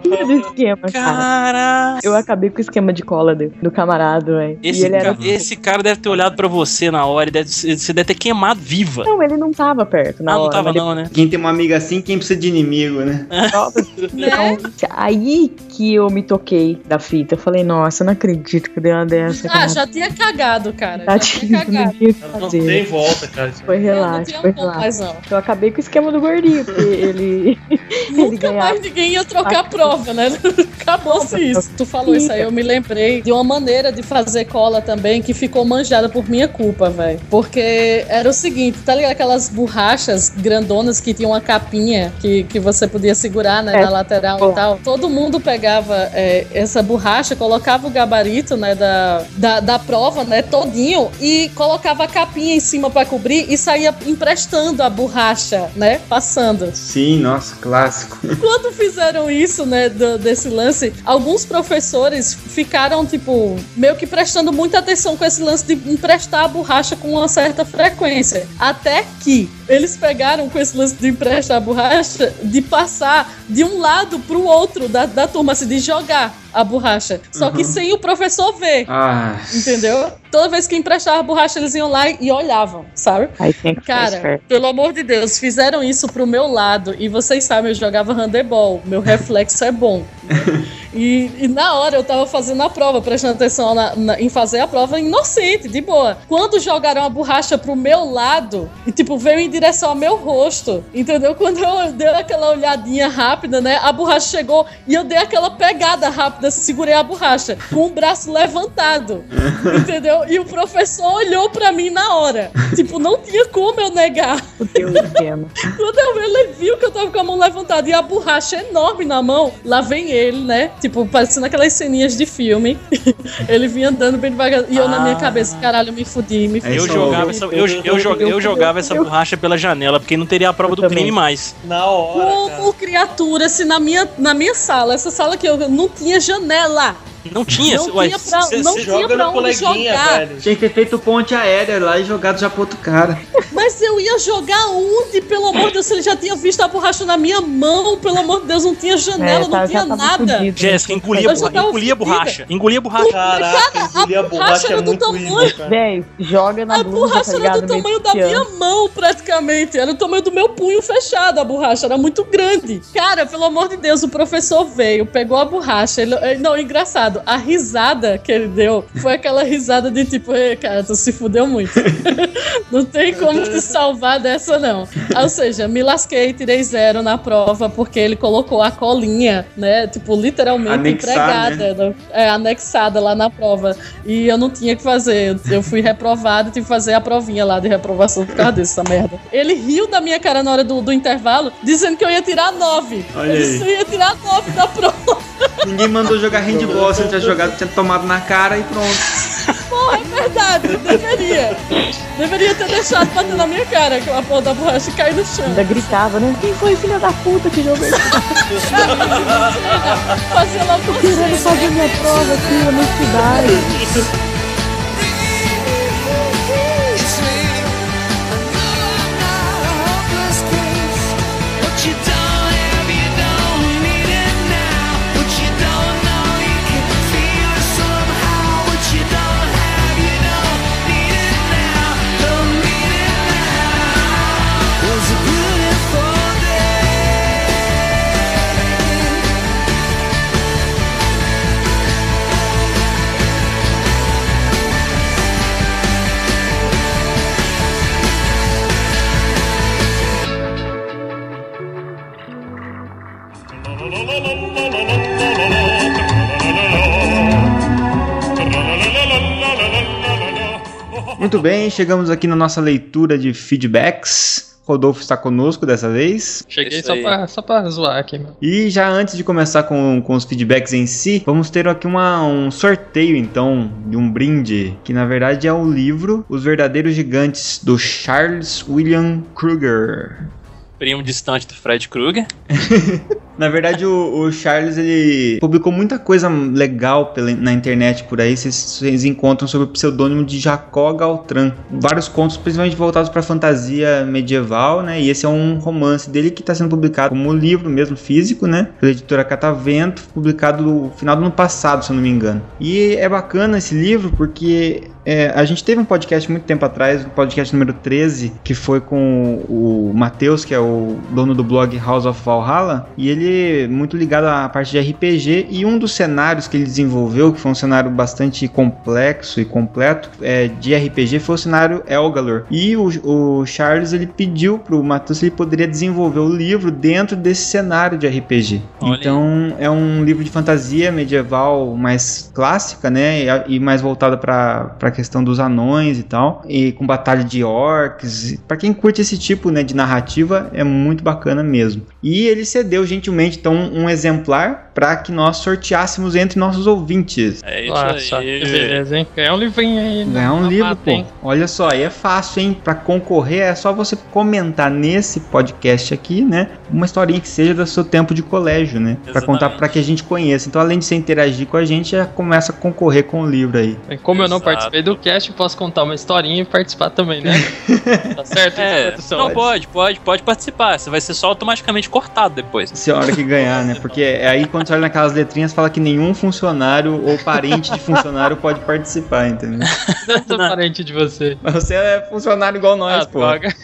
Todo esquema, cara. Eu acabei com o esquema de cola do, do camarada, velho. E Esse, ele era. ca- esse cara deve ter olhado pra você na hora e deve, você deve ter queimado viva. Não, ele não tava perto na ah, não hora. tava mas não, né? Quem tem uma amiga assim, quem precisa de inimigo, né? Né? Aí que eu me toquei da fita. Eu falei, nossa, eu não acredito que deu uma dessa. Ah, cara. já tinha cagado, cara. Tá Já tinha não cagado. Não fazer. tem volta, cara. Foi Não relaxa, foi mais, não. Eu acabei com o esquema do gordinho, porque ele. Nunca ganhava. mais ninguém ia trocar a prova, né? Acabou-se isso. Tu falou isso aí, eu me lembrei de uma maneira de fazer cola também que ficou manjada por minha culpa, velho. Porque era o seguinte, tá ligado? Aquelas borrachas grandonas que tinham uma capinha que, que você podia segurar, né, É. na lateral e tal. Todo mundo pegava é, essa borracha, colocava o gabarito, né, da, da, da prova, né, todinho e colocava a capinha em cima pra cobrir e saía emprestando a borracha, né, passando. Sim, nossa, clássico. Quando fizeram isso, né, do- desse lance, alguns professores ficaram, tipo, meio que prestando muita atenção com esse lance de emprestar a borracha com uma certa frequência. Até que Какие eles pegaram com esse lance de emprestar a borracha, de passar de um lado pro outro da, da turma, assim, de jogar a borracha. Só que Uhum. sem o professor ver. Ah, Entendeu? Toda vez que emprestava a borracha, eles iam lá e olhavam, sabe? Aí tem que ficar Cara, pelo amor de Deus, fizeram isso pro meu lado. E vocês sabem, eu jogava handebol. Meu reflexo é bom. né? E, e na hora eu tava fazendo a prova, prestando atenção na- na- em fazer a prova inocente, de boa. Quando jogaram a borracha pro meu lado, e tipo, veio em direção ao meu rosto. Entendeu? Quando eu dei aquela olhadinha rápida, né? A borracha chegou e eu dei aquela pegada rápida, segurei a borracha com o braço levantado. entendeu? E o professor olhou pra mim na hora. Tipo, não tinha como eu negar. O. Quando eu, ele viu que eu tava com a mão levantada e a borracha enorme na mão, lá vem ele, né? Tipo, parecendo aquelas ceninhas de filme. ele vinha andando bem devagar. E eu na minha cabeça, caralho, eu me fudi, me fudi. É Eu isso, jogava, essa, eu, eu, eu jogava essa borracha pela janela, porque não teria a prova do também. crime mais. Na hora, cara. Como criatura, se na minha, na minha sala, essa sala que eu não tinha janela. Não tinha. Não ué, tinha pra- cê- não cê- tinha Joga pra no onde coleguinha, jogar. velho. Tinha que ter feito ponte aérea lá e jogado já pro outro cara. Mas eu ia jogar onde, pelo amor de Deus, se ele já tinha visto a borracha na minha mão, pelo amor de Deus, não tinha janela, É, tá- não tinha nada. Jéssica, engolia, a borra- engolia a borracha. Engolia a borracha. Caraca, engolir a a borracha borracha é era do tamanho- cara. Véi, joga na A blusa, borracha tá era do tamanho da minha mão, praticamente. Era do tamanho do meu punho fechado, a borracha. Era muito grande. Cara, pelo amor de Deus, o professor veio, pegou a borracha. Ele, eh, não, engraçado, a risada que ele deu foi aquela risada de tipo, "Ei, cara, tu se fudeu muito. não tem como te salvar dessa, não. Ou seja, me lasquei, tirei zero na prova, porque ele colocou a colinha, né? Tipo, literalmente Anexar, empregada, né? é, anexada lá na prova. E eu não tinha que fazer. Eu fui reprovada, tive que fazer a provinha lá de reprovação por causa dessa merda. Ele riu da minha cara na hora do, do intervalo, dizendo que eu ia tirar nove. Olha eu disse eu ia tirar nove da prova. Ninguém mandou jogar handball, ele tinha jogado, tinha tomado na cara e pronto. Porra, é verdade, deveria. Deveria ter deixado bater na minha cara com a porra da borracha e cair no chão. Ainda gritava, né? Quem foi filha da puta que jogou isso? Fazia lá por Querendo fazer minha prova aqui na minha cidade. Muito bem, chegamos aqui na nossa leitura de feedbacks. Rodolfo está conosco dessa vez. Cheguei só pra, só pra zoar aqui, meu. E já antes de começar com, com os feedbacks em si, vamos ter aqui uma, um sorteio então de um brinde, que na verdade é o livro Os Verdadeiros Gigantes do Charles William Kruger. Primo distante do Fred Krueger. Na verdade, o, o Charles ele publicou muita coisa legal pela, na internet por aí. Vocês, encontram sob o pseudônimo de Jacó Galtran. Vários contos, principalmente voltados para fantasia medieval, né? E esse é um romance dele que está sendo publicado como livro mesmo físico, né? Pela editora Catavento, publicado no final do ano passado, se eu não me engano. E é bacana esse livro porque é, a gente teve um podcast muito tempo atrás, o podcast número 13, que foi com o Matheus, que é o dono do blog House of Valhalla, e ele é muito ligado à parte de RPG, e um dos cenários que ele desenvolveu, que foi um cenário bastante complexo e completo é, de RPG, foi o cenário Elgalor. E o, o Charles ele pediu pro Matheus se ele poderia desenvolver o livro dentro desse cenário de RPG. Olha então é um livro de fantasia medieval mais clássica, né? E, e mais voltada para questão dos anões e tal. E com batalha de orcs. Para quem curte esse tipo né, de narrativa, é muito bacana mesmo. E ele cedeu gentilmente então um exemplar para que nós sorteássemos entre nossos ouvintes. É isso Nossa, aí. que beleza, hein? Ganhar um livrinho aí. né? Ganhar um livro, mata, pô. hein? Olha só, aí é fácil, hein? Pra concorrer é só você comentar nesse podcast aqui, né? Uma historinha que seja do seu tempo de colégio, né? Pra contar pra que a gente conheça. Então, além de você interagir com a gente, já começa a concorrer com o livro aí. Como eu não Exato. participei do cast, eu posso contar uma historinha e participar também, né? tá certo? É, não pode, pode, pode participar. Você vai ser só automaticamente cortado depois. Se a hora que ganhar, né? Porque é aí quando você olha naquelas letrinhas, fala que nenhum funcionário ou parente de funcionário pode participar, entendeu? Eu sou parente de você. Mas você é funcionário igual nós, ah, pô. droga.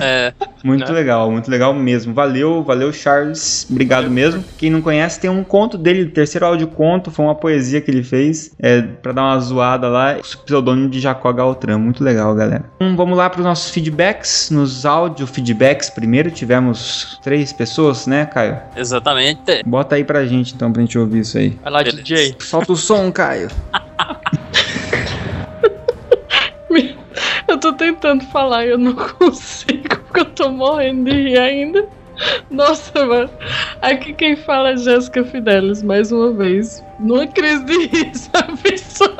É, Muito Né? legal, muito legal mesmo. Valeu, valeu, Charles. Obrigado mesmo. Quem não conhece, tem um conto dele, o terceiro áudio conto, foi uma poesia que ele fez, é, pra dar uma zoada lá, o pseudônimo de Jacó Galtran. Muito legal, galera. Então, vamos lá para os nossos feedbacks. Nos áudio feedbacks, primeiro tivemos três pessoas, né, Caio? exatamente. Bota aí pra gente, então, pra gente ouvir isso aí. Vai lá, Beleza. DJ. Solta o som, Caio. Eu tô tentando falar e eu não consigo, porque eu tô morrendo de rir ainda. Nossa, mano. Aqui quem fala é Jéssica Fidelis, mais uma vez. Numa crise de riso, a pessoa.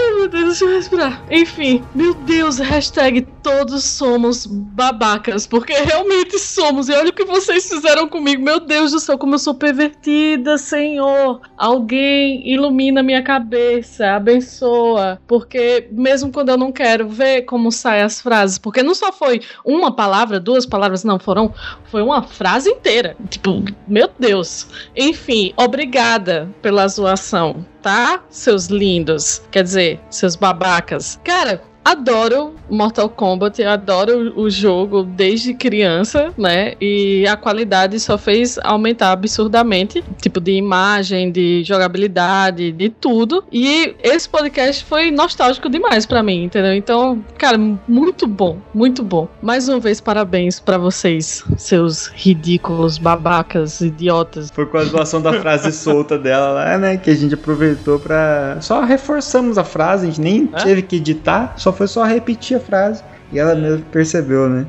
Ai, meu Deus, deixa eu respirar. Enfim, meu Deus, hashtag todos somos babacas, porque realmente somos. E olha o que vocês fizeram comigo. Meu Deus do céu, como eu sou pervertida, Senhor. Alguém ilumina minha cabeça, abençoa. Porque mesmo quando eu não quero ver como saem as frases, porque não só foi uma palavra, duas palavras, não, foram. Foi uma frase inteira. Tipo, meu Deus. Enfim, obrigada pela zoação, tá? Seus lindos. Quer dizer, seus babacas. Cara, adoro Mortal Kombat, adoro o jogo desde criança, né? E a qualidade só fez aumentar absurdamente, tipo de imagem, de jogabilidade, de tudo. E esse podcast foi nostálgico demais pra mim, entendeu? Então, cara, muito bom, muito bom. Mais uma vez parabéns pra vocês, seus ridículos babacas, idiotas. Foi com a zoação da frase solta dela lá, né? Que a gente aproveitou pra. Só reforçamos a frase, a gente nem É? teve que editar, só foi só repetir a frase. E ela mesmo percebeu, né?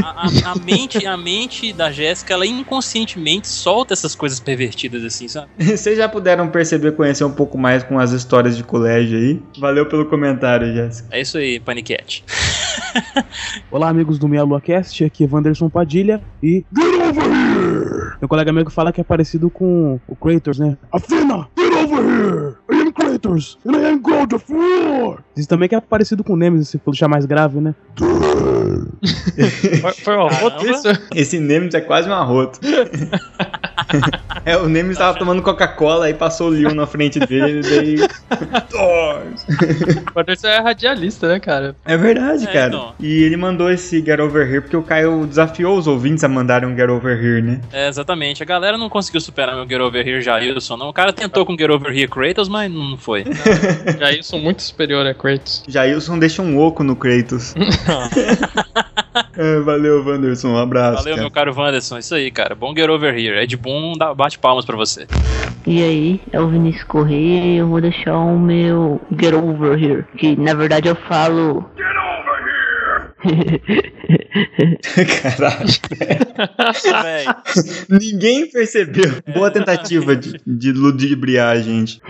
A, a- a mente, a mente da Jéssica, ela inconscientemente solta essas coisas pervertidas assim, sabe? Vocês já puderam perceber, conhecer um pouco mais com as histórias de colégio aí. Valeu pelo comentário, Jéssica. É isso aí, Panicat. Olá, amigos do Meia Lua Cast, aqui é Wanderson Padilha e. Get over here! Meu colega meu que fala que é parecido com o Kratos, né? Athena, get over here! I am Kratos, and I am God of War! Diz também que é parecido com o Nemesis, se for deixar mais grave, né? Foi, foi uma rota isso? Esse Nemesis é quase um arroto. é, o Nemesis tava tomando Coca-Cola e passou o Leon na frente dele e daí. O Anderson é radialista, né, cara? É verdade, É, cara. então. E ele mandou esse Get Over Here porque o Caio desafiou os ouvintes a mandarem um Get Over Here, né? É, exatamente. A galera não conseguiu superar meu Get Over Here Jailson, não. O cara tentou com Get Over Here Kratos, mas não foi. Já isso muito superior a Kratos. Jailson deixa um oco no Kratos. É, valeu, Wanderson. Um abraço. Valeu, cara. meu caro Wanderson. Isso aí, cara. Bom Get Over Here. É de bom, dá- bate palmas pra você. E aí, é o Vinícius Correia e eu vou deixar o meu Get Over Here, que na verdade eu falo. Caralho. Ninguém percebeu. Boa tentativa de, de ludibriar a gente.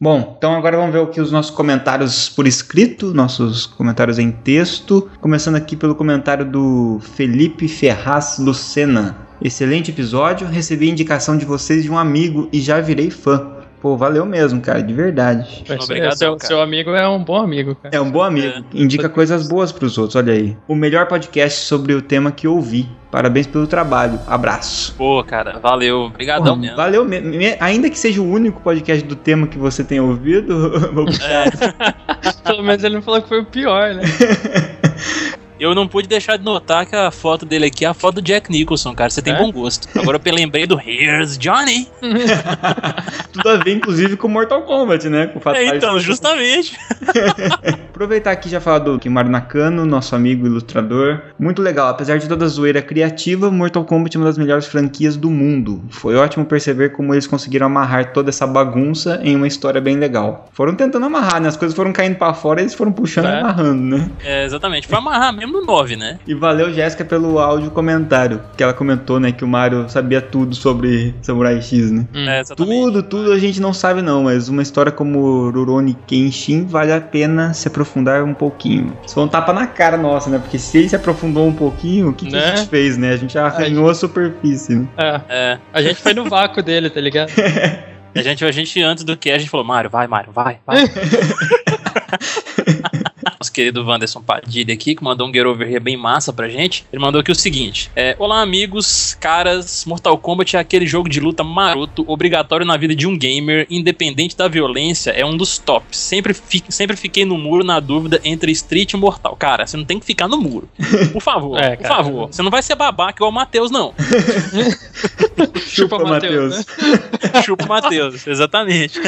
Bom, então agora vamos ver aqui os nossos comentários por escrito, nossos comentários em texto. Começando aqui pelo comentário do Felipe Ferraz Lucena. Excelente episódio, recebi indicação de vocês de um amigo e já virei fã. Pô, valeu mesmo, cara, de verdade. Obrigado, seu, cara. seu amigo é um bom amigo, cara. É um bom amigo, indica coisas boas pros outros, olha aí. O melhor podcast sobre o tema que ouvi. Parabéns pelo trabalho. Abraço. Pô, cara, valeu. Obrigadão mesmo. valeu mesmo. Me- Ainda que seja o único podcast do tema que você tenha ouvido, vou puxar. Pelo menos ele não falou que foi o pior, né? Eu não pude deixar de notar que a foto dele aqui é a foto do Jack Nicholson, cara. Você tem É? bom gosto. Agora eu lembrei do Here's Johnny. Tudo a ver, inclusive, com Mortal Kombat, né? Com É, então, justamente. Aproveitar aqui e já falar do Kimaru Nakano, nosso amigo ilustrador. Muito legal, apesar de toda a zoeira criativa, Mortal Kombat é uma das melhores franquias do mundo. Foi ótimo perceber como eles conseguiram amarrar toda essa bagunça em uma história bem legal. Foram tentando amarrar, né? As coisas foram caindo pra fora e eles foram puxando e É. amarrando, né? É, exatamente. Foi amarrar mesmo no 9, né? E valeu, Jéssica, pelo áudio comentário. Que ela comentou, né, que o Mario sabia tudo sobre Samurai X, né? É, exatamente. Tudo, tudo a gente não sabe não, mas uma história como Rurouni Kenshin vale a pena se aprofundar um pouquinho. Isso foi um tapa na cara nossa, né? Porque se ele se aprofundou um pouquinho, o que, que a Né? gente fez, né? A gente arranhou a superfície, né? É. É. A gente foi no vácuo dele, tá ligado? A gente, a gente, antes do que, a gente falou, Mário, vai, Mário, vai, vai. Nosso querido Wanderson Padilha aqui, que mandou um Get Over Here bem massa pra gente. Ele mandou aqui o seguinte: é, Olá, amigos, caras. Mortal Kombat é aquele jogo de luta maroto, obrigatório na vida de um gamer, independente da violência, é um dos tops. Sempre, fi- sempre fiquei no muro na dúvida entre Street e Mortal. Cara, você não tem que ficar no muro. Por favor, É, por favor. Você não vai ser babaca igual o Matheus, não. Chupa, Matheus. né? Chupa o Matheus, exatamente.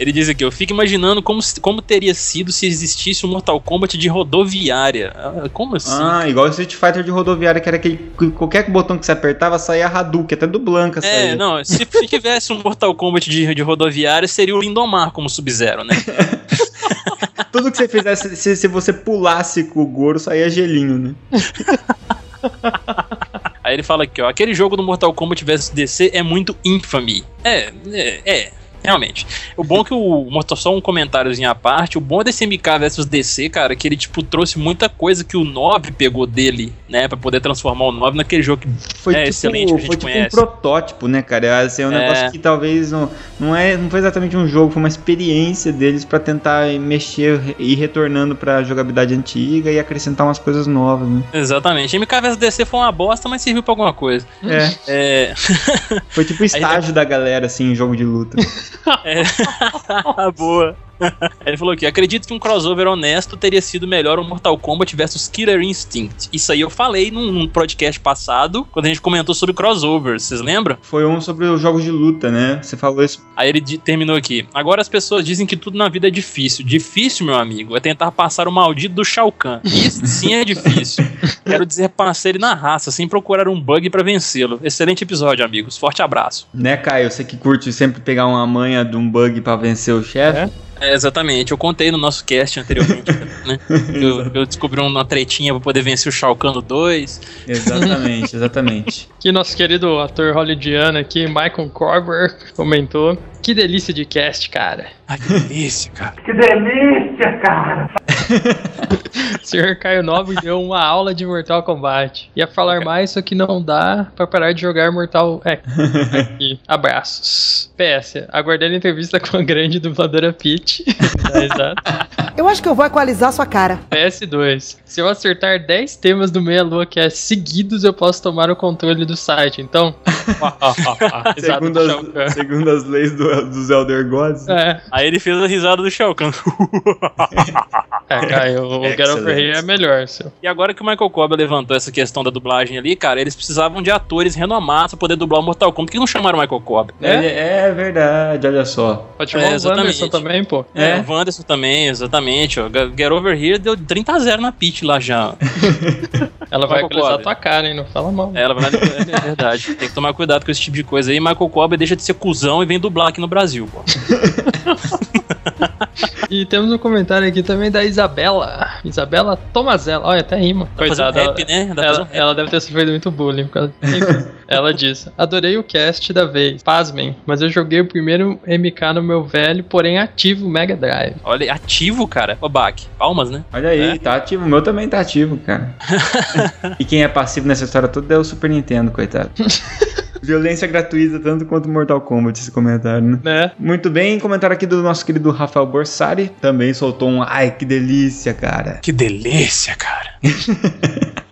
Ele diz aqui: Eu fico imaginando como, como teria sido se existisse um Mortal Kombat de rodoviária. Ah, Como assim? Ah, igual o Street Fighter de rodoviária, que era aquele. que Qualquer botão que você apertava saía Hadouken, até do Blanca É, saía. não, se, se tivesse um Mortal Kombat de, de rodoviária, seria o Lindomar como Sub-Zero, né? Tudo que você fizesse, se, se você pulasse com o Goro, saía gelinho, né? Aí ele fala aqui, ó, aquele jogo do Mortal Kombat vs DC é muito infame. É, é, é. Realmente. O bom é que o. Só um comentáriozinho à parte. O bom desse MK versus DC, cara, é que ele, tipo, trouxe muita coisa que o 9 pegou dele, né? Pra poder transformar o 9 naquele jogo que Foi é tipo, excelente, que a gente foi tipo um conhece. protótipo, né, cara? Assim, é um É. negócio que talvez não, não, é, não foi exatamente um jogo, foi uma experiência deles pra tentar mexer e ir retornando pra jogabilidade antiga e acrescentar umas coisas novas, né? Exatamente. MK vs DC foi uma bosta, mas serviu pra alguma coisa. É. É. Foi tipo o estágio da galera, assim, em jogo de luta. É. Boa. Ele falou aqui: acredito que um crossover honesto teria sido melhor um Mortal Kombat versus Killer Instinct. Isso aí eu falei num, num podcast passado, quando a gente comentou sobre crossovers, vocês lembram? Foi um sobre os jogos de luta, né? Você falou isso. Aí ele terminou aqui. Agora as pessoas dizem que tudo na vida é difícil. Difícil, meu amigo, é tentar passar o maldito do Shao Kahn. Isso sim é difícil. Quero dizer, passei ele na raça, sem procurar um bug pra vencê-lo. Excelente episódio, amigos. Forte abraço. Né, Caio? Você que curte sempre pegar uma manha de um bug pra vencer o chefe. É, exatamente, eu contei no nosso cast anteriormente, né? Eu, eu descobri uma tretinha pra poder vencer o Shao Kahn no 2. Exatamente, exatamente. Que nosso querido ator hollywoodiano aqui, Michael Corber, comentou. Que delícia de cast, cara. Ai, que delícia, cara. Que delícia, cara! O senhor Caio Nobre deu uma aula de Mortal Kombat. Ia falar mais, só que não dá pra parar de jogar Mortal. É. Aqui. Abraços. PS, aguardando a entrevista com a grande dubladora Peach. Tá, exato. Eu acho que eu vou equalizar sua cara. PS2. Se eu acertar 10 temas do Meia Lua que é seguidos, eu posso tomar o controle do site. Então. Segundo, as, segundo as leis do, dos Elder Gods. É. Aí ele fez a risada do Shao Kahn. É, o Get Over Here é melhor, seu. E agora que o Michael Cobb levantou essa questão da dublagem ali, cara, eles precisavam de atores renomados pra poder dublar o Mortal Kombat. Por que não chamaram o Michael Cobb? É, é verdade, olha só. Pode chamar É, o. Wanderson também, pô. É, o Wanderson também, exatamente. Ó. Get Over Here deu 30 a 0 na pitch lá já. Ela vai Michael equalizar tua cara, hein? Não fala mal. É, Ela vai é verdade. Tem que tomar cuidado com esse tipo de coisa aí. Michael Cobb deixa de ser cuzão e vem dublar aqui no Brasil, pô. E temos um comentário aqui também da Isabela. Isabela Tomazella. Olha, até rima. Dá pra fazer um Coitada. rap, né? Fazer um Ela, rap. ela deve ter sofrido muito bullying. Por causa... Enfim, ela diz: Adorei o cast da vez. Pasmem, mas eu joguei o primeiro MK no meu velho, porém ativo Mega Drive. Olha, ativo, cara. Ô, Bach, palmas, né? Olha aí, tá ativo. O meu também tá ativo, cara. e quem é passivo nessa história toda é o Super Nintendo, coitado. Violência gratuita, tanto quanto Mortal Kombat, esse comentário, né? Né? Muito bem, comentário aqui do nosso querido Rafael Borsari. Também soltou um. Ai, que delícia, cara. Que delícia, cara.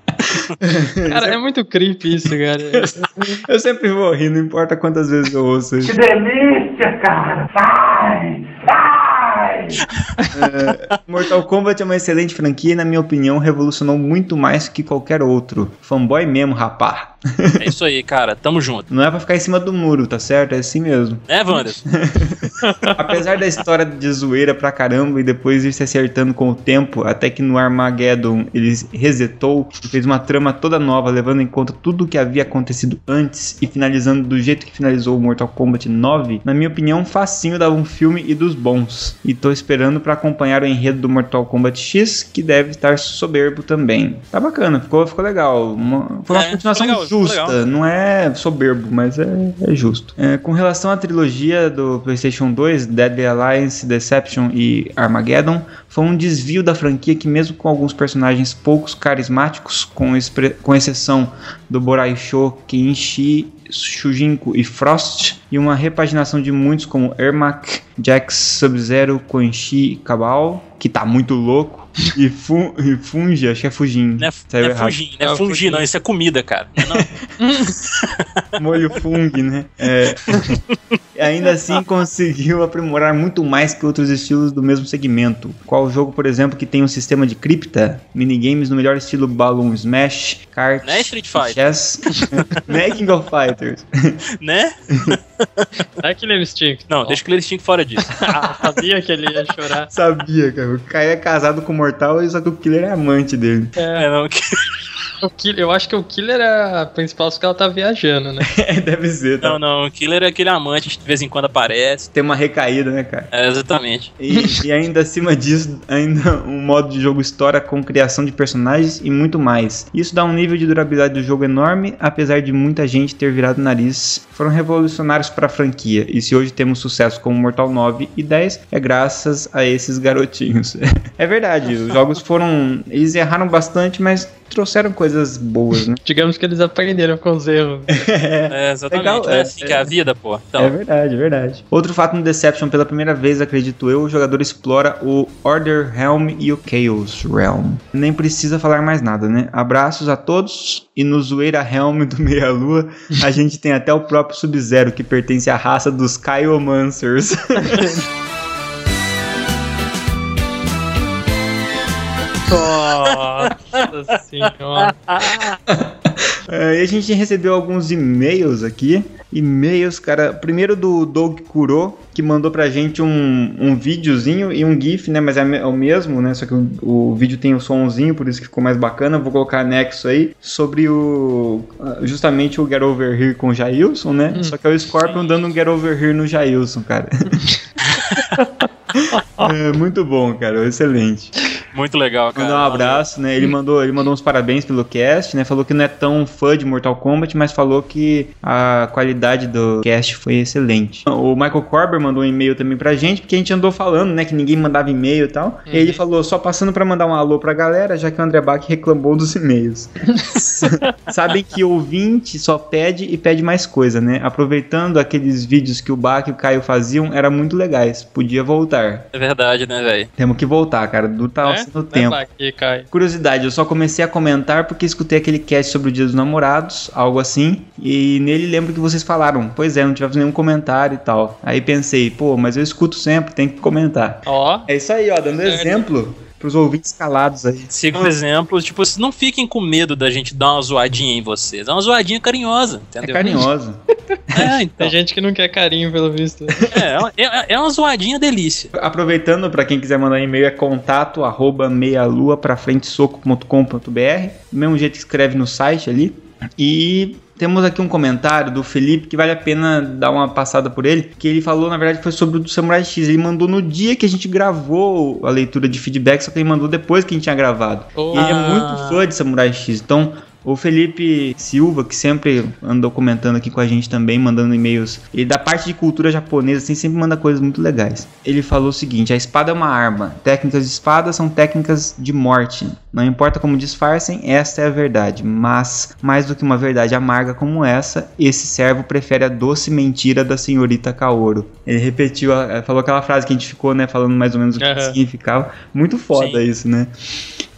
Cara, é muito creepy isso, cara. Eu sempre vou rir, não importa quantas vezes eu ouço isso. Que delícia, cara! Vai! Vai! É, Mortal Kombat é uma excelente franquia e, na minha opinião, revolucionou muito mais que qualquer outro. Fanboy mesmo, rapá. É isso aí, cara. Tamo junto. Não é pra ficar em cima do muro, tá certo? É assim mesmo. É, Wanderson? Apesar da história de zoeira pra caramba e depois ir se acertando com o tempo, até que no Armageddon ele resetou e fez uma trama toda nova, levando em conta tudo o que havia acontecido antes e finalizando do jeito que finalizou o Mortal Kombat 9, na minha opinião, facinho dava um filme e dos bons. E tô esperando pra acompanhar o enredo do Mortal Kombat X, que deve estar soberbo também. Tá bacana, ficou, ficou legal. Uma- foi uma É, continuação legal. Justa, Legal. não é soberbo, mas é, é justo. É, com relação à trilogia do PlayStation 2, Deadly Alliance, Deception e Armageddon, foi um desvio da franquia que, mesmo com alguns personagens poucos carismáticos, com, com exceção do Boraisho, Kenichi, Shujinko e Frost, e uma repaginação de muitos como Ermac, Jax, Sub-Zero, Quanxi e Cabal, que tá muito louco, e, Fu e Fungi, acho que é Fujin. Não é, Saiu não é fugir, não é fugir, não. Isso é comida, cara. Não, Molho Fung, né? É. E ainda assim conseguiu aprimorar muito mais que outros estilos do mesmo segmento. Qual jogo, por exemplo, que tem um sistema de cripta, minigames no melhor estilo Balloon Smash, Kart, Não é Street Fighter. Chess, Making of Fighters. né? Será que ele é Instinct? Não, deixa o Killer Instinct fora disso. Ah, sabia que ele ia chorar. Sabia, cara. O Caio é casado com o Mortal, só que o Killer é amante dele. É, não, que- O Killer, eu acho que o Killer é a principal porque ela tá viajando, né? É, deve ser, tá? não, não. O Killer é aquele amante que de vez em quando aparece. Tem uma recaída, né, cara? É, exatamente. E, e ainda acima disso, ainda um modo de jogo história com criação de personagens e muito mais. Isso dá um nível de durabilidade do jogo enorme, apesar de muita gente ter virado o nariz. Foram revolucionários para a franquia, e se hoje temos sucesso como Mortal 9 e 10, é graças a esses garotinhos. é verdade, os jogos foram. Eles erraram bastante, mas trouxeram coisas boas, né? Digamos que eles aprenderam com os erros. É, exatamente. Legal, não é é, assim que é a vida, pô. Então, É verdade, é verdade. Outro fato no Deception, pela primeira vez, acredito eu, o jogador explora o Order Realm e o Chaos Realm. Nem precisa falar mais nada, né? Abraços a todos e no Zoeira Realm do Meia Lua, a gente tem até o próprio Sub-Zero, que pertence à raça dos Kyomancers. Nossa senhora. É, e a gente recebeu alguns e-mails aqui. E-mails, cara. Primeiro do Doug Kuro, que mandou pra gente um, um videozinho e um GIF, né? Mas é, é o mesmo, né? Só que o, o vídeo tem o somzinho, por isso que ficou mais bacana. Vou colocar anexo aí. Sobre o. Justamente o Get Over Here com o Jailson, né? Só que é o Scorpion dando um Get Over Here no Jailson, cara. é muito bom, cara. Excelente. muito legal, cara. Mandar um abraço, né? Ele mandou, ele mandou uns parabéns pelo cast, né? Falou que não é tão fã de Mortal Kombat, mas falou que a qualidade do cast foi excelente. O Michael Corber mandou um e-mail também pra gente, porque a gente andou falando, né, que ninguém mandava e-mail e tal. E ele falou, só passando pra mandar um alô pra galera, já que o André Bach reclamou dos e-mails. Sabem que o ouvinte só pede e pede mais coisa, né? Aproveitando aqueles vídeos que o Bach e o Caio faziam, eram muito legais. Podia voltar. É verdade, né, velho? Temos que voltar, cara. Du tá É? Vai tempo. Caio. Curiosidade, eu só comecei a comentar porque escutei aquele cast sobre o Dia dos Namorados, algo assim, e nele lembro que vocês falaram, pois é, não tivemos nenhum comentário e tal. Aí pensei, pô, mas eu escuto sempre, tem que comentar. Ó. É isso aí, ó, dando exemplo pros ouvintes calados aí. Sigam um exemplo, tipo, não fiquem com medo da gente dar uma zoadinha em vocês. É uma zoadinha carinhosa, É entendeu? carinhoso. É, então. Tem gente que não quer carinho, pelo visto. É, é uma- é, é uma zoadinha delícia. Aproveitando, pra quem quiser mandar e-mail, é contato arroba meialua pra frente soco.com.br. Do mesmo jeito que escreve no site ali. E temos aqui um comentário do Felipe que vale a pena dar uma passada por ele. Que ele falou, na verdade, foi sobre o do Samurai X. Ele mandou no dia que a gente gravou a leitura de feedback, só que ele mandou depois que a gente tinha gravado. Oh. E ele é Ah. muito fã de Samurai X. Então, o Felipe Silva, que sempre andou comentando aqui com a gente também, mandando e-mails. Ele da parte de cultura japonesa, assim, sempre manda coisas muito legais. Ele falou o seguinte: a espada é uma arma. Técnicas de espada são técnicas de morte. Não importa como disfarcem, esta é a verdade. Mas, mais do que uma verdade amarga como essa, esse servo prefere a doce mentira da senhorita Kaoru. Ele repetiu, a- falou aquela frase que a gente ficou, né, falando mais ou menos o que Aham. significava. Muito foda Sim. isso, né?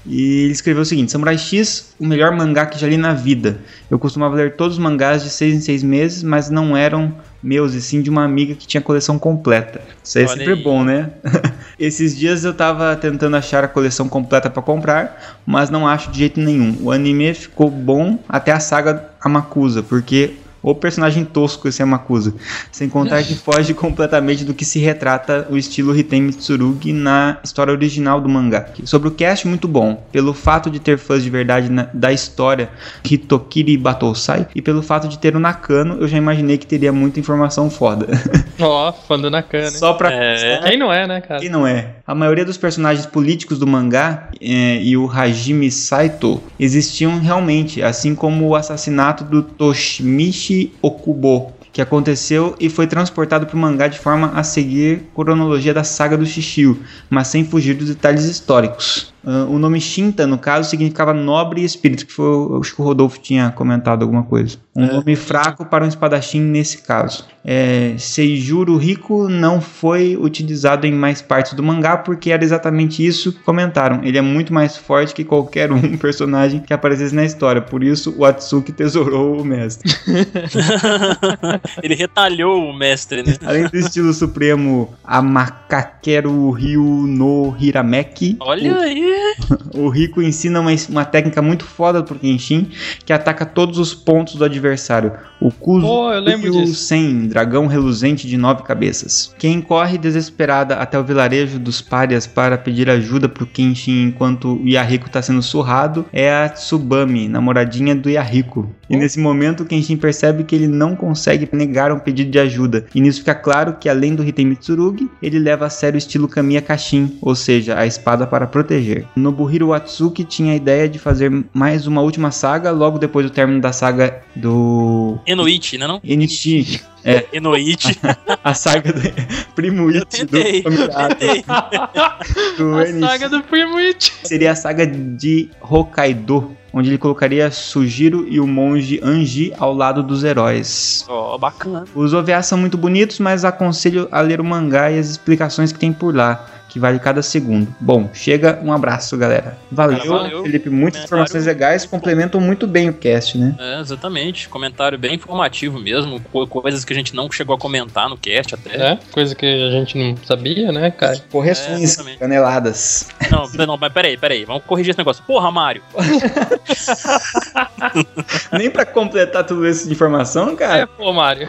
E ele escreveu o seguinte: Samurai X, o melhor mangá que já li na vida. Eu costumava ler todos os mangás de seis em seis meses, mas não eram meus, e sim de uma amiga que tinha a coleção completa. Isso aí é sempre aí. bom, né? Esses dias eu tava tentando achar a coleção completa pra comprar, mas não acho de jeito nenhum. O anime ficou bom até a saga Amakusa, porque o personagem tosco esse Amakusa. Sem contar que foge completamente do que se retrata o estilo Hiten Mitsurugi na história original do mangá. Sobre o cast, muito bom. Pelo fato de ter fãs de verdade na- da história Hitokiri Batosai e pelo fato de ter o Nakano, eu já imaginei que teria muita informação foda. Ó, fã do Nakana. Só pra. Quem não é, né, cara? Quem não é? A maioria dos personagens políticos do mangá eh, e o Hajime Saito existiam realmente, assim como o assassinato do Toshimichi Okubo, que aconteceu e foi transportado para o mangá de forma a seguir a cronologia da saga do Shishio, mas sem fugir dos detalhes históricos. Ah, o nome Shinta, no caso, significava nobre espírito, que foi, o- acho que o Rodolfo tinha comentado alguma coisa. Um nome fraco para um espadachim nesse caso. É, Seijuro Rico não foi utilizado em mais partes do mangá porque era exatamente isso que comentaram. Ele é muito mais forte que qualquer um personagem que aparecesse na história. Por isso, o Atsuki tesourou o mestre. Ele retalhou o mestre, né? Além do estilo supremo Amakakeru Ryu no Hirameki. Olha o, aí. O Rico ensina uma, uma técnica muito foda pro Kenshin que ataca todos os pontos do adversário. O Kuzu Ryu disso. Sen, dragão reluzente de nove cabeças. Quem corre desesperada até o vilarejo dos párias para pedir ajuda pro Kenshin enquanto o Yahiko está sendo surrado é a Tsubami, namoradinha do Yahiko. E nesse momento o Kenshin percebe que ele não consegue negar um pedido de ajuda. E nisso fica claro que além do Hitei Mitsurugi, ele leva a sério o estilo Kamiya Kashin, ou seja, a espada para proteger. Nobuhiro Watsuki tinha a ideia de fazer mais uma última saga logo depois do término da saga do Enoichi, né não? Enichi. É, Enoichi. a saga do Primo Ichi do tentei, familiar tentei. do A Enichi. saga do Primo It. Seria a saga de Hokkaido, onde ele colocaria Sujiro e o monge Anji ao lado dos heróis. Ó, bacana. Os OVAs são muito bonitos, mas aconselho a ler o mangá e as explicações que tem por lá, que vale cada segundo. Bom, chega, um abraço, galera. Valeu, Cara, valeu. Felipe. Muitas informações legais, complementam muito bem o cast, né? É, exatamente. Comentário bem informativo mesmo. co- Coisas que a gente não chegou a comentar no cast até. É, coisa que a gente não sabia, né, cara? Correções, É, caneladas. Não, não, mas peraí, peraí. Vamos corrigir esse negócio. Porra, Mário. Nem pra completar tudo isso de informação, É, cara. pô, Mário.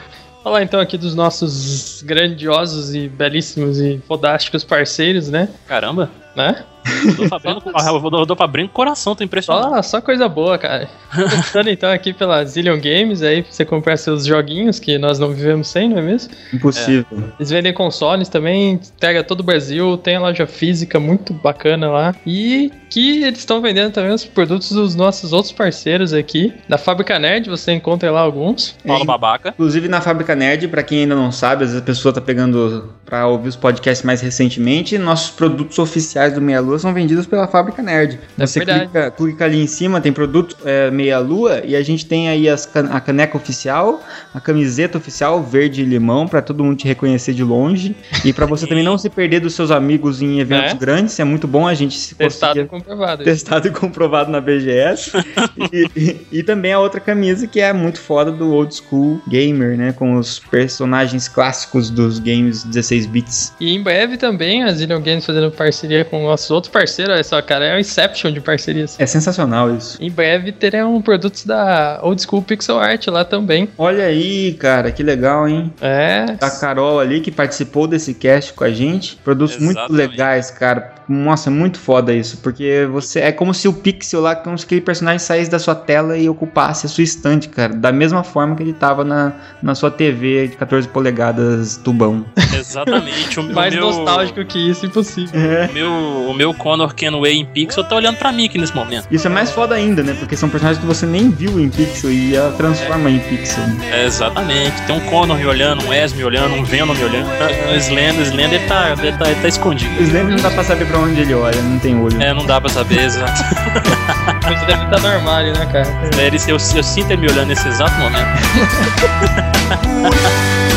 Falar então aqui dos nossos grandiosos e belíssimos e fodásticos parceiros, né? Caramba. Né? Rodolfo abrindo, ah, o Rodolfo abrindo o coração, tô impressionado. Só, só coisa boa, cara. Começando então aqui pela Zillion Games, aí pra você comprar seus joguinhos que nós não vivemos sem, não é mesmo? Impossível. Eles vendem consoles também, pega todo o Brasil, tem a loja física muito bacana lá. E que eles estão vendendo também os produtos dos nossos outros parceiros aqui. Da Fábrica Nerd, você encontra lá alguns. Paulo Babaca. Inclusive na Fábrica Nerd, pra quem ainda não sabe, às vezes a pessoa tá pegando pra ouvir os podcasts mais recentemente, nossos produtos oficiais do Meia Lua são vendidos pela Fábrica Nerd. É Você verdade. clica, clica ali em cima, tem produto é, Meia Lua e a gente tem aí as can- a caneca oficial, a camiseta oficial verde e limão pra todo mundo te reconhecer de longe e pra você também não se perder dos seus amigos em eventos É. grandes. É muito bom a gente se Testado conseguir- comprovado. testado e comprovado na BGS. e, e- e também a outra camisa que é muito foda do Old School Gamer, né? Com os personagens clássicos dos games 16 bits. E em breve também a Zillion Games fazendo parceria com nossos outros parceiros, olha só, cara, é o Inception de parcerias. É sensacional isso. Em breve terão produtos da Old School Pixel Art lá também. Olha aí, cara, que legal, hein? É. A Carol ali que participou desse cast com a gente. Produtos muito Exatamente. legais, cara. Nossa, é muito foda isso. Porque você. É como se o pixel lá, como se aquele personagem saísse da sua tela e ocupasse a sua estante, cara. Da mesma forma que ele tava na, na sua TV de 14 polegadas tubão. Exatamente. O, o Mais meu, nostálgico que isso, impossível. O meu, o meu Connor Kenway em Pixel tá olhando pra mim aqui nesse momento. Isso é mais foda ainda, né? Porque são personagens que você nem viu em pixel e ela transforma em pixel. É, exatamente. Tem um Connor me olhando, um Wes me olhando, um Venom me olhando. O Slender, o Slender tá, ele tá, ele tá escondido. O Slender não dá pra saber pra onde ele olha, não tem olho. É, não dá pra saber, exato. Você deve estar no armário, né, cara? É, ele- eu, eu sinto ele me olhando nesse exato momento.